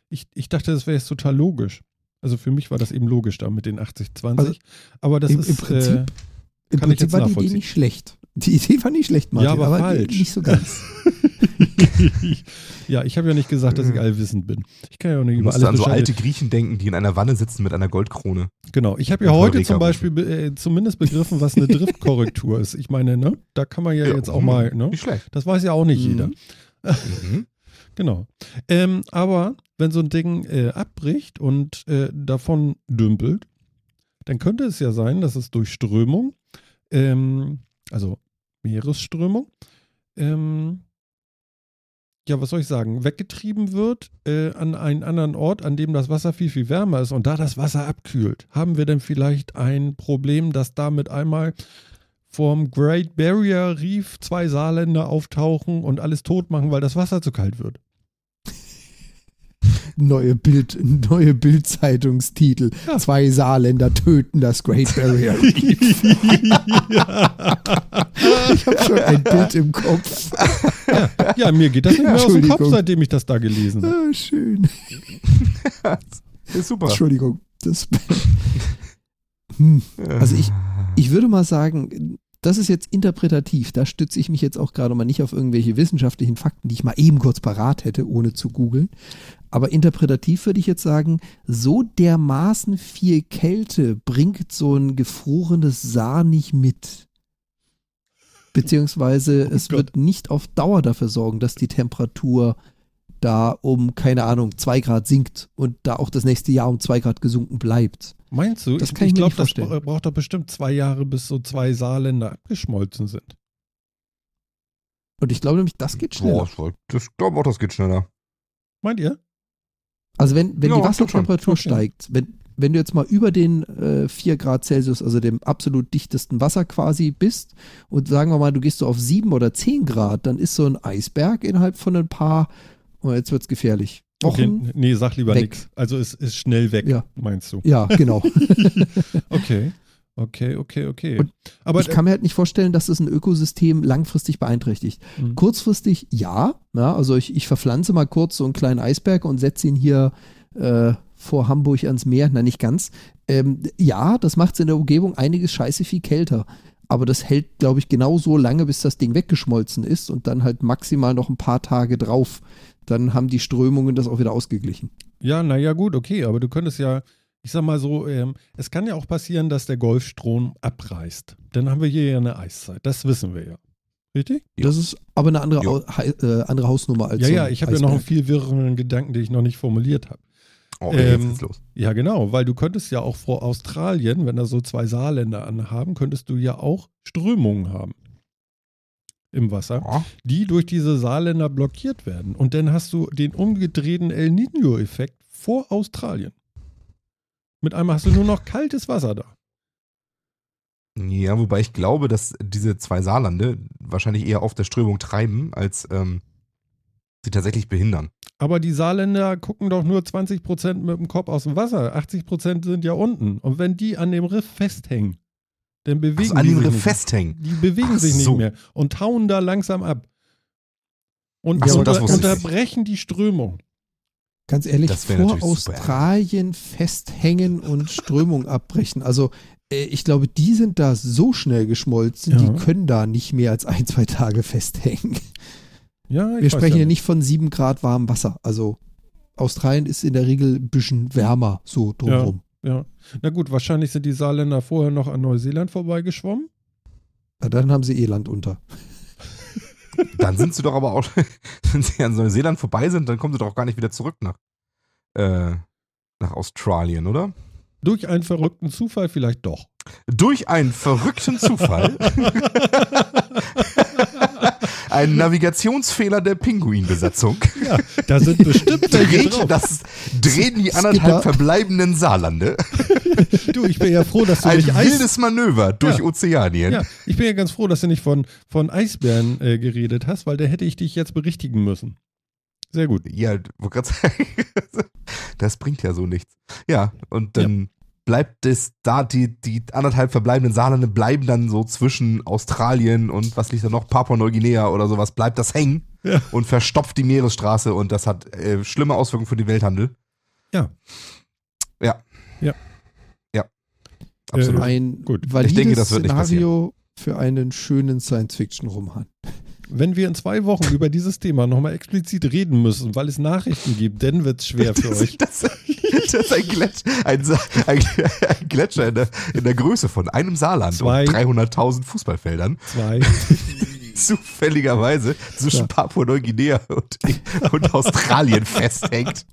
Ich, ich dachte, das wäre jetzt total logisch. Also für mich war das eben logisch da mit den 80-20. Also aber das im- ist. im Prinzip äh, Im Prinzip jetzt war die Idee nicht schlecht. Die Idee war nicht schlecht, Martin, Ja, aber die- falsch. nicht so ganz. ja, ich habe ja nicht gesagt, dass ich allwissend bin. Ich kann ja auch nicht Du über alles an so alte Griechen denken, die in einer Wanne sitzen mit einer Goldkrone. Genau. Ich habe ja heute zum Beispiel be- äh, zumindest begriffen, was eine Driftkorrektur ist. Ich meine, ne, da kann man ja, jetzt auch mal, ne? Nicht schlecht. Das weiß ja auch nicht Mhm. jeder. Mhm. Genau. Ähm, aber wenn so ein Ding äh, abbricht und äh, davon dümpelt, dann könnte es ja sein, dass es durch Strömung, ähm, also Meeresströmung, ähm, ja, was soll ich sagen, weggetrieben wird äh, an einen anderen Ort, an dem das Wasser viel, viel wärmer ist und da das Wasser abkühlt. Haben wir denn vielleicht ein Problem, dass damit einmal vom Great Barrier Reef zwei Saarländer auftauchen und alles tot machen, weil das Wasser zu kalt wird? Neue Bild, neue Bildzeitungstitel. Ja. Zwei Saarländer töten das Great Barrier Reef. Ich habe schon ein Bild im Kopf. Ja, mir geht das nicht mehr aus dem Kopf, seitdem ich das da gelesen habe. Ah, schön. Ist super. Entschuldigung. Das hm. Also ich, ich würde mal sagen, das ist jetzt interpretativ. Da stütze ich mich jetzt auch gerade mal nicht auf irgendwelche wissenschaftlichen Fakten, die ich mal eben kurz parat hätte, ohne zu googeln. Aber interpretativ würde ich jetzt sagen, so dermaßen viel Kälte bringt so ein gefrorenes Saar nicht mit. Beziehungsweise Oh es Gott. wird nicht auf Dauer dafür sorgen, dass die Temperatur da um, keine Ahnung, zwei Grad sinkt und da auch das nächste Jahr um zwei Grad gesunken bleibt. Meinst du? Das ich kann ich mir glaube, nicht das braucht doch bestimmt zwei Jahre, bis so zwei Saarländer abgeschmolzen sind. Und ich glaube nämlich, das geht schneller. Boah, das glaube auch, das geht schneller. Meint ihr? Also wenn, wenn Ja, die Wassertemperatur steigt, wenn, wenn du jetzt mal über den äh, 4 Grad Celsius, also dem absolut dichtesten Wasser quasi bist und sagen wir mal, du gehst so auf 7 oder 10 Grad, dann ist so ein Eisberg innerhalb von ein paar, oh, jetzt wird's gefährlich, Wochen. Okay, nee, sag lieber weg. nichts. Also es ist schnell weg, Ja. meinst du? Ja, genau. Okay. Okay, okay, okay. Und Aber ich kann mir halt nicht vorstellen, dass das ein Ökosystem langfristig beeinträchtigt. Mhm. Kurzfristig ja, ja also ich, ich verpflanze mal kurz so einen kleinen Eisberg und setze ihn hier äh, vor Hamburg ans Meer, na nicht ganz. Ähm, ja, das macht es in der Umgebung einiges scheiße viel kälter. Aber das hält, glaube ich, genau so lange, bis das Ding weggeschmolzen ist und dann halt maximal noch ein paar Tage drauf. Dann haben die Strömungen das auch wieder ausgeglichen. Ja, naja, gut, okay, aber du könntest ja, ich sag mal so, ähm, es kann ja auch passieren, dass der Golfstrom abreißt. Dann haben wir hier ja eine Eiszeit. Das wissen wir ja. Richtig? Ja. Das ist aber eine andere, Hei- äh, andere Hausnummer als ja, so ja, ich habe ja noch einen viel wirreren Gedanken, den ich noch nicht formuliert habe. Oh, okay, jetzt Ähm, geht's los. Ja, genau, weil du könntest ja auch vor Australien, wenn da so zwei Saarländer anhaben, könntest du ja auch Strömungen haben im Wasser, Oh, die durch diese Saarländer blockiert werden. Und dann hast du den umgedrehten El Nino-Effekt vor Australien. Mit einmal hast du nur noch kaltes Wasser da. Ja, wobei ich glaube, dass diese zwei Saarlande wahrscheinlich eher auf der Strömung treiben, als ähm, sie tatsächlich behindern. Aber die Saarländer gucken doch nur 20% mit dem Kopf aus dem Wasser. 80% sind ja unten. Und wenn die an dem Riff festhängen, dann bewegen Also an die dem sich Riff nicht. festhängen. Die bewegen Ach sich nicht so. mehr und tauen da langsam ab. Und so, unter, ich nicht. unterbrechen die Strömung. Ganz ehrlich, vor natürlich super. Australien festhängen und Strömung abbrechen. Also äh, ich glaube, die sind da so schnell geschmolzen, Ja. die können da nicht mehr als ein, zwei Tage festhängen. Ja, ich Wir sprechen ja ja nicht von sieben Grad warmem Wasser. Also Australien ist in der Regel ein bisschen wärmer so drumherum. Ja. Na gut, wahrscheinlich sind die Saarländer vorher noch an Neuseeland vorbeigeschwommen. Na, dann haben sie eh Land unter. Dann sind sie doch aber auch, wenn sie an Neuseeland vorbei sind, dann kommen sie doch auch gar nicht wieder zurück nach, äh, nach Australien, oder? Durch einen verrückten Zufall vielleicht doch. Durch einen verrückten Zufall. Ein Navigationsfehler der Pinguinbesatzung. Ja, da sind bestimmt welche drauf. das drehen die Skipper. anderthalb verbleibenden Saarlande. Du, ich bin ja froh, dass du Ein nicht Eis... wildes Manöver durch Ja. Ozeanien. Ja, ich bin ja ganz froh, dass du nicht von, von Eisbären äh, geredet hast, weil da hätte ich dich jetzt berichtigen müssen. Sehr gut. Ja, wollte gerade sagen, das bringt ja so nichts. Ja, und dann bleibt es da, die, die anderthalb verbleibenden Saarlande bleiben dann so zwischen Australien und was liegt da noch, Papua-Neuguinea oder sowas, bleibt das hängen Ja. und verstopft die Meeresstraße und das hat äh, schlimme Auswirkungen für den Welthandel. Ja. Ja. Ja. Ja. Absolut. Ein Gut. valides Ich denke, das wird nicht Szenario für einen schönen Science-Fiction-Roman. Wenn wir in zwei Wochen über dieses Thema nochmal explizit reden müssen, weil es Nachrichten gibt, dann wird es schwer für das, euch. Das, das ist ein, Gletsch, ein, ein, ein Gletscher in der, in der Größe von einem Saarland Zwei. und 300.000 Fußballfeldern. Zwei. zufälligerweise zwischen Ja. Papua-Neuguinea und, und Australien festhängt.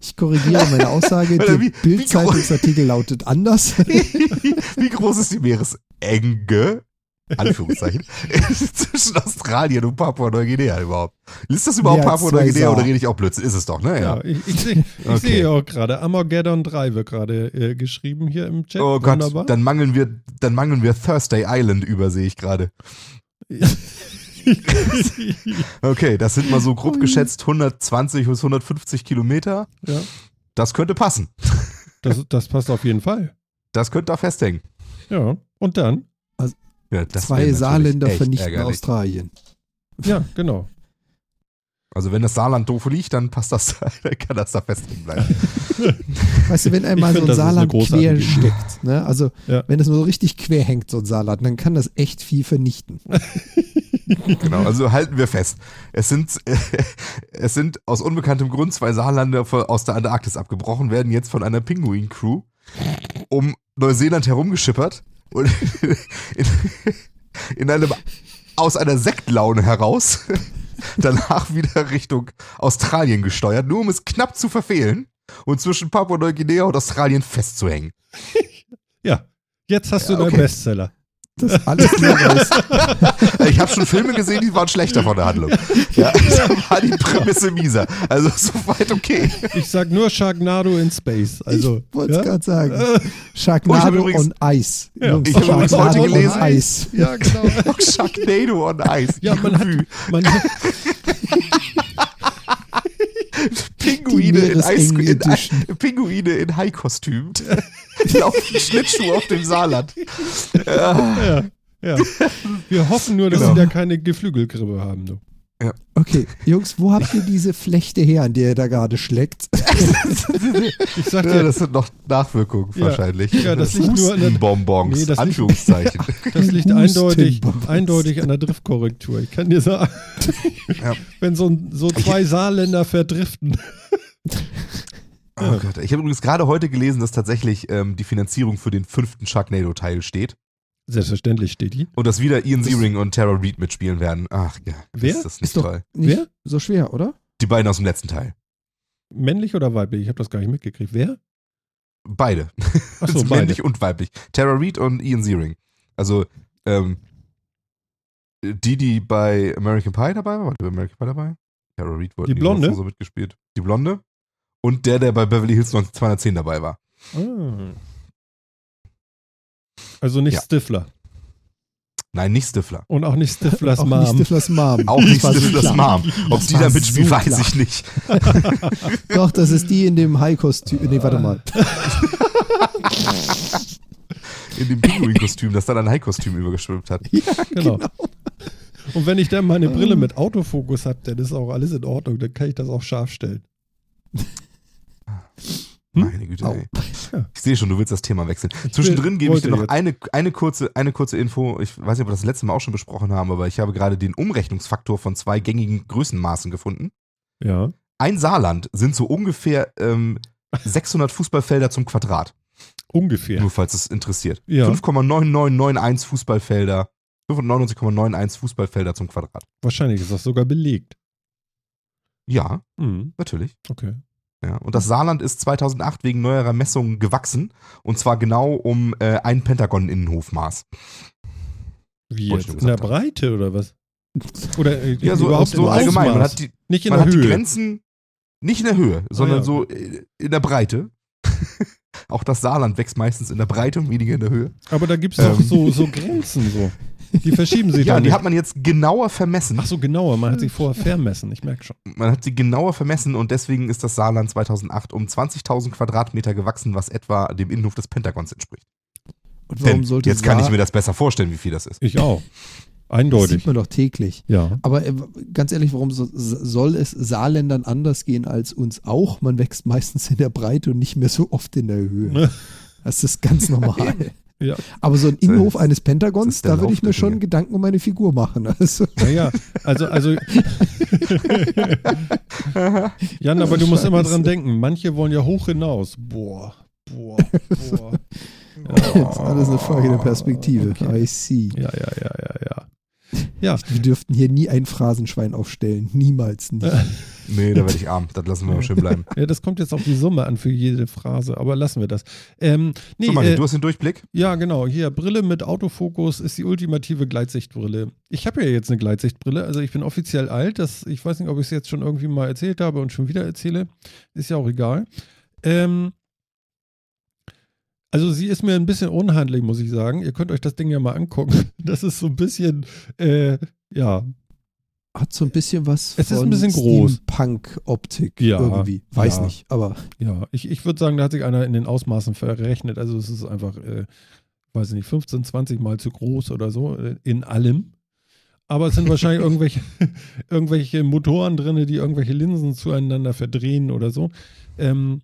Ich korrigiere meine Aussage. Der Bild-Zeitungsartikel lautet anders. Wie groß ist die Meeresenge? Anführungszeichen. zwischen Australien und Papua-Neuguinea überhaupt. Ist das überhaupt als Papua-Neuguinea oder rede ich auch Blödsinn? Ist es doch, ne? Ja, Ja. ich, ich sehe ich Okay. sehe ja auch gerade, Armageddon 3 wird gerade äh, geschrieben hier im Chat. Oh Gott, Wunderbar. dann mangeln wir, dann mangeln wir Thursday Island über, sehe ich gerade. Okay, das sind mal so grob geschätzt 120 bis 150 Kilometer. ja, Das könnte passen. das, das passt auf jeden Fall. Das könnte da festhängen. Ja, und dann? Ja, Zwei Saarländer vernichten ärgerlich. Australien. Ja, genau. Also wenn das Saarland doof liegt, dann passt das, dann kann das da festhängen bleiben. Weißt du, wenn einmal so ein Saarland quer steckt, ne? also Ja. wenn es nur so richtig quer hängt, so ein Saarland, dann kann das echt viel vernichten. genau, also halten wir fest. Es sind, es sind aus unbekanntem Grund zwei Saarlande von- aus der Antarktis abgebrochen, werden jetzt von einer Pinguin-Crew um Neuseeland herumgeschippert und in, in einem, aus einer Sektlaune heraus danach wieder Richtung Australien gesteuert, nur um es knapp zu verfehlen und zwischen Papua-Neuguinea und Australien festzuhängen. Ja, jetzt hast du deinen okay. Bestseller. Das alles. Ich habe schon Filme gesehen, die waren schlechter von der Handlung. Ja, da war die Prämisse mieser. Also soweit okay. Ich sag nur Sharknado in Space. Also, ich wollte es ja? gerade sagen. Oh, Sharknado übrigens- on Eis. Ja, ich hab übrigens heute gelesen-. Ja, genau. Sharknado on Ice. Ja, man hat, man, Pinguine in, Eis, in, Edition. Pinguine in Haikostüm. Die laufen Schlittschuh auf dem Saarland. Ja, ja. Wir hoffen nur, dass Genau. sie da keine Geflügelgrippe haben. Du. Okay, Jungs, wo habt ihr diese Flechte her, an der ihr da gerade schleckt? Ich sag Ja, dir, das sind noch Nachwirkungen Ja. wahrscheinlich. Ja, das liegt nur an der- Hustenbonbons, Nee, das liegt- Anführungszeichen. das liegt eindeutig, eindeutig an der Driftkorrektur. Ich kann dir sagen, Ja. wenn so, ein- so zwei Saarländer verdriften. Oh Gott. Ich habe übrigens gerade heute gelesen, dass tatsächlich ähm, die Finanzierung für den fünften Sharknado-Teil steht Selbstverständlich steht die. und dass wieder Ian Searing und Tara Reid mitspielen werden. Ach ja, Wer? ist das nicht Ist doch toll. nicht Wer? so schwer, oder? Die beiden aus dem letzten Teil. Männlich oder weiblich? Ich habe das gar nicht mitgekriegt. Wer? Beide. Achso, beide. Männlich und weiblich. Tara Reid und Ian Searing. Also, ähm, die, die bei American Pie dabei war, war die bei American Pie dabei? Tara Reid wurde Die Blonde? so mitgespielt. Die Blonde. Und der, der bei Beverly Hills 210 dabei war. Ah. Also nicht Ja. Stifler. Nein, nicht Stifler. Und auch nicht Stiflers Auch Mom. nicht Stiflers Mom. Auch nicht so Stiflers klar. Mom. Ob Das die da mitspielt, so weiß ich nicht. Doch, das ist die in dem High-Kostüm. Nee, warte mal. In dem Pinguin-Kostüm, das dann ein High-Kostüm übergeschwimmt hat. Ja, Genau. genau. Und wenn ich dann meine Brille mit Autofokus habe, dann ist auch alles in Ordnung. Dann kann ich das auch scharf stellen. Hm? Meine Güte, Au. ey. Ich sehe schon, du willst das Thema wechseln. Zwischendrin gebe ich dir noch eine, eine, kurze, eine kurze Info. Ich weiß nicht, ob wir das letzte Mal auch schon besprochen haben, aber ich habe gerade den Umrechnungsfaktor von zwei gängigen Größenmaßen gefunden. Ja. Ein Saarland sind so ungefähr ähm, 600 Fußballfelder zum Quadrat. Ungefähr. Nur falls es interessiert. Ja. 5,9991 Fußballfelder. 95,91 Fußballfelder zum Quadrat. Wahrscheinlich ist das sogar belegt. Ja, Hm, natürlich. okay. Ja, und das Saarland ist 2008 wegen neuerer Messungen gewachsen. Und zwar genau um äh, ein Pentagon-Innenhofmaß. Wie jetzt? In der gesagt haben. Breite oder was? Oder äh, Ja, so, überhaupt so allgemein. Man hat die, Nicht in der hat die Höhe. Grenzen nicht in der Höhe, sondern ja. so äh, in der Breite. Auch das Saarland wächst meistens in der Breite und weniger in der Höhe. Aber da gibt es doch Ähm. so, so Grenzen so. Die verschieben sich Ja, doch die nicht. hat man jetzt genauer vermessen. Ach so, genauer. Man hat sich vorher vermessen. Ich merke schon. Man hat sie genauer vermessen und deswegen ist das Saarland 2008 um 20.000 Quadratmeter gewachsen, was etwa dem Innenhof des Pentagons entspricht. Und warum Denn sollte jetzt kann ich Saar- mir das besser vorstellen, wie viel das ist. Ich auch. Das Eindeutig. sieht man doch täglich. Ja. Aber äh, ganz ehrlich, warum so, soll es Saarländern anders gehen als uns auch? Man wächst meistens in der Breite und nicht mehr so oft in der Höhe. Das ist ganz normal. Ja. Aber so ein Innenhof eines Pentagons, da würde ich mir schon Dinge. Gedanken um meine Figur machen. Also, Naja, also, also. Jan, aber du musst immer dran denken, manche wollen ja hoch hinaus. Boah, boah, boah. das ist alles eine Frage der Perspektive. Okay. I see. Ja, ja, ja, ja, ja. Ja, Wir dürften hier nie ein Phrasenschwein aufstellen. Niemals nicht. Nee, da werde ich arm. Das lassen wir mal schön bleiben. ja, das kommt jetzt auf die Summe an für jede Phrase, aber lassen wir das. Ähm, nee, so, äh, du hast den Durchblick? ja, genau. Hier, Brille mit Autofokus ist die ultimative Gleitsichtbrille. Ich habe ja jetzt eine Gleitsichtbrille, also ich bin offiziell alt. Das, ich weiß nicht, ob ich es jetzt schon irgendwie mal erzählt habe und schon wieder erzähle. Ist ja auch egal. Ähm, also sie ist mir ein bisschen unhandlich, muss ich sagen. Ihr könnt euch das Ding ja mal angucken. Das ist so ein bisschen, äh, ja, Hat so ein bisschen was Es ist von ein bisschen groß. Punk-Optik Ja, irgendwie. Weiß ja. nicht, aber Ja, ich, ich würde sagen, da hat sich einer in den Ausmaßen verrechnet. Also es ist einfach, äh, weiß ich nicht, 15, 20 Mal zu groß oder so äh, in allem. Aber es sind wahrscheinlich irgendwelche, irgendwelche Motoren drin, die irgendwelche Linsen zueinander verdrehen oder so. Ähm,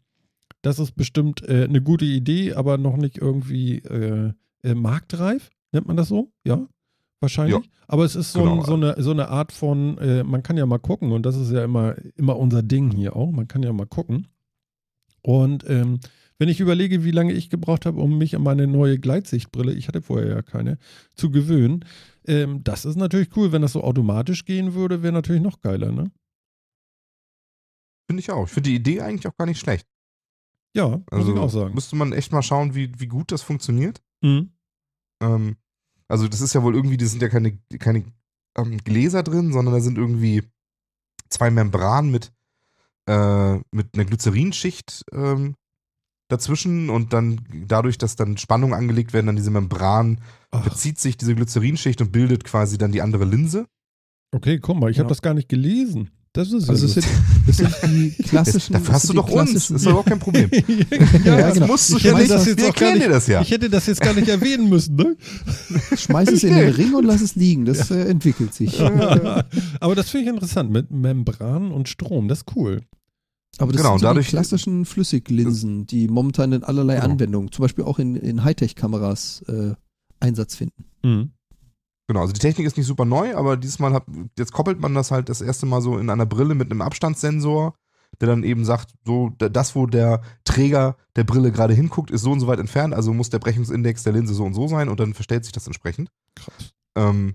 das ist bestimmt äh, eine gute Idee, aber noch nicht irgendwie äh, äh, marktreif, nennt man das so? Ja, wahrscheinlich. Ja. Aber es ist so, Genau. ein, so, eine, so eine Art von, äh, man kann ja mal gucken und das ist ja immer, immer unser Ding hier auch, man kann ja mal gucken. Und ähm, wenn ich überlege, wie lange ich gebraucht habe, um mich an meine neue Gleitsichtbrille, ich hatte vorher ja keine, zu gewöhnen, ähm, das ist natürlich cool. Wenn das so automatisch gehen würde, wäre natürlich noch geiler, ne? Finde ich auch. Ich finde die Idee eigentlich auch gar nicht schlecht. Ja, muss Also ich auch sagen. müsste man echt mal schauen, wie, wie gut das funktioniert. Mhm. Ähm, also das ist ja wohl irgendwie, das sind ja keine, keine ähm, Gläser drin, sondern da sind irgendwie zwei Membranen mit, äh, mit einer Glycerinschicht ähm, dazwischen und dann dadurch, dass dann Spannungen angelegt werden an diese Membran, Ach, bezieht sich diese Glycerinschicht und bildet quasi dann die andere Linse. okay, guck mal, ich habe Ja. das gar nicht gelesen. Das ist Also ja sind, es sind die klassischen. Dafür hast du doch uns. Das ist überhaupt kein Problem. ja, Ja, genau. musst du ich hätte nicht. das Wir jetzt gar erklären nicht, dir das ja. Ich hätte das jetzt gar nicht erwähnen müssen, ne? Schmeiß es in den Ring und lass es liegen. Das äh, entwickelt sich. Aber das finde ich interessant mit Membran und Strom. Das ist cool. Aber das Genau, sind so dadurch- die klassischen Flüssiglinsen, die momentan in allerlei Genau. Anwendungen, zum Beispiel auch in, in Hightech-Kameras, äh, Einsatz finden. Mhm. Genau, also die Technik ist nicht super neu, aber dieses Mal hat, jetzt koppelt man das halt das erste Mal so in einer Brille mit einem Abstandssensor, der dann eben sagt, so, da- das, wo der Träger der Brille gerade hinguckt, ist so und so weit entfernt, also muss der Brechungsindex der Linse so und so sein und dann verstellt sich das entsprechend. Krass. Ähm,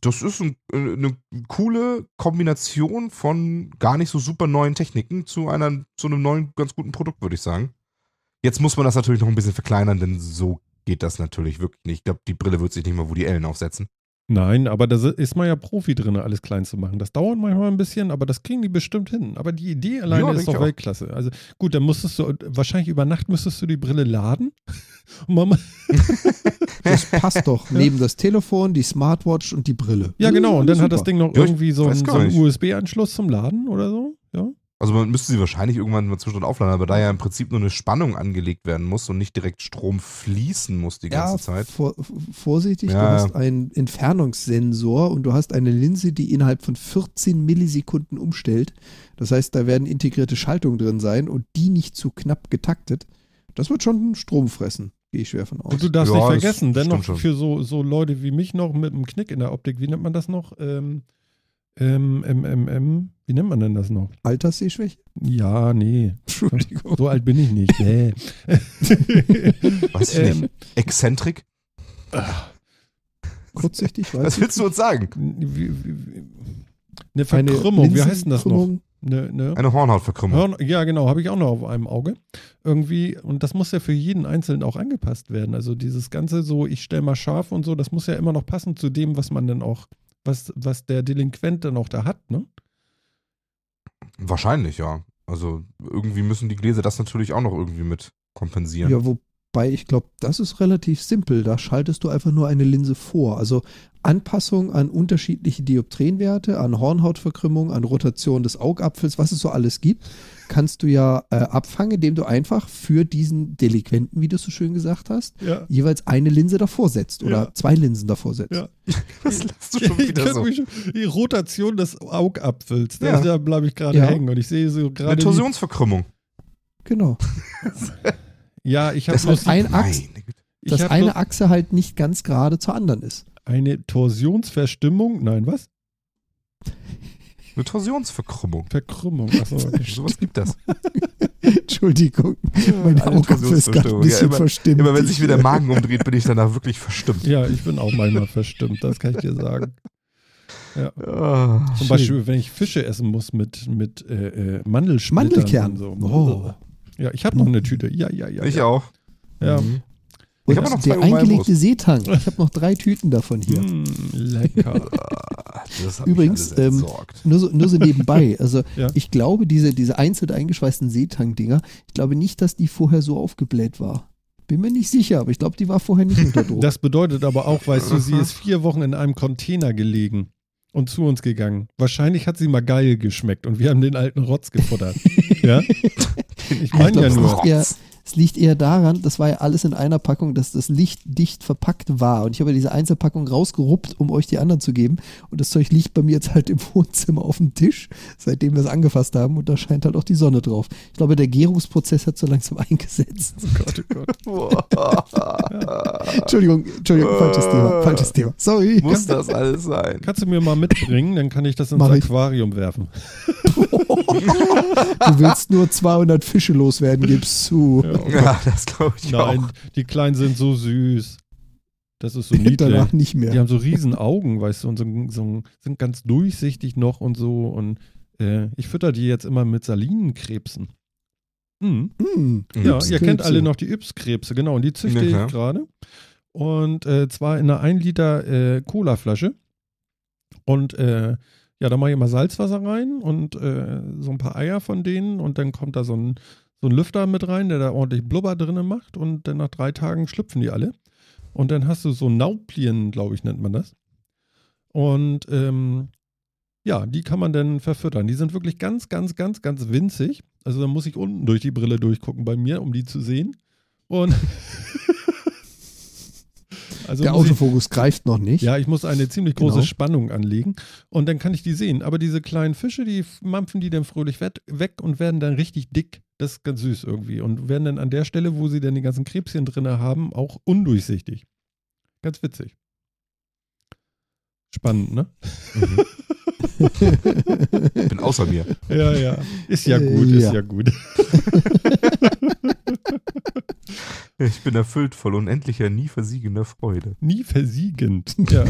das ist ein, äh, eine coole Kombination von gar nicht so super neuen Techniken zu einer, zu einem neuen, ganz guten Produkt, würde ich sagen. Jetzt muss man das natürlich noch ein bisschen verkleinern, denn so geht das natürlich wirklich nicht. Ich glaube, die Brille wird sich nicht mal Woody Allen aufsetzen. Nein, aber da ist man ja Profi drin, alles klein zu machen. Das dauert manchmal ein bisschen, aber das kriegen die bestimmt hin. Aber die Idee alleine Ja, ist doch. Weltklasse. Also gut, dann musstest du, wahrscheinlich über Nacht müsstest du die Brille laden. Das passt doch. Neben das Telefon, die Smartwatch und die Brille. ja, genau. Und dann hat das. Ding noch Ja, irgendwie so einen, so einen. USB-Anschluss zum Laden oder so. Ja. Also man müsste sie wahrscheinlich irgendwann mal zwischendrin aufladen, aber da ja im Prinzip nur eine Spannung angelegt werden muss und nicht direkt Strom fließen muss die Ja, ganze Zeit. vor, vorsichtig, Ja, du ja. hast einen Entfernungssensor und du hast eine Linse, die innerhalb von 14 Millisekunden umstellt. Das heißt, da werden integrierte Schaltungen drin sein und die nicht zu knapp getaktet. Das wird schon Strom fressen, gehe ich schwer von aus. Und du darfst Ja, nicht vergessen, dennoch für so, so Leute wie mich noch mit einem Knick in der Optik, wie nennt man das noch? Ähm, ähm, ähm, ähm, ähm, wie nennt man denn das noch? Alterssehschwäche? Ja, nee. Entschuldigung. So alt bin ich nicht. Bäh. Weiß ich Ähm, nicht. Exzentrik? Kurzsichtig, weiß Was willst du uns sagen? Wie, wie, wie, eine Eine Verkrümmung, wie heißt denn das noch? Linsenkrümmung. Ne, ne? Eine Hornhautverkrümmung. Hörn, ja, genau, habe ich auch noch auf einem Auge. Irgendwie, und das muss ja für jeden Einzelnen auch angepasst werden. Also dieses Ganze so, ich stelle mal scharf und so, das muss ja immer noch passen zu dem, was man dann auch, was, was der Delinquent dann auch da hat, ne? Wahrscheinlich, ja. Also irgendwie müssen die Gläser das natürlich auch noch irgendwie mit kompensieren. Ja, wobei ich glaube, das ist relativ simpel. Da schaltest du einfach nur eine Linse vor. Also Anpassung an unterschiedliche Dioptrienwerte, an Hornhautverkrümmung, an Rotation des Augapfels, was es so alles gibt, kannst du ja äh, abfangen, indem du einfach für diesen Delinquenten, wie du es so schön gesagt hast, Ja. jeweils eine Linse davor setzt oder Ja. zwei Linsen davor setzt. Ja. Das lässt du schon wieder so. mich die Rotation des Augapfels, da, Ja. da bleibe ich gerade Ja. hängen und ich sehe so gerade. die- Torsionsverkrümmung. Genau. Ja, ich habe Das bloß ein Achs- Meine Güte. ich Dass eine Achse halt nicht ganz gerade zur anderen ist. eine Torsionsverstimmung. Nein, was? Eine Torsionsverkrümmung. Verkrümmung. Achso, okay. Sowas gibt das. Entschuldigung, mein Eine Augapfel ist gerade ein Torsionsverstimmung. Ja, bisschen immer- verstimmt. Immer wenn sich wieder der Magen umdreht, bin ich danach wirklich verstimmt. Ja, ich bin auch manchmal verstimmt, das kann ich dir sagen. Ah, Zum Beispiel, wenn ich Fische essen muss mit, mit äh, äh, Mandelsplittern Mandelkern. und so. Oh. Ja, ich habe noch eine Tüte. Ja, ja, ja. ich ja. auch. Ja. Mhm. Und Ich hab noch zwei der eingelegte Seetang. Ich habe noch drei Tüten davon hier. Mm, lecker. Das hat Übrigens, ähm. Nur so, nur so nebenbei. Also Ja. ich glaube, diese, diese einzeln eingeschweißten Seetang-Dinger, ich glaube nicht, dass die vorher so aufgebläht war. Bin mir nicht sicher, aber ich glaube, die war vorher nicht unter Druck. Das bedeutet aber auch, weißt du, sie ist vier Wochen in einem Container gelegen und zu uns gegangen. Wahrscheinlich hat sie mal geil geschmeckt und wir haben den alten Rotz gefuttert. ja? Ich meine ja nur. eher, es liegt eher daran, das war ja alles in einer Packung, dass das Licht dicht verpackt war. Und ich habe ja diese Einzelpackung rausgeruppt, um euch die anderen zu geben. Und das Zeug liegt bei mir jetzt halt im Wohnzimmer auf dem Tisch, seitdem wir es angefasst haben. Und da scheint halt auch die Sonne drauf. Ich glaube, der Gärungsprozess hat so langsam eingesetzt. Oh Gott, oh Gott. Entschuldigung, Entschuldigung, falsches Thema, falsches Thema. Sorry. Muss das alles sein? Kannst du mir mal mitbringen, dann kann ich das ins Mach ich. Aquarium werfen. Du willst nur 200 Fische loswerden, gibst zu. Ja, oh Gott. Ja, das glaube ich Nein, auch. die Kleinen sind so süß. Das ist so niedlich. Danach nicht Die mehr. haben so riesen Augen, weißt du, und so, so, sind ganz durchsichtig noch und so. Und äh, ich fütter die jetzt immer mit Salinenkrebsen. Mhm. Hm. Ja, ihr kennt alle noch die Yps-Krebse, genau. Und die züchte Ja, ich gerade. Und äh, zwar in einer 1 Liter äh, Cola-Flasche. Und äh, ja, da mache ich immer Salzwasser rein und äh, so ein paar Eier von denen. Und dann kommt da so ein, so ein Lüfter mit rein, der da ordentlich Blubber drinnen macht. Und dann nach drei Tagen schlüpfen die alle. Und dann hast du so Nauplien, glaube ich, nennt man das. Und ähm, Ja, die kann man dann verfüttern. Die sind wirklich ganz, ganz, ganz, ganz winzig. Also da muss ich unten durch die Brille durchgucken bei mir, um die zu sehen. Und also Der muss ich, Autofokus greift noch nicht. ja, ich muss eine ziemlich große Genau. Spannung anlegen und dann kann ich die sehen. Aber diese kleinen Fische, die mampfen die dann fröhlich weg und werden dann richtig dick. Das ist ganz süß irgendwie. Und werden dann an der Stelle, wo sie dann die ganzen Krebschen drin haben, auch undurchsichtig. Ganz witzig. Spannend, ne? Ich bin außer mir. Ja, ja. Ist ja Äh, gut, ist ja. ja gut. Ich bin erfüllt voll unendlicher, nie versiegender Freude. Nie versiegend. Ja.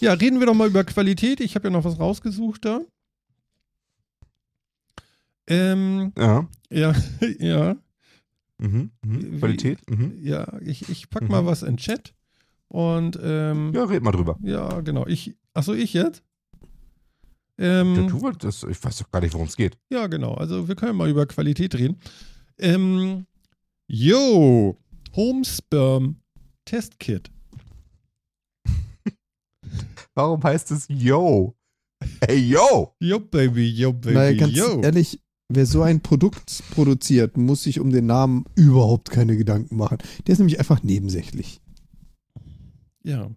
ja, reden wir doch mal über Qualität. Ich habe ja noch was rausgesucht da. Ähm, Ja. ja, ja, Mhm. Mhm. Qualität. Mhm. ja. Ich, ich pack Mhm. mal was in den Chat. Und ähm, Ja, red mal drüber. ja, genau. Ich, achso, ich jetzt? Ja, Ähm, du wolltest, ich weiß doch gar nicht, worum es geht. Ja, genau. Also wir können mal über Qualität reden. Ähm, yo, Homesperm Test Kit. Warum heißt es Yo? Hey, Yo! Yo, Baby, yo, Baby, Naja, ganz yo. ehrlich, wer so ein Produkt produziert, muss sich um den Namen überhaupt keine Gedanken machen. Der ist nämlich einfach nebensächlich. Ja.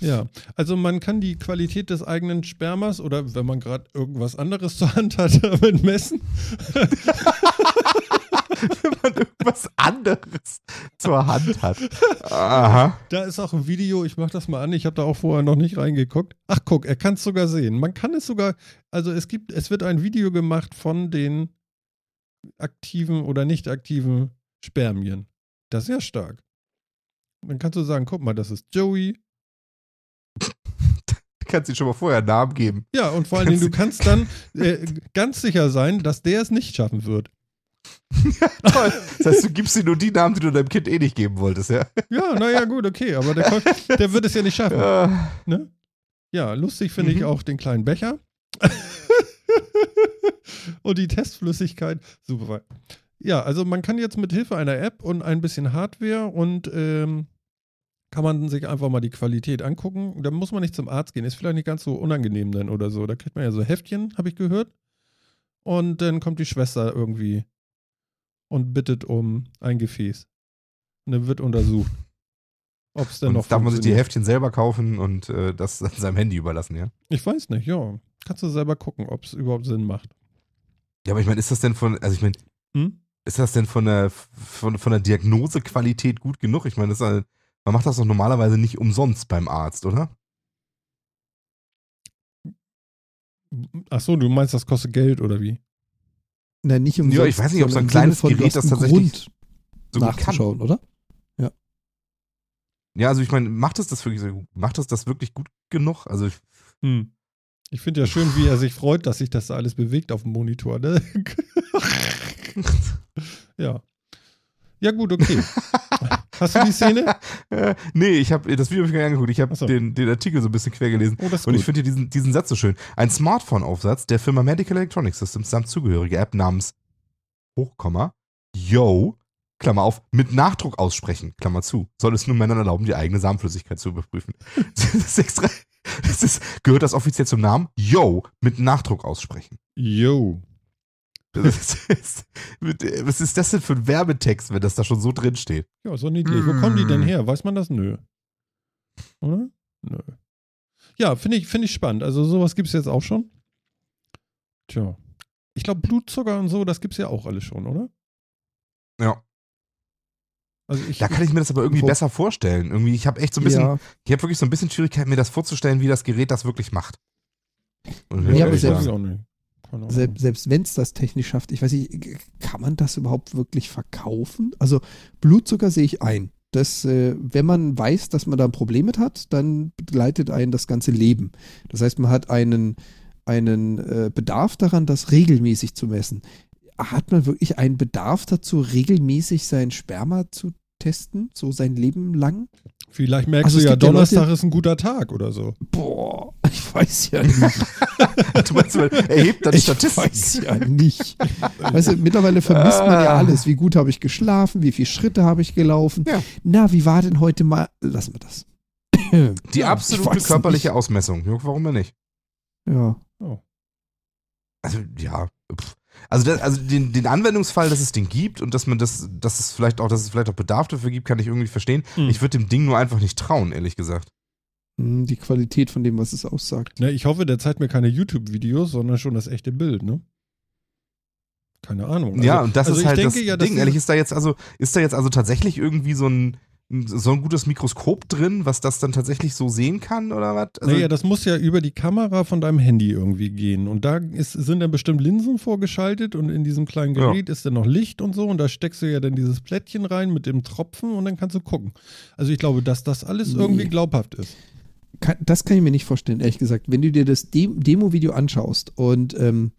Ja, also man kann die Qualität des eigenen Spermas oder wenn man gerade irgendwas anderes zur Hand hat, damit messen. Wenn man irgendwas anderes zur Hand hat. Aha. Da ist auch ein Video, ich mache das mal an, ich habe da auch vorher noch nicht reingeguckt. Ach guck, er kann es sogar sehen. Man kann es sogar, also es gibt, es wird ein Video gemacht von den aktiven oder nicht aktiven Spermien. Das ist ja stark. Dann kannst du sagen, guck mal, das ist Joey. Du kannst ihm schon mal vorher einen Namen geben. Ja, und vor allen Dingen, du kannst dann äh, ganz sicher sein, dass der es nicht schaffen wird. Toll. Das heißt, du gibst ihm nur die Namen, die du deinem Kind eh nicht geben wolltest, ja? Ja, naja, gut, okay, aber der, der wird es ja nicht schaffen. Ja. Ne? Ja, lustig finde ich Mhm. auch den kleinen Becher. und die Testflüssigkeit. Super. Ja, also man kann jetzt mit Hilfe einer App und ein bisschen Hardware und ähm, kann man sich einfach mal die Qualität angucken. Da muss man nicht zum Arzt gehen. Ist vielleicht nicht ganz so unangenehm dann oder so. Da kriegt man ja so Heftchen, habe ich gehört. Und dann kommt die Schwester irgendwie und bittet um ein Gefäß. Und dann wird untersucht, ob es denn Und noch darf man sich die. Heftchen selber kaufen und äh, das an seinem Handy überlassen, ja? Ich weiß nicht, ja. Kannst du selber gucken, ob es überhaupt Sinn macht. Ja, aber ich meine, ist das denn von, also ich meine, Hm? ist das denn von der, von, von der Diagnosequalität gut genug? Ich meine, eine, man macht das doch normalerweise nicht umsonst beim Arzt, oder? Ach so, du meinst, das kostet Geld oder wie? Nein, nicht um Ja, ich weiß nicht, ob so ein kleines Gerät das tatsächlich So gut kann. nachzuschauen, oder? Ja, also ich meine, macht es das wirklich so gut? Macht es das wirklich gut genug? Also ich, Hm. Ich finde ja schön, wie er sich freut, dass sich das da alles bewegt auf dem Monitor. Ne? ja. Ja, gut, okay. Hast du die Szene? äh, nee, ich habe das Video hab ich mir gar nicht angeguckt. Ich habe so. den, den Artikel so ein bisschen quer gelesen. Oh, Und ich finde diesen, diesen Satz so schön. Ein Smartphone-Aufsatz der Firma Medical Electronic Systems samt zugehörige App namens Hochkomma Yo, Klammer auf, mit Nachdruck aussprechen, Klammer zu, soll es nur Männern erlauben, die eigene Samenflüssigkeit zu überprüfen. Das ist extra, das ist, gehört das offiziell zum Namen? Yo, mit Nachdruck aussprechen. Yo. Das ist, was ist das denn für ein Werbetext, wenn das da schon so drin steht? Ja, so niedlich. Wo kommen die denn Hm. her? Weiß man das? Nö. Oder? Nö. Ja, finde ich, find ich spannend. Also sowas gibt es jetzt auch schon. Tja. Ich glaube, Blutzucker und so, das gibt es ja auch alles schon, oder? Ja. Also ich, Da kann ich mir das aber irgendwie besser vorstellen. Irgendwie, ich habe echt so ein bisschen, Ja, ich habe wirklich so ein bisschen Schwierigkeit, mir das vorzustellen, wie das Gerät das wirklich macht. Und Ja, aber weiß ich selbst- auch nicht. Selbst, selbst wenn es das technisch schafft, ich weiß nicht, kann man das überhaupt wirklich verkaufen? Also Blutzucker sehe ich ein. Das, äh, wenn man weiß, dass man da ein Problem mit hat, dann begleitet einen das ganze Leben. Das heißt, man hat einen, einen äh, Bedarf daran, das regelmäßig zu messen. Hat man wirklich einen Bedarf dazu, regelmäßig sein Sperma zu testen, so sein Leben lang? Vielleicht merkst Also du ja, gibt ja Donnerstag Leute- ist ein guter Tag oder so. Boah, ich weiß ja nicht. du meinst, man erhebt dann Ich Statistiken. weiß ja nicht. Weißt du, mittlerweile vermisst man ja Ah. alles. Wie gut habe ich geschlafen? Wie viele Schritte habe ich gelaufen? Ja. Na, wie war denn heute mal? Lassen wir das. Die Ja, absolute körperliche nicht. Ausmessung. Warum denn nicht? Ja. Also, ja. pff. Also, das, also den, den Anwendungsfall, dass es den gibt und dass man das, dass es vielleicht auch, dass es vielleicht auch Bedarf dafür gibt, kann ich irgendwie verstehen. Hm. Ich würde dem Ding nur einfach nicht trauen, ehrlich gesagt. Hm, Die Qualität von dem, was es aussagt. Ne, ich hoffe, der zeigt mir keine YouTube-Videos, sondern schon das echte Bild, ne? Keine Ahnung. ja, Also- und das also ist ich halt denke das ja, Ding. Ehrlich, ist da jetzt also, ist da jetzt also tatsächlich irgendwie so ein, so ein gutes Mikroskop drin, was das dann tatsächlich so sehen kann oder was? Also, naja, das muss ja über die Kamera von deinem Handy irgendwie gehen. Und da ist, sind dann bestimmt Linsen vorgeschaltet und in diesem kleinen Ja. Gerät ist dann noch Licht und so. Und da steckst du ja dann dieses Plättchen rein mit dem Tropfen und dann kannst du gucken. Also ich glaube, dass das alles Nee. irgendwie glaubhaft ist. Kann, das kann ich mir nicht vorstellen, ehrlich gesagt. Wenn du dir das Dem Demo-Video anschaust und ähm,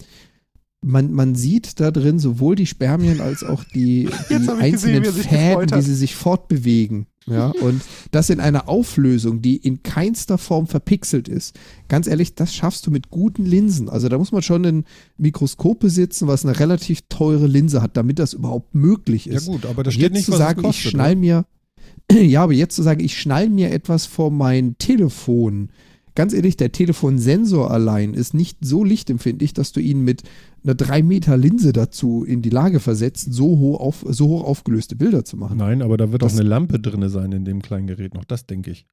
man, man sieht da drin sowohl die Spermien als auch die, die gesehen, einzelnen sich Fäden, wie sie sich fortbewegen. Ja, und das in einer Auflösung, die in keinster Form verpixelt ist. Ganz ehrlich, das schaffst du mit guten Linsen. Also da muss man schon ein Mikroskop besitzen, was eine relativ teure Linse hat, damit das überhaupt möglich Ja ist. gut, aber da Und steht jetzt nicht, zu sagen, kostet. ich schnall mir, ja, aber jetzt zu sagen, ich schnall mir etwas vor mein Telefon. Ganz ehrlich, der Telefonsensor allein ist nicht so lichtempfindlich, dass du ihn mit einer 3 Meter Linse dazu in die Lage versetzt, so hoch, auf, so hoch aufgelöste Bilder zu machen. Nein, aber da wird Das- auch eine Lampe drin sein in dem kleinen Gerät noch. Das denke ich.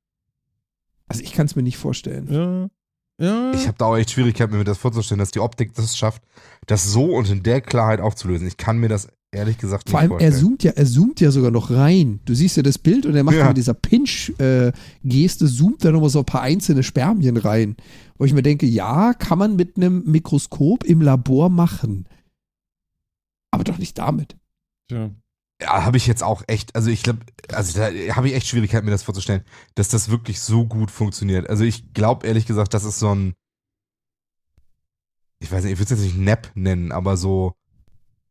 Also ich kann es mir nicht vorstellen. Ja. Ja. Ich habe da auch echt Schwierigkeiten, mir das vorzustellen, dass die Optik das schafft, das so und in der Klarheit aufzulösen. Ich kann mir das ehrlich gesagt nicht Vor allem, er vorstellen. zoomt ja, er zoomt ja sogar noch rein. Du siehst ja das Bild und er macht Ja. mit dieser Pinch-Geste, zoomt da nochmal so ein paar einzelne Spermien rein. Wo ich mir denke, ja, kann man mit einem Mikroskop im Labor machen. Aber doch nicht damit. ja. Ja, habe ich jetzt auch echt, also ich glaube, also da habe ich echt Schwierigkeiten, mir das vorzustellen, dass das wirklich so gut funktioniert. Also ich glaube ehrlich gesagt, das ist so ein, ich weiß nicht, ich würde es jetzt nicht Nap nennen, aber so,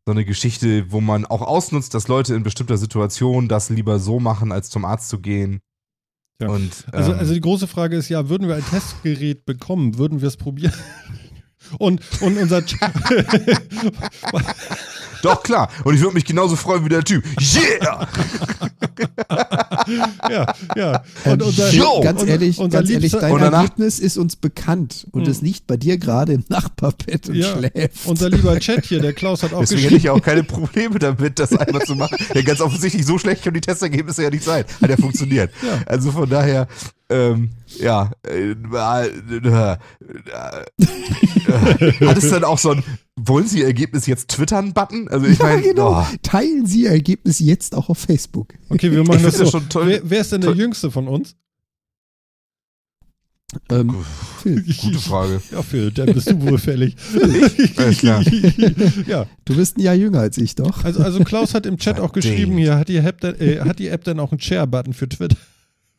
so eine Geschichte, wo man auch ausnutzt, dass Leute in bestimmter Situation das lieber so machen, als zum Arzt zu gehen. Ja. Und, Also, ähm, also die große Frage ist ja, würden wir ein Testgerät bekommen, würden wir es probieren? Und, und unser doch klar. Und ich würde mich genauso freuen wie der Typ. Yeah! ja, ja. Und Ähm, unser, Jo! ganz ehrlich, unser ganz ehrlich, dein Und danach- Ergebnis ist uns bekannt und Hm. es liegt bei dir gerade im Nachbarbett und Ja, schläft. unser lieber Chat hier, der Klaus hat auch Deswegen hätte geschrieben. ich auch keine Probleme damit, das einmal zu machen. Ja, ganz offensichtlich, so schlecht können die Testergebnisse ja nicht sein. Hat ja funktioniert. Ja. Also von daher, ähm, ja, äh, äh, äh, äh, hat es dann auch so ein, wollen Sie Ihr Ergebnis jetzt twittern-Button? Also ich ja, meine, genau. oh, Teilen Sie Ihr Ergebnis jetzt auch auf Facebook. Okay, wir machen Ich das so. schon toll. Wer, wer ist denn der Toll. Jüngste von uns? Ähm, Phil, gute Frage. Ja, Phil, dann bist du wohl fällig. Alles klar. ja, du bist ein Jahr jünger als ich, doch. also, also Klaus hat im Chat auch geschrieben, hier hat die App, denn, äh, hat die App denn auch einen Share-Button für Twitter?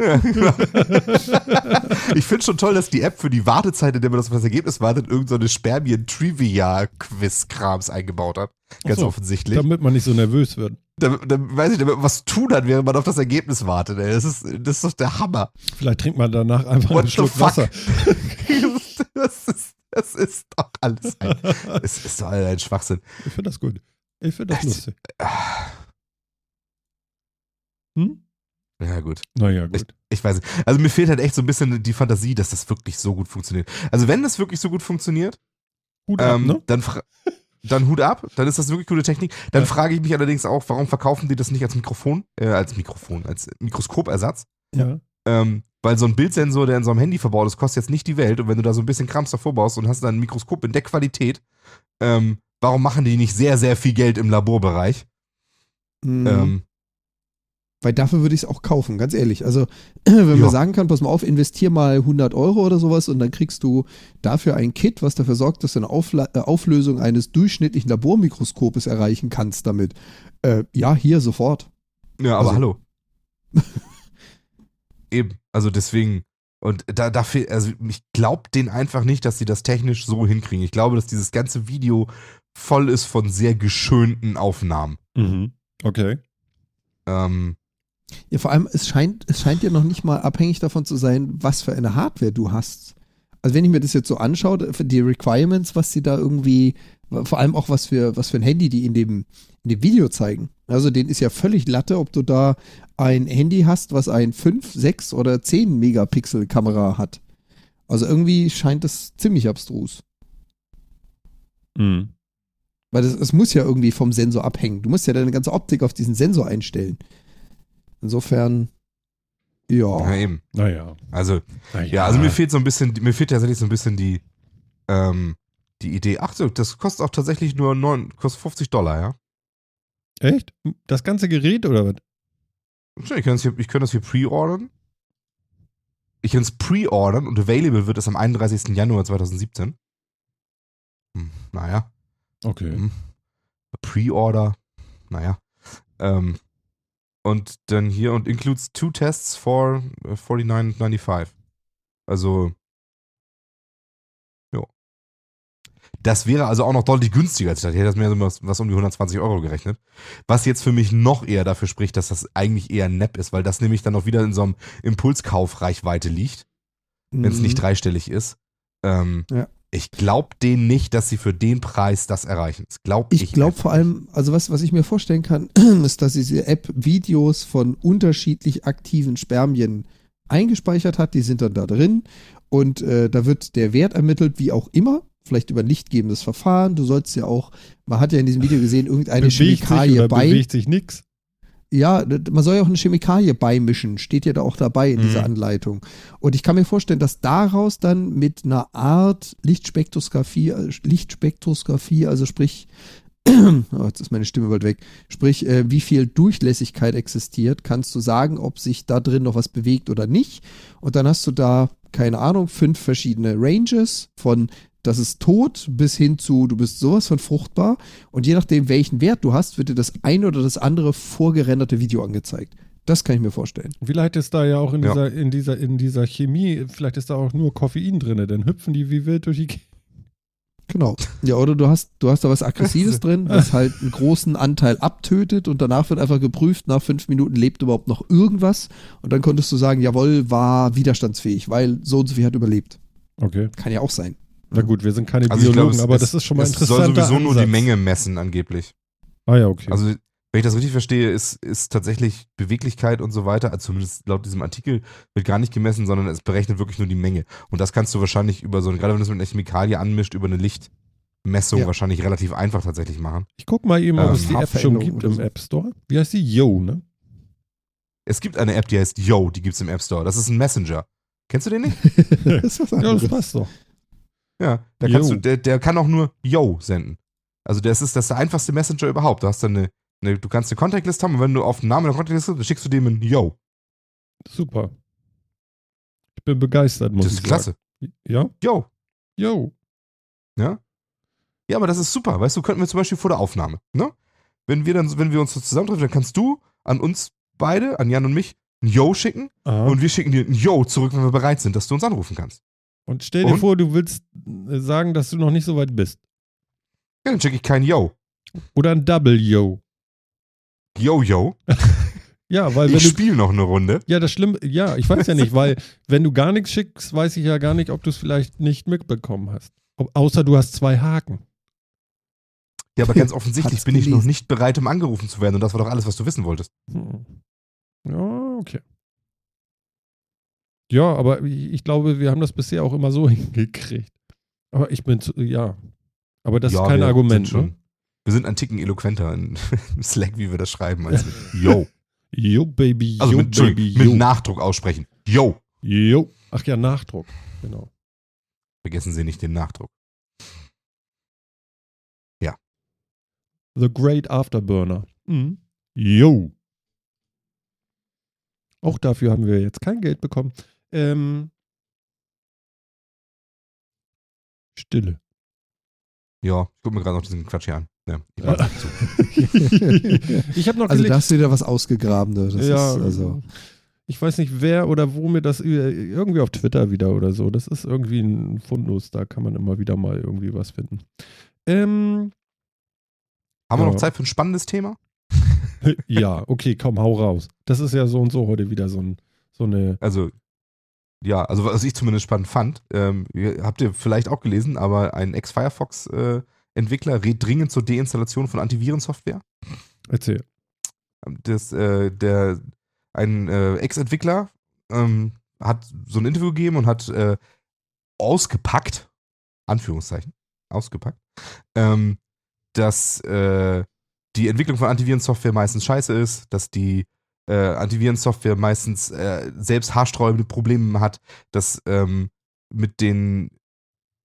Ja, genau. ich finde schon toll, dass die App für die Wartezeit, in der man das, auf das Ergebnis wartet, irgendeine so Spermien-Trivia-Quiz-Krams eingebaut hat. Ganz so, offensichtlich. Damit man nicht so nervös wird. Da, da weiß ich, damit man was tun hat, während man auf das Ergebnis wartet. Ey. Das, ist, das ist doch der Hammer. Vielleicht trinkt man danach einfach What einen Schluck? Wasser. das, ist, das ist doch alles ein, es ist doch ein Schwachsinn. Ich finde das gut. Ich finde das Das- lustig. Ah, Hm? Ja, gut. Naja, gut. Ich weiß nicht. Also mir fehlt halt echt so ein bisschen die Fantasie, dass das wirklich so gut funktioniert. Also wenn das wirklich so gut funktioniert, Gut ab, ähm, ne? dann, dann Hut ab, dann ist das wirklich gute Technik. Dann Ja. frage ich mich allerdings auch, warum verkaufen die das nicht als Mikrofon, äh, als Mikrofon, als Mikroskopersatz? Ja. Ähm, weil so ein Bildsensor, der in so einem Handy verbaut ist, kostet jetzt nicht die Welt. Und wenn du da so ein bisschen Krams davor baust und hast dann ein Mikroskop in der Qualität, ähm, warum machen die nicht sehr, sehr viel Geld im Laborbereich? Mhm. Ähm, Weil dafür würde ich es auch kaufen, ganz ehrlich. Also, wenn Ja. man sagen kann, pass mal auf, investier mal 100 Euro oder sowas und dann kriegst du dafür ein Kit, was dafür sorgt, dass du eine Aufla äh, Auflösung eines durchschnittlichen Labormikroskopes erreichen kannst damit. Äh, ja, hier sofort. ja, aber Also- hallo. Eben, also deswegen. Und da, da fehl- also ich glaube denen einfach nicht, dass sie das technisch so hinkriegen. Ich glaube, dass dieses ganze Video voll ist von sehr geschönten Aufnahmen. Mhm. Okay. Ähm, Ja, vor allem, es scheint, es scheint ja noch nicht mal abhängig davon zu sein, was für eine Hardware du hast. Also wenn ich mir das jetzt so anschaue, die Requirements, was sie da irgendwie, vor allem auch was für, was für ein Handy die in dem, in dem Video zeigen. Also den ist ja völlig Latte, ob du da ein Handy hast, was ein 5, 6 oder 10 Megapixel Kamera hat. Also irgendwie scheint das ziemlich abstrus. Mhm. Weil es muss ja irgendwie vom Sensor abhängen. Du musst ja deine ganze Optik auf diesen Sensor einstellen. Insofern, Ja, ja. eben. Naja. Also, naja. ja, also mir fehlt so ein bisschen, mir fehlt tatsächlich so ein bisschen die, ähm, die Idee. Ach so, das kostet auch tatsächlich nur 9, kostet 50 Dollar, ja? Echt? Das ganze Gerät oder was? Schön, Ich kann das hier, ich kann das hier pre-ordern. Ich kann es pre-ordern und available wird es am 31. Januar 2017. Hm, naja. Okay. Hm. Pre-Order, naja. Ähm, und dann hier und includes two tests for äh, 49,95. Also, ja. Das wäre also auch noch deutlich günstiger als ich dachte. Ich hätte das mehr so was, was um die 120 Euro gerechnet. Was jetzt für mich noch eher dafür spricht, dass das eigentlich eher Nepp ist, weil das nämlich dann auch wieder in so einem Impulskaufreichweite liegt, wenn es Mhm. nicht dreistellig ist. Ähm, Ja. Ich glaube denen nicht, dass sie für den Preis das erreichen. Das glaub ich Ich glaube vor allem, also was, was ich mir vorstellen kann, ist, dass diese App Videos von unterschiedlich aktiven Spermien eingespeichert hat. Die sind dann da drin und äh, da wird der Wert ermittelt, wie auch immer. Vielleicht über ein lichtgebendes Verfahren. Du sollst ja auch, man hat ja in diesem Video gesehen, irgendeine bewegt sich Chemikalie oder bei. bewegt sich nix. Ja, man soll ja auch eine Chemikalie beimischen, steht ja da auch dabei in dieser Mhm. Anleitung. Und ich kann mir vorstellen, dass daraus dann mit einer Art Lichtspektroskopie, äh, Lichtspektroskopie, also sprich, oh, jetzt ist meine Stimme bald weg, sprich, äh, wie viel Durchlässigkeit existiert, kannst du sagen, ob sich da drin noch was bewegt oder nicht. Und dann hast du da, keine Ahnung, fünf verschiedene Ranges von das ist tot bis hin zu, du bist sowas von fruchtbar. Und je nachdem, welchen Wert du hast, wird dir das eine oder das andere vorgerenderte Video angezeigt. Das kann ich mir vorstellen. Vielleicht ist da ja auch in Ja. dieser, in dieser, in dieser Chemie, vielleicht ist da auch nur Koffein drin, dann hüpfen die wie wild durch die Ge- Genau. Ja, oder du hast, du hast da was Aggressives drin, was halt einen großen Anteil abtötet und danach wird einfach geprüft, nach fünf Minuten lebt überhaupt noch irgendwas und dann konntest du sagen, jawohl, war widerstandsfähig, weil so und so viel hat überlebt. Okay. Kann ja auch sein. Na gut, wir sind keine Also Biologen, glaube, es- aber es- das ist schon mal Es interessant. soll sowieso nur die Menge messen, angeblich. Ah ja, okay. Also, wenn ich das richtig verstehe, ist, ist tatsächlich Beweglichkeit und so weiter, also zumindest laut diesem Artikel, wird gar nicht gemessen, sondern es berechnet wirklich nur die Menge. Und das kannst du wahrscheinlich über so, eine- gerade wenn du es mit einer Chemikalie anmischt, über eine Lichtmessung Ja. wahrscheinlich relativ einfach tatsächlich machen. ich guck mal eben, ob Ähm, es die App schon gibt im. App Store. Wie heißt die? Yo, ne? Es gibt eine App, die heißt Yo, die gibt's im App Store. Das ist ein Messenger. Kennst du den nicht? das ist was Ja, das passt doch. Ja, da kannst Yo. du, der, der kann auch nur Yo senden. Also das ist, das ist der einfachste Messenger überhaupt. Du hast dann eine, eine du kannst eine Contactlist haben und wenn du auf den Namen der Contactlist klickst, schickst du dem ein Yo. Super. Ich bin begeistert, muss Das ist klasse. sagen. Ja? Yo. Yo. Ja? Ja, aber das ist super. Weißt du, könnten wir zum Beispiel vor der Aufnahme, ne? Wenn wir dann, wenn wir uns so zusammentreffen, dann kannst du an uns beide, an Jan und mich, ein Yo schicken Aha. und wir schicken dir ein Yo zurück, wenn wir bereit sind, dass du uns anrufen kannst. Und stell dir Und? vor, du willst äh, sagen, dass du noch nicht so weit bist. Ja, dann schicke ich kein Yo. Oder ein Double Yo. Yo, yo. Ja, weil wenn Ich spiele noch eine Runde. Ja, das Schlimme, ja, ich weiß ja nicht, weil wenn du gar nichts schickst, weiß ich ja gar nicht, ob du es vielleicht nicht mitbekommen hast. Ob, außer du hast zwei Haken. Ja, aber ganz offensichtlich bin ich noch gelesen. nicht bereit, um angerufen zu werden. Und das war doch alles, was du wissen wolltest. Hm. Ja, okay. Ja, aber ich glaube, wir haben das bisher auch immer so hingekriegt. Aber ich bin zu, ja. Aber das ja, ist kein Argument, Sind schon, ne? Wir sind ein Ticken eloquenter in Slack, wie wir das schreiben, als mit Yo. Yo, Baby, Also yo, mit, Entschuldigung, Baby, yo. mit Nachdruck aussprechen. Yo. yo. Ach ja, Nachdruck. Genau. Vergessen Sie nicht den Nachdruck. The Great Afterburner. Mhm. Yo. Auch dafür haben wir jetzt kein Geld bekommen. Ähm, Stille. Ja, ich gucke mir gerade noch diesen Quatsch hier an. Ja, ich ich habe noch Also da hast du wieder was ausgegraben. ne? Das ja, ist also, ich weiß nicht, wer oder wo mir das über- irgendwie auf Twitter wieder oder so. Das ist irgendwie ein Fundus, da kann man immer wieder mal irgendwie was finden. Ähm, Haben wir Ja. noch Zeit für ein spannendes Thema? ja, okay, komm, hau raus. Das ist ja so und so heute wieder so, ein, so eine. Also, ja, also was ich zumindest spannend fand, ähm, habt ihr vielleicht auch gelesen, aber ein Ex-Firefox-Entwickler rät dringend zur Deinstallation von Antivirensoftware. Erzähl. das, äh, der, ein äh, Ex-Entwickler ähm, hat so ein Interview gegeben und hat äh, ausgepackt, Anführungszeichen, ausgepackt, ähm, dass äh, die Entwicklung von Antivirensoftware meistens scheiße ist, dass die äh, Antivirensoftware meistens äh, selbst haarsträubende Probleme hat, dass ähm, mit den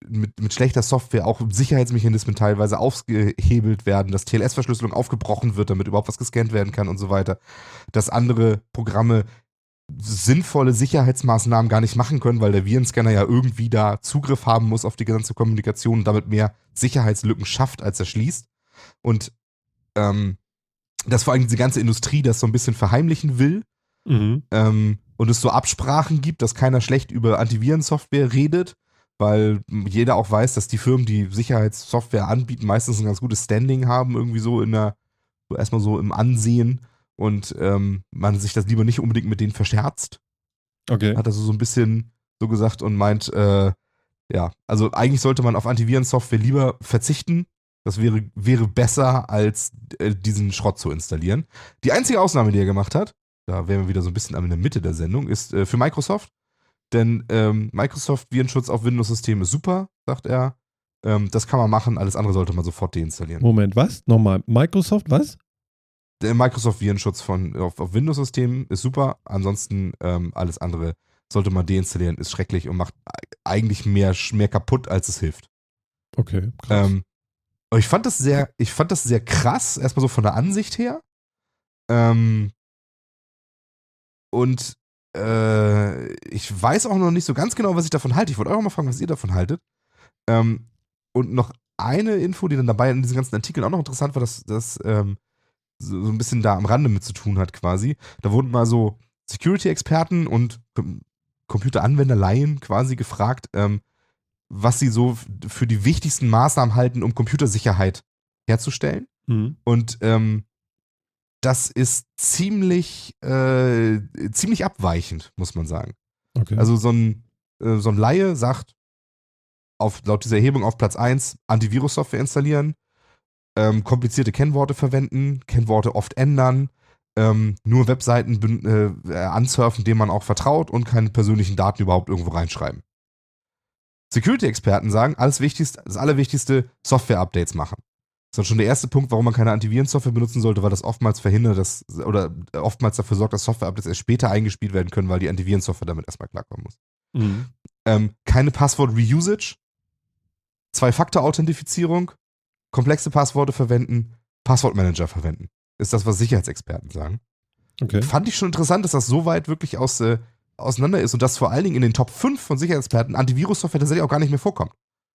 mit, mit schlechter Software auch Sicherheitsmechanismen teilweise aufgehebelt werden, dass TLS-Verschlüsselung aufgebrochen wird, damit überhaupt was gescannt werden kann und so weiter, dass andere Programme sinnvolle Sicherheitsmaßnahmen gar nicht machen können, weil der Virenscanner ja irgendwie da Zugriff haben muss auf die ganze Kommunikation und damit mehr Sicherheitslücken schafft, als er schließt. Und ähm, dass vor allem diese ganze Industrie das so ein bisschen verheimlichen will. Mhm. Ähm, und es so Absprachen gibt, dass keiner schlecht über Antivirensoftware redet, weil jeder auch weiß, dass die Firmen, die Sicherheitssoftware anbieten, meistens ein ganz gutes Standing haben, irgendwie so in der, so erstmal so im Ansehen und ähm, man sich das lieber nicht unbedingt mit denen verscherzt. Okay. Hat also so ein bisschen so gesagt und meint, äh, ja, also eigentlich sollte man auf Antivirensoftware lieber verzichten. Das wäre, wäre besser, als äh, diesen Schrott zu installieren. Die einzige Ausnahme, die er gemacht hat, da wären wir wieder so ein bisschen in der Mitte der Sendung, ist äh, für Microsoft. Denn ähm, Microsoft Virenschutz auf Windows-Systemen ist super, sagt er. Ähm, das kann man machen, alles andere sollte man sofort deinstallieren. Moment, was? Nochmal. Microsoft, was? Der Microsoft Virenschutz von, auf, auf Windows-Systemen ist super. Ansonsten ähm, alles andere sollte man deinstallieren, ist schrecklich und macht eigentlich mehr, mehr kaputt, als es hilft. Okay, krass. Ähm, aber ich fand das sehr, ich fand das sehr krass, erstmal so von der Ansicht her. Ähm, und äh, ich weiß auch noch nicht so ganz genau, was ich davon halte. Ich wollte auch mal fragen, was ihr davon haltet. Ähm, und noch eine Info, die dann dabei in diesen ganzen Artikeln auch noch interessant war, dass das ähm, so, so ein bisschen da am Rande mit zu tun hat quasi. Da wurden mal so Security-Experten und Com Computeranwenderlaien quasi gefragt, ähm, was sie so für die wichtigsten Maßnahmen halten, um Computersicherheit herzustellen. Mhm. Und ähm, das ist ziemlich, äh, ziemlich abweichend, muss man sagen. Okay. Also so ein, äh, so ein Laie sagt, auf, laut dieser Erhebung auf Platz 1 Antivirus-Software installieren, ähm, komplizierte Kennworte verwenden, Kennworte oft ändern, ähm, nur Webseiten äh, ansurfen, denen man auch vertraut und keine persönlichen Daten überhaupt irgendwo reinschreiben. Security-Experten sagen, alles Wichtigste, das Allerwichtigste, Software-Updates machen. Das ist schon der erste Punkt, warum man keine Antivirensoftware benutzen sollte, weil das oftmals verhindert, dass, oder oftmals dafür sorgt, dass Software-Updates erst später eingespielt werden können, weil die Antivirensoftware damit erstmal klarkommen muss. Mhm. Ähm, keine Passwort-Reusage, Zwei-Faktor-Authentifizierung, komplexe Passworte verwenden, Passwortmanager verwenden. Ist das, was Sicherheitsexperten sagen. Okay. Fand ich schon interessant, dass das so weit wirklich aus, äh, auseinander ist und dass vor allen Dingen in den Top 5 von Sicherheitsexperten Antivirus-Software tatsächlich auch gar nicht mehr vorkommt.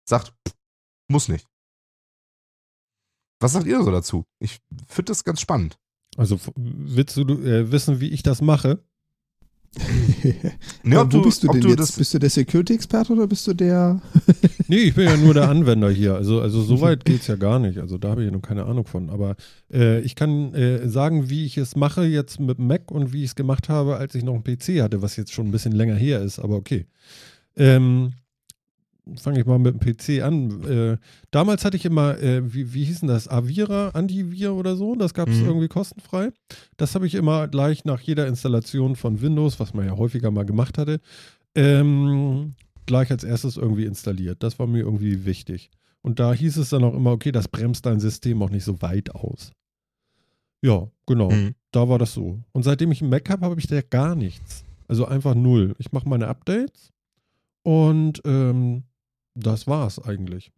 Sagt, muss nicht. Was sagt ihr so dazu? Ich finde das ganz spannend. Also willst du äh, wissen, wie ich das mache? Ne, Ja, ob wo du- bist du denn du jetzt? bist du der Security-Experte oder bist du der. Nee, ich bin ja nur der Anwender hier. Also, also so weit geht's ja gar nicht. Also da habe ich ja noch keine Ahnung von. Aber äh, ich kann äh, sagen, wie ich es mache jetzt mit Mac und wie ich es gemacht habe, als ich noch einen PC hatte, was jetzt schon ein bisschen länger her ist, aber okay. Ähm, Fange ich mal mit dem PC an. Äh, damals hatte ich immer, äh, wie, wie hieß denn das? Avira, Antivir oder so. Das gab es Mhm. irgendwie kostenfrei. Das habe ich immer gleich nach jeder Installation von Windows, was man ja häufiger mal gemacht hatte, ähm, gleich als erstes irgendwie installiert. Das war mir irgendwie wichtig. Und da hieß es dann auch immer, okay, das bremst dein System auch nicht so weit aus. Ja, genau. Mhm. Da war das so. Und seitdem ich einen Mac habe, habe ich da gar nichts. Also einfach null. Ich mache meine Updates und ähm, das war's eigentlich.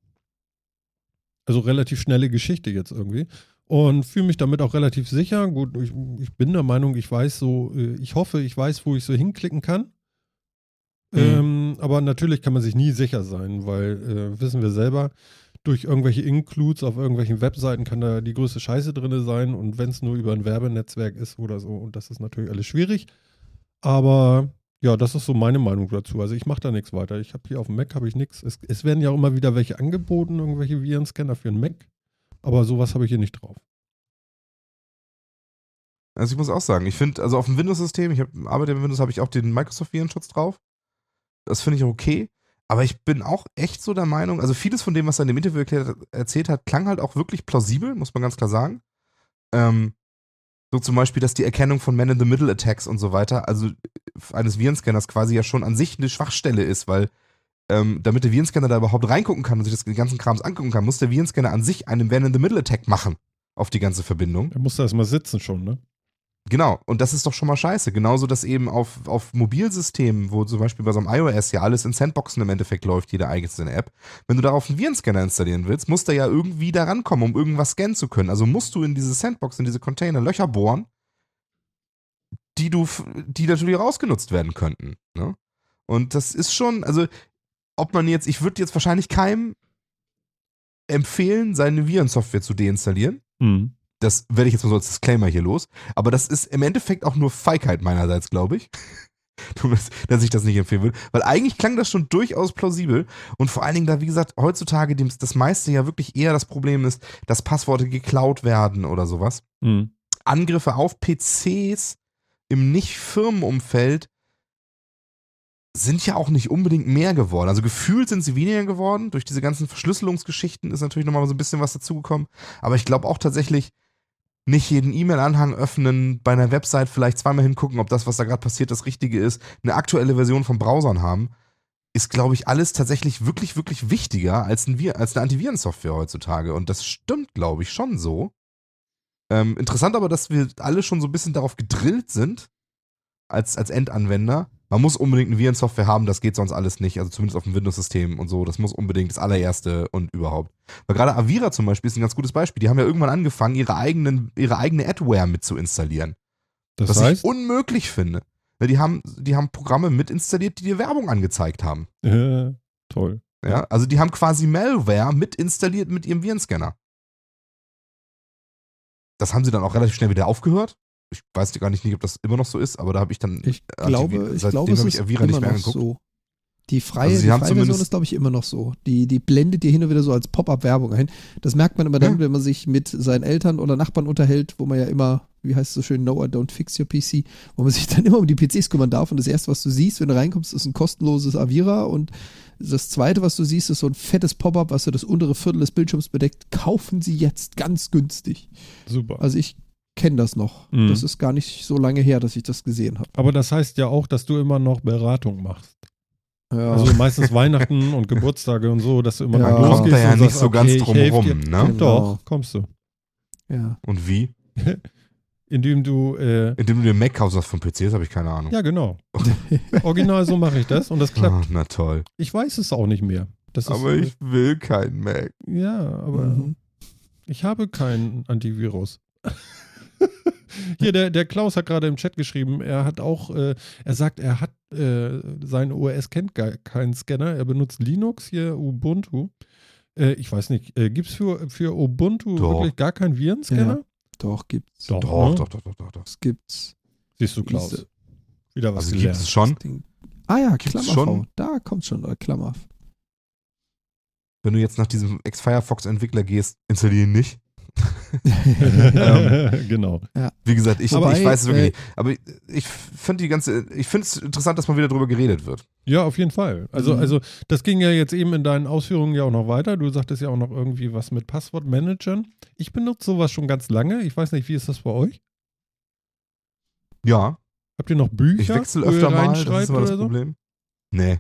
Also relativ schnelle Geschichte jetzt irgendwie. Und fühle mich damit auch relativ sicher. Gut, ich, ich bin der Meinung, ich weiß so, äh, ich hoffe, ich weiß, wo ich so hinklicken kann. Mhm. Ähm, aber natürlich kann man sich nie sicher sein, weil äh, wissen wir selber, durch irgendwelche Includes auf irgendwelchen Webseiten kann da die größte Scheiße drin sein und wenn es nur über ein Werbenetzwerk ist oder so, und das ist natürlich alles schwierig. Aber ja, das ist so meine Meinung dazu. Also ich mache da nichts weiter. Ich habe hier auf dem Mac habe ich nichts. Es, es werden ja auch immer wieder welche angeboten, irgendwelche Virenscanner für einen Mac. Aber sowas habe ich hier nicht drauf. Also ich muss auch sagen, ich finde, also auf dem Windows-System, ich hab, arbeite mit Windows, habe ich auch den Microsoft-Virenschutz drauf. Das finde ich okay. Aber ich bin auch echt so der Meinung, also vieles von dem, was er in dem Interview erklärt, erzählt hat, klang halt auch wirklich plausibel, muss man ganz klar sagen. Ähm, so zum Beispiel, dass die Erkennung von Man-in-the-Middle-Attacks und so weiter, also eines Virenscanners quasi ja schon an sich eine Schwachstelle ist, weil ähm, damit der Virenscanner da überhaupt reingucken kann und sich das den ganzen Krams angucken kann, muss der Virenscanner an sich einen Man-in-the-Middle-Attack machen auf die ganze Verbindung. Da musst du erstmal sitzen schon, ne? Genau, und das ist doch schon mal scheiße. Genauso, dass eben auf, auf Mobilsystemen, wo zum Beispiel bei so einem iOS ja alles in Sandboxen im Endeffekt läuft, jede einzelne App, wenn du darauf einen Virenscanner installieren willst, musst du ja irgendwie da rankommen, um irgendwas scannen zu können. Also musst du in diese Sandbox, in diese Container Löcher bohren, die du, die natürlich rausgenutzt werden könnten. Ne? Und das ist schon, also, ob man jetzt, ich würde jetzt wahrscheinlich keinem empfehlen, seine Virensoftware zu deinstallieren. Mhm. Das werde ich jetzt mal so als Disclaimer hier los. Aber das ist im Endeffekt auch nur Feigheit meinerseits, glaube ich. dass ich das nicht empfehlen würde. Weil eigentlich klang das schon durchaus plausibel. Und vor allen Dingen, da, wie gesagt, heutzutage das meiste ja wirklich eher das Problem ist, dass Passworte geklaut werden oder sowas. Mhm. Angriffe auf PCs im Nicht-Firmenumfeld sind ja auch nicht unbedingt mehr geworden. Also gefühlt sind sie weniger geworden. Durch diese ganzen Verschlüsselungsgeschichten ist natürlich nochmal so ein bisschen was dazugekommen. Aber ich glaube auch tatsächlich, nicht jeden E-Mail-Anhang öffnen, bei einer Website vielleicht zweimal hingucken, ob das, was da gerade passiert, das Richtige ist, eine aktuelle Version von Browsern haben, ist, glaube ich, alles tatsächlich wirklich, wirklich wichtiger als, ein Wir als eine Antivirensoftware heutzutage. Und das stimmt, glaube ich, schon so. Ähm, interessant aber, dass wir alle schon so ein bisschen darauf gedrillt sind, als, als Endanwender, man muss unbedingt eine Virensoftware haben, das geht sonst alles nicht, also zumindest auf dem Windows-System und so. Das muss unbedingt das allererste und überhaupt. Weil gerade Avira zum Beispiel ist ein ganz gutes Beispiel. Die haben ja irgendwann angefangen, ihre, eigenen, ihre eigene Adware mit zu installieren. Das was heißt, ich unmöglich finde. Weil Die haben, die haben Programme mit installiert, die dir Werbung angezeigt haben. äh, toll. Ja, also die haben quasi Malware mit installiert mit ihrem Virenscanner. Das haben sie dann auch relativ schnell wieder aufgehört ich weiß gar nicht, ob das immer noch so ist, aber da habe ich dann. Ich glaube, ich glaube es ist Avira immer nicht mehr noch angeguckt. so. Die freie, Also die freie Version ist, glaube ich, immer noch so. Die, die blendet dir hin und wieder so als Pop-up-Werbung ein. Das merkt man immer dann, Ja. wenn man sich mit seinen Eltern oder Nachbarn unterhält, wo man ja immer, wie heißt es so schön, no, I don't fix your PC, wo man sich dann immer um die PCs kümmern darf. Und das erste, was du siehst, wenn du reinkommst, ist ein kostenloses Avira. Und das zweite, was du siehst, ist so ein fettes Pop-up, was so das untere Viertel des Bildschirms bedeckt. Kaufen sie jetzt ganz günstig. Super. Also ich kenne das noch. Mhm. Das ist gar nicht so lange her, dass ich das gesehen habe. Aber das heißt ja auch, dass du immer noch Beratung machst. Ja. Also meistens Weihnachten und Geburtstage und so, dass du immer Ja. noch Man losgehst kommt da ja und nicht sagst, so ganz okay, drum rum, ne? Genau. Doch, kommst du. ja. Und wie? Indem du, äh, Indem du dir Mac kaufst von PCs, habe ich keine Ahnung. ja genau. Original so mache ich das und das klappt. Ah, na toll. Ich weiß es auch nicht mehr. Das ist, Aber ich will keinen Mac. Ja, aber Mhm. ich habe keinen Antivirus. Hier, der, der Klaus hat gerade im Chat geschrieben, er hat auch, äh, er sagt, er hat, äh, sein OS kennt gar keinen Scanner, er benutzt Linux, hier Ubuntu. Äh, ich weiß nicht, äh, gibt es für, für Ubuntu Doch. wirklich gar keinen Virenscanner? Doch, gibt's. Doch, Doch, ne? doch, doch, doch, doch, doch. Das gibt's. Siehst du, Klaus. Diese- Wieder was Also gibt gelernt. es schon. Ah ja, Klammer schon? Da kommt schon, oder Klammer. Wenn du jetzt nach diesem Ex-Firefox-Entwickler gehst, installiere ihn nicht. genau. Wie gesagt, ich, Aber ich ey, weiß es wirklich nicht. Aber ich, ich finde die ganze, ich finde es interessant, dass mal wieder drüber geredet wird. Ja, auf jeden Fall. Also, Mhm. also das ging ja jetzt eben in deinen Ausführungen ja auch noch weiter. Du sagtest ja auch noch irgendwie was mit Passwortmanagern. Ich benutze sowas schon ganz lange. Ich weiß nicht, wie ist das bei euch? Ja, Habt ihr noch Bücher, ich wechsle öfter mal, das reinschreibt ist immer das oder so? Problem. Nee.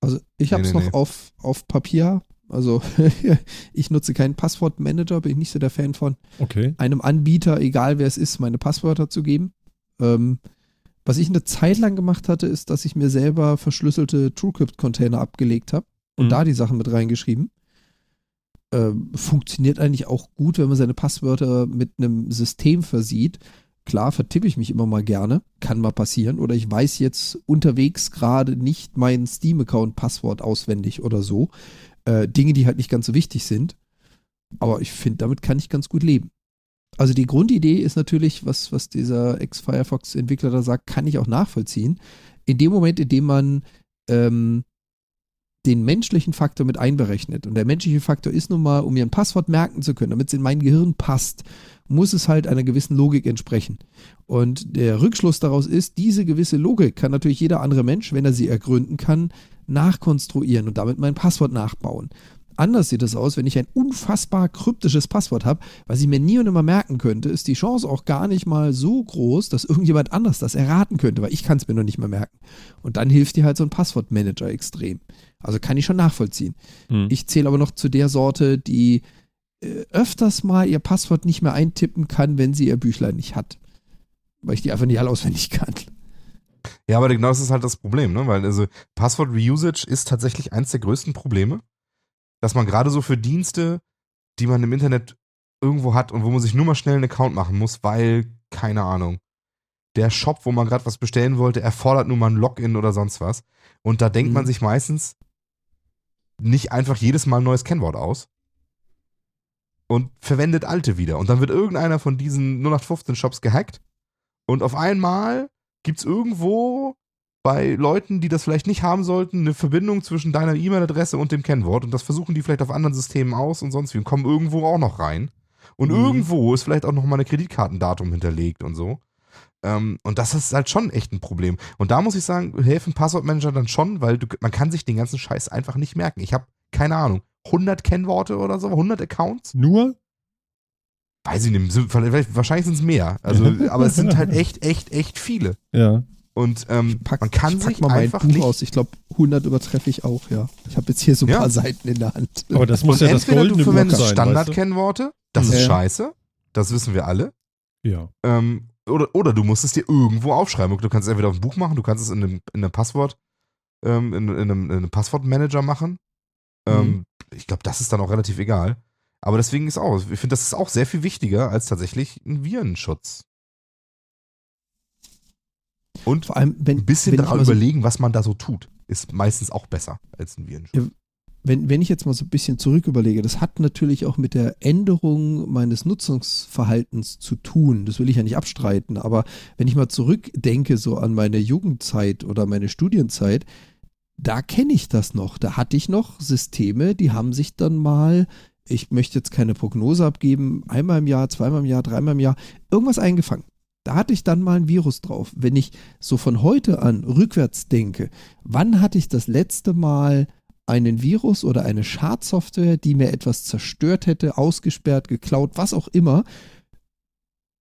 Also ich Nee, habe es nee, noch nee. Auf, auf Papier. Also ich nutze keinen Passwortmanager, bin ich nicht so der Fan von. Okay. Einem Anbieter, egal wer es ist, meine Passwörter zu geben. Ähm, was ich eine Zeit lang gemacht hatte, ist, dass ich mir selber verschlüsselte TrueCrypt-Container abgelegt habe und Mhm. da die Sachen mit reingeschrieben. Ähm, funktioniert eigentlich auch gut, wenn man seine Passwörter mit einem System versieht. Klar, vertippe ich mich immer mal gerne, kann mal passieren. Oder ich weiß jetzt unterwegs gerade nicht mein Steam-Account-Passwort auswendig oder so. Äh, Dinge, die halt nicht ganz so wichtig sind. Aber ich finde, damit kann ich ganz gut leben. Also die Grundidee ist natürlich, was, was dieser Ex-Firefox-Entwickler da sagt, kann ich auch nachvollziehen. In dem Moment, in dem man ähm, den menschlichen Faktor mit einberechnet. Und der menschliche Faktor ist nun mal, um mir ein Passwort merken zu können, damit es in mein Gehirn passt, muss es halt einer gewissen Logik entsprechen. Und der Rückschluss daraus ist, diese gewisse Logik kann natürlich jeder andere Mensch, wenn er sie ergründen kann, nachkonstruieren und damit mein Passwort nachbauen. Anders sieht es aus, wenn ich ein unfassbar kryptisches Passwort habe, was ich mir nie und immer merken könnte, ist die Chance auch gar nicht mal so groß, dass irgendjemand anders das erraten könnte, weil ich kann es mir noch nicht mehr merken. Und dann hilft dir halt so ein Passwortmanager extrem. Also kann ich schon nachvollziehen. Hm. Ich zähle aber noch zu der Sorte, die äh, öfters mal ihr Passwort nicht mehr eintippen kann, wenn sie ihr Büchlein nicht hat. Weil ich die einfach nicht alle auswendig kann. Ja, aber genau das ist halt das Problem, ne? Weil also Passwort Reusage ist tatsächlich eins der größten Probleme, dass man gerade so für Dienste, die man im Internet irgendwo hat und wo man sich nur mal schnell einen Account machen muss, weil, keine Ahnung, der Shop, wo man gerade was bestellen wollte, erfordert nun mal ein Login oder sonst was. Und da denkt Mhm. man sich meistens nicht einfach jedes Mal ein neues Kennwort aus und verwendet alte wieder. Und dann wird irgendeiner von diesen 0815 Shops gehackt und auf einmal gibt es irgendwo bei Leuten, die das vielleicht nicht haben sollten, eine Verbindung zwischen deiner E-Mail-Adresse und dem Kennwort und das versuchen die vielleicht auf anderen Systemen aus und sonst wie und kommen irgendwo auch noch rein. Und Mhm. irgendwo ist vielleicht auch noch mal eine Kreditkartendatum hinterlegt und so. Ähm, und das ist halt schon echt ein Problem. Und da muss ich sagen, helfen Passwortmanager dann schon, weil du, man kann sich den ganzen Scheiß einfach nicht merken. Ich habe keine Ahnung, 100 Kennworte oder so, 100 Accounts? Nur? Weiß ich nicht, sind- wahrscheinlich sind es mehr. Also, aber es sind halt echt, echt, echt viele. Ja. Und ähm, Pack, man kann sich einfach Buch nicht aus. Ich glaube, 100 übertreffe ich auch, ja. Ich habe jetzt hier so ein Ja. paar Seiten in der Hand. Aber das muss und ja das du goldene Buch verwendest sein, weißt Standardkennworte, das ist Ja. scheiße, das wissen wir alle. du? Ja. Ähm, oder, oder du musst es dir irgendwo aufschreiben. Du kannst es entweder auf ein Buch machen, du kannst es in einem, in einem Passwort, ähm, in, in, einem, in einem Passwortmanager machen. Ähm, Mhm. Ich glaube, das ist dann auch relativ egal. Aber deswegen ist auch, ich finde, das ist auch sehr viel wichtiger als tatsächlich ein Virenschutz. Und Vor allem, wenn, ein bisschen daran so überlegen, was man da so tut, ist meistens auch besser als ein Virenschutz. wenn, wenn ich jetzt mal so ein bisschen zurück überlege, das hat natürlich auch mit der Änderung meines Nutzungsverhaltens zu tun. Das will ich ja nicht abstreiten. Aber wenn ich mal zurückdenke, so an meine Jugendzeit oder meine Studienzeit, da kenne ich das noch. Da hatte ich noch Systeme, die haben sich dann mal, ich möchte jetzt keine Prognose abgeben, einmal im Jahr, zweimal im Jahr, dreimal im Jahr, irgendwas eingefangen. Da hatte ich dann mal ein Virus drauf. Wenn ich so von heute an rückwärts denke, wann hatte ich das letzte Mal einen Virus oder eine Schadsoftware, die mir etwas zerstört hätte, ausgesperrt, geklaut, was auch immer,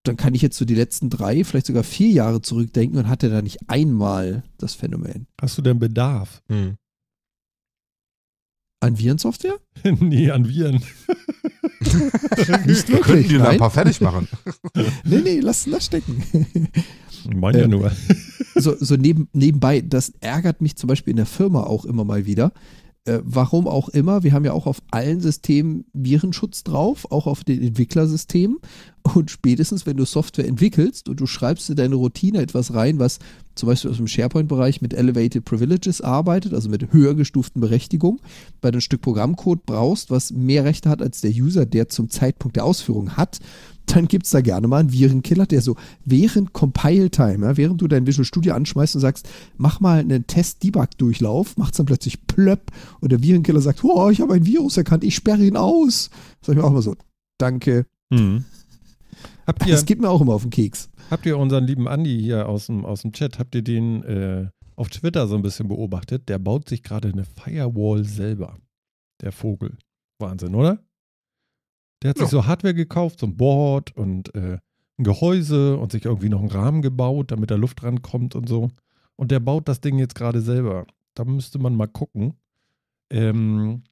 dann kann ich jetzt so die letzten drei, vielleicht sogar vier Jahre zurückdenken und hatte da nicht einmal das Phänomen. Hast du denn Bedarf? Hm. An Virensoftware? nee, an Viren. Nicht Wir könnten die da ein paar fertig machen. Nee, nee, lass das stecken. Mein ja Ähm, nur. so, so neben, nebenbei, das ärgert mich zum Beispiel in der Firma auch immer mal wieder. Äh, warum auch immer, wir haben ja auch auf allen Systemen Virenschutz drauf, auch auf den Entwicklersystemen. Und spätestens, wenn du Software entwickelst und du schreibst in deine Routine etwas rein, was zum Beispiel aus dem SharePoint-Bereich mit Elevated Privileges arbeitet, also mit höher gestuften Berechtigungen, weil du ein Stück Programmcode brauchst, was mehr Rechte hat als der User, der zum Zeitpunkt der Ausführung hat, dann gibt es da gerne mal einen Virenkiller, der so während Compile-Time, ja, während du dein Visual Studio anschmeißt und sagst, mach mal einen Test-Debug-Durchlauf, macht es dann plötzlich plöpp und der Virenkiller sagt, oh, ich habe ein Virus erkannt, ich sperre ihn aus. Sag ich mir auch immer so, danke. Hm. Habt, ihr, Das geht mir auch immer auf den Keks. habt ihr unseren lieben Andi hier aus dem, aus dem Chat, habt ihr den äh, auf Twitter so ein bisschen beobachtet? Der baut sich gerade eine Firewall selber. Der Vogel. Wahnsinn, oder? Der hat sich Ja. so Hardware gekauft, so ein Board und äh, ein Gehäuse und sich irgendwie noch einen Rahmen gebaut, damit da Luft rankommt und so. Und der baut das Ding jetzt gerade selber. Da müsste man mal gucken. Ähm,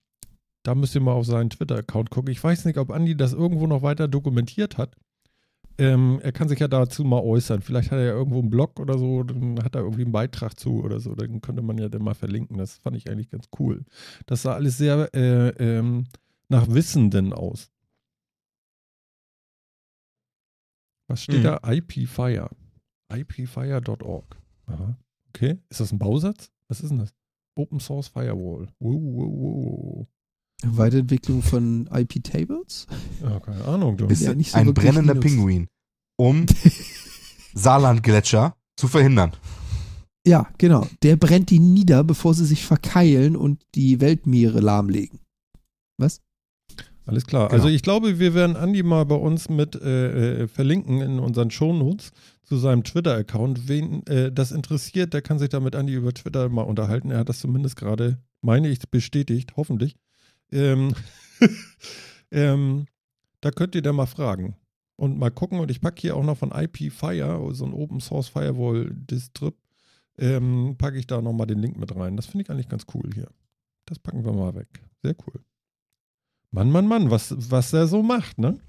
da müsst ihr mal auf seinen Twitter-Account gucken. Ich weiß nicht, ob Andi das irgendwo noch weiter dokumentiert hat. Ähm, er kann sich ja dazu mal äußern. Vielleicht hat er ja irgendwo einen Blog oder so, dann hat er irgendwie einen Beitrag zu oder so. Dann könnte man ja den mal verlinken. Das fand ich eigentlich ganz cool. Das sah alles sehr äh, ähm, nach Wissenden aus. Was steht Mhm. da? IPFire. IPFire.org. Aha. Okay. Ist das ein Bausatz? Was ist denn das? Open Source Firewall. Wow, wow, wow. Weiterentwicklung von IP-Tables? Ja, keine Ahnung. Du. Ist Ja, nicht so ein brennender Linux. Pinguin, um Saarlandgletscher zu verhindern. Ja, genau. Der brennt die nieder, bevor sie sich verkeilen und die Weltmeere lahmlegen. Was? Alles klar. Genau. Also ich glaube, wir werden Andi mal bei uns mit äh, äh, verlinken in unseren Shownotes zu seinem Twitter-Account. Wen äh, das interessiert, der kann sich da mit Andi über Twitter mal unterhalten. Er hat das zumindest gerade, meine ich, bestätigt, hoffentlich. Ähm, ähm, da könnt ihr da mal fragen und mal gucken. Und ich packe hier auch noch von IP Fire, so ein Open Source Firewall Distrib, ähm, packe ich da nochmal den Link mit rein. Das finde ich eigentlich ganz cool hier. Das packen wir mal weg. Sehr cool. Mann, Mann, Mann, was, was er so macht, ne?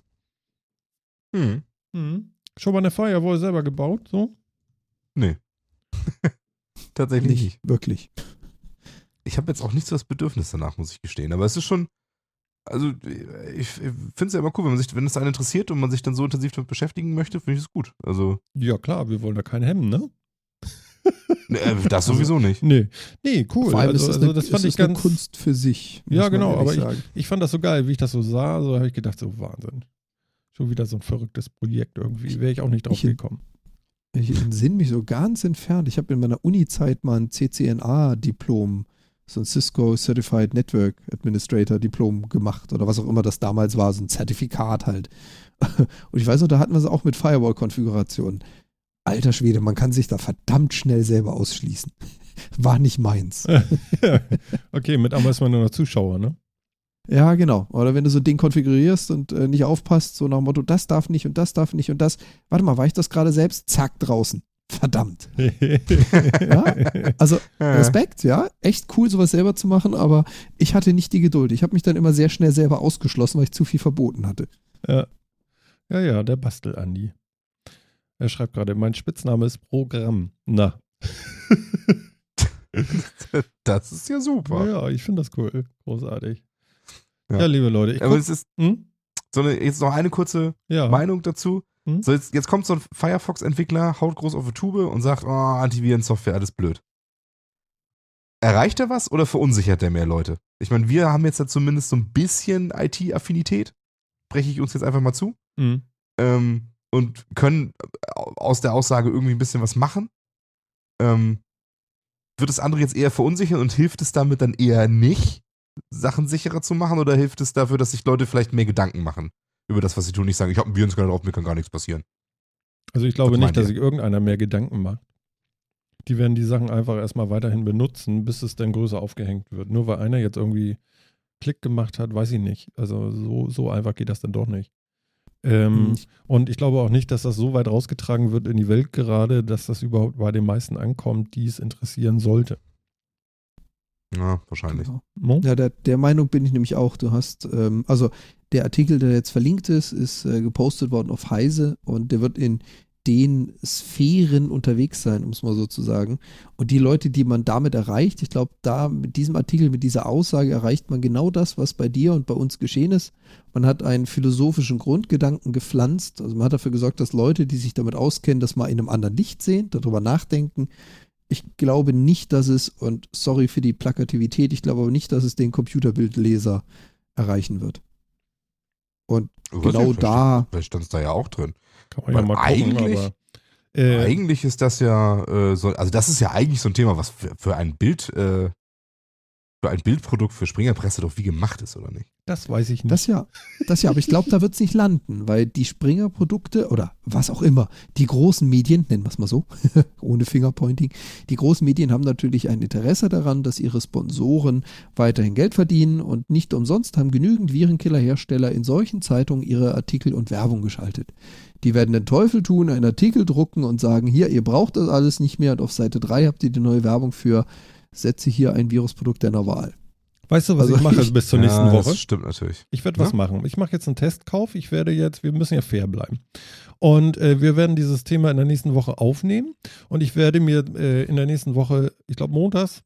Hm. Mhm. Schon mal eine Firewall selber gebaut, so? Nee. Tatsächlich nicht. Nicht wirklich. Ich habe jetzt auch nicht so das Bedürfnis danach, muss ich gestehen. Aber es ist schon, also ich, ich finde es ja immer cool, wenn man sich, wenn es einen interessiert und man sich dann so intensiv damit beschäftigen möchte, finde ich es gut. Also Ja, klar, wir wollen da keinen hemmen, ne? Äh, das sowieso nicht. Nee, nee, cool. Vor allem also, ist das, also eine, das fand ist ich das eine ganz. Kunst für sich. Ja, genau, aber ich-. Ich fand das so geil, wie ich das so sah. So habe ich gedacht, so Wahnsinn. Schon wieder so ein verrücktes Projekt irgendwie. Wäre ich auch nicht drauf Ich- gekommen. Ich entsinne mich so ganz entfernt. Ich habe in meiner Uni-Zeit mal ein CCNA-Diplom, so ein Cisco Certified Network Administrator Diplom gemacht oder was auch immer das damals war, so ein Zertifikat halt. Und ich weiß noch, da hatten wir es auch mit Firewall-Konfiguration. Alter Schwede, man kann sich da verdammt schnell selber ausschließen. War nicht meins. okay, mit einmal ist man nur noch Zuschauer, ne? Ja, genau. Oder wenn du so ein Ding konfigurierst und äh, nicht aufpasst, so nach dem Motto, das darf nicht und das darf nicht und das. Warte mal, war ich das gerade selbst? Zack, draußen. Verdammt. Ja? Also Respekt, ja. Echt cool, sowas selber zu machen, aber ich hatte nicht die Geduld. Ich habe mich dann immer sehr schnell selber ausgeschlossen, weil ich zu viel verboten hatte. Ja, ja, ja der Bastel-Andi. Er schreibt gerade, mein Spitzname ist Programm. Na. Das ist ja super. Ja, ich finde das cool. Großartig. Ja. Ja, liebe Leute. Ich Aber es ist hm? so eine, jetzt noch eine kurze Ja. Meinung dazu. Hm? So, jetzt, jetzt kommt so ein Firefox-Entwickler, haut groß auf die Tube und sagt, oh, Antivirensoftware, alles blöd. Erreicht er was oder verunsichert der mehr Leute? Ich meine, wir haben jetzt ja zumindest so ein bisschen IT-Affinität, breche ich uns jetzt einfach mal zu, Hm. ähm, und können aus der Aussage irgendwie ein bisschen was machen. Ähm, wird das andere jetzt eher verunsichern und hilft es damit dann eher nicht, Sachen sicherer zu machen oder hilft es dafür, dass sich Leute vielleicht mehr Gedanken machen über das, was sie tun? Nicht sagen, ich habe einen Virenscanner drauf, mir kann gar nichts passieren. Also ich glaube Was nicht, dass sich irgendeiner mehr Gedanken macht. Die werden die Sachen einfach erstmal weiterhin benutzen, bis es dann größer aufgehängt wird. Nur weil einer jetzt irgendwie Klick gemacht hat, weiß ich nicht. Also so, so einfach geht das dann doch nicht. Ähm, Hm. Und ich glaube auch nicht, dass das so weit rausgetragen wird in die Welt gerade, dass das überhaupt bei den meisten ankommt, die es interessieren sollte. Ja, wahrscheinlich. Genau. Ja, der, der Meinung bin ich nämlich auch. Du hast, ähm, also der Artikel, der jetzt verlinkt ist, ist äh, gepostet worden auf Heise und der wird in den Sphären unterwegs sein, um es mal so zu sagen. Und die Leute, die man damit erreicht, ich glaube, da mit diesem Artikel, mit dieser Aussage erreicht man genau das, was bei dir und bei uns geschehen ist. Man hat einen philosophischen Grundgedanken gepflanzt. Also man hat dafür gesorgt, dass Leute, die sich damit auskennen, das mal in einem anderen Licht sehen, darüber nachdenken. Ich glaube nicht, dass es, und sorry für die Plakativität, ich glaube aber nicht, dass es den Computerbildleser erreichen wird. Und genau da, Vielleicht stand es da ja auch drin. Kann man ja Weil mal gucken, eigentlich- aber. Äh, eigentlich ist das ja äh, so, also das ist ja eigentlich so ein Thema, was für, für ein Bild, äh, für ein Bildprodukt für Springerpresse doch wie gemacht ist, oder nicht? das weiß ich nicht. das ja, das ja, aber ich glaube, da wird es nicht landen, weil die Springer-Produkte oder was auch immer, die großen Medien, nennen wir es mal so, ohne Fingerpointing, die großen Medien haben natürlich ein Interesse daran, dass ihre Sponsoren weiterhin Geld verdienen und nicht umsonst haben genügend Virenkillerhersteller in solchen Zeitungen ihre Artikel und Werbung geschaltet. Die werden den Teufel tun, einen Artikel drucken und sagen, hier, ihr braucht das alles nicht mehr und auf Seite 3 habt ihr die neue Werbung für, setze hier ein Virusprodukt deiner Wahl. weißt du, was also ich mache ich- bis zur nächsten ja, Woche? Das stimmt natürlich. Ich werde was Ja? machen. Ich mache jetzt einen Testkauf. Ich werde jetzt, wir müssen ja fair bleiben. Und äh, wir werden dieses Thema in der nächsten Woche aufnehmen. Und ich werde mir äh, in der nächsten Woche, ich glaube montags,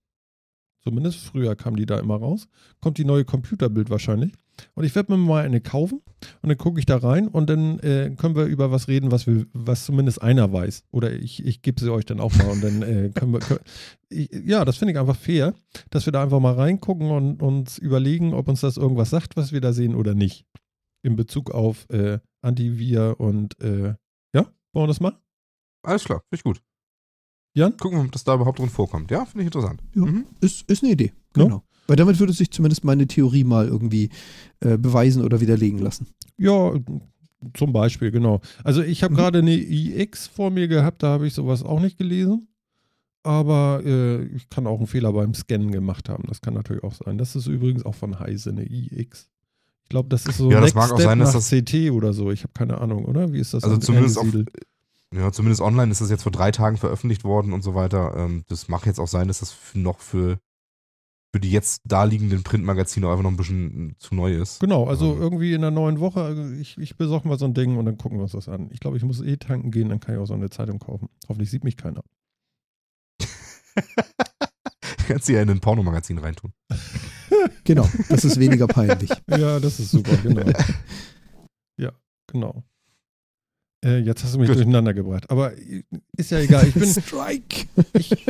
zumindest früher kam die da immer raus, kommt die neue Computerbild wahrscheinlich. Und ich werde mir mal eine kaufen und dann gucke ich da rein und dann äh, können wir über was reden, was wir, was zumindest einer weiß. Oder ich, ich gebe sie euch dann auch mal und dann äh, können wir. Können, ich, ja, das finde ich einfach fair, dass wir da einfach mal reingucken und uns überlegen, ob uns das irgendwas sagt, was wir da sehen oder nicht. In Bezug auf äh, Antivir und äh, ja, wollen wir das mal? Alles klar, finde ich gut. Jan? Gucken wir mal, ob das da überhaupt drin vorkommt. Ja, finde ich interessant. Ja. Mhm. Ist, ist eine Idee. No? Weil damit würde sich zumindest meine Theorie mal irgendwie äh, beweisen oder widerlegen lassen. Ja, zum Beispiel, genau. Also ich habe Mhm. gerade eine iX vor mir gehabt, da habe ich sowas auch nicht gelesen. aber äh, ich kann auch einen Fehler beim Scannen gemacht haben. Das kann natürlich auch sein. Das ist übrigens auch von Heise eine iX. Ich glaube, das ist so Ja, das Next mag auch Step sein, dass nach das- CT oder so. Ich habe keine Ahnung, oder? Wie ist das Also zumindest auf, ja, zumindest online ist das jetzt vor drei Tagen veröffentlicht worden und so weiter. Ähm, das mag jetzt auch sein, dass das noch für, für die jetzt da liegenden Printmagazine einfach noch ein bisschen zu neu ist. Genau, also Ähm. irgendwie in der neuen Woche, also ich, ich besorge mal so ein Ding und dann gucken wir uns das an. Ich glaube, ich muss eh tanken gehen, dann kann ich auch so eine Zeitung kaufen. Hoffentlich sieht mich keiner. Kannst du ja in ein Pornomagazin reintun. Genau, das ist weniger peinlich. Ja, das ist super, genau. ja, genau. Äh, jetzt hast du mich Gut. durcheinander gebracht. Aber äh, ist ja egal. Ich, bin, Strike. ich,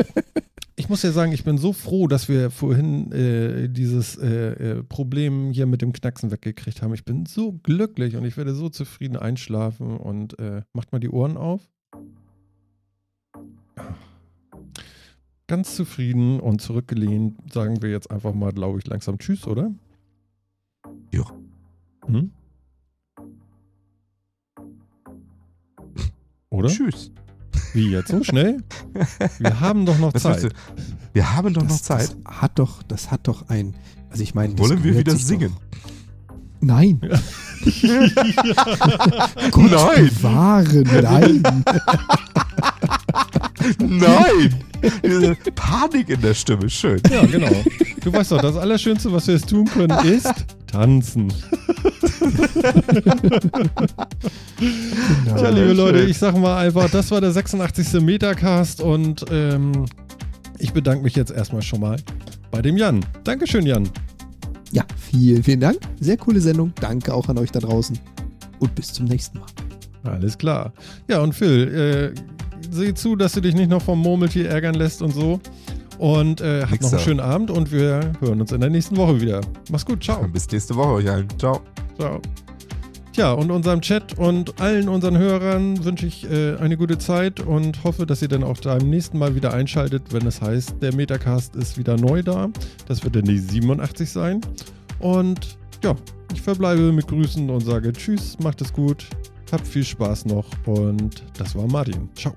ich muss ja sagen, ich bin so froh, dass wir vorhin äh, dieses äh, äh, Problem hier mit dem Knacksen weggekriegt haben. Ich bin so glücklich und ich werde so zufrieden einschlafen. Und äh, macht mal die Ohren auf. Ganz zufrieden und zurückgelehnt sagen wir jetzt einfach mal, glaube ich, langsam Tschüss, oder? Ja. Hm? Oder? Tschüss. Wie jetzt so schnell? Wir haben doch noch Was Zeit. Wir haben doch noch Das, Zeit. das hat doch, das hat doch ein. Also ich meine, Wollen wir wieder singen? Doch. Nein. Gott, nein. Bewahre, nein. Nein! Diese Panik in der Stimme, schön. Ja, genau. Du weißt doch, das Allerschönste, was wir jetzt tun können, ist tanzen. Tja, liebe schön. Leute, ich sag mal einfach, das war der 86. Metacast und ähm, ich bedanke mich jetzt erstmal schon mal bei dem Jan. Dankeschön, Jan. Ja, vielen, vielen Dank. Sehr coole Sendung. Danke auch an euch da draußen. Und bis zum nächsten Mal. Alles klar. Ja, und Phil, äh, sieh zu, dass du dich nicht noch vom Murmeltier ärgern lässt und so. Und äh, habt noch einen schönen Abend und wir hören uns in der nächsten Woche wieder. Mach's gut, ciao. Bis nächste Woche euch allen. Ciao. ciao. Tja, und unserem Chat und allen unseren Hörern wünsche ich äh, eine gute Zeit und hoffe, dass ihr dann auch beim nächsten Mal wieder einschaltet, wenn es heißt, der Metacast ist wieder neu da. Das wird dann die 87 sein. Und ja, ich verbleibe mit Grüßen und sage Tschüss, macht es gut, habt viel Spaß noch und das war Martin. Ciao.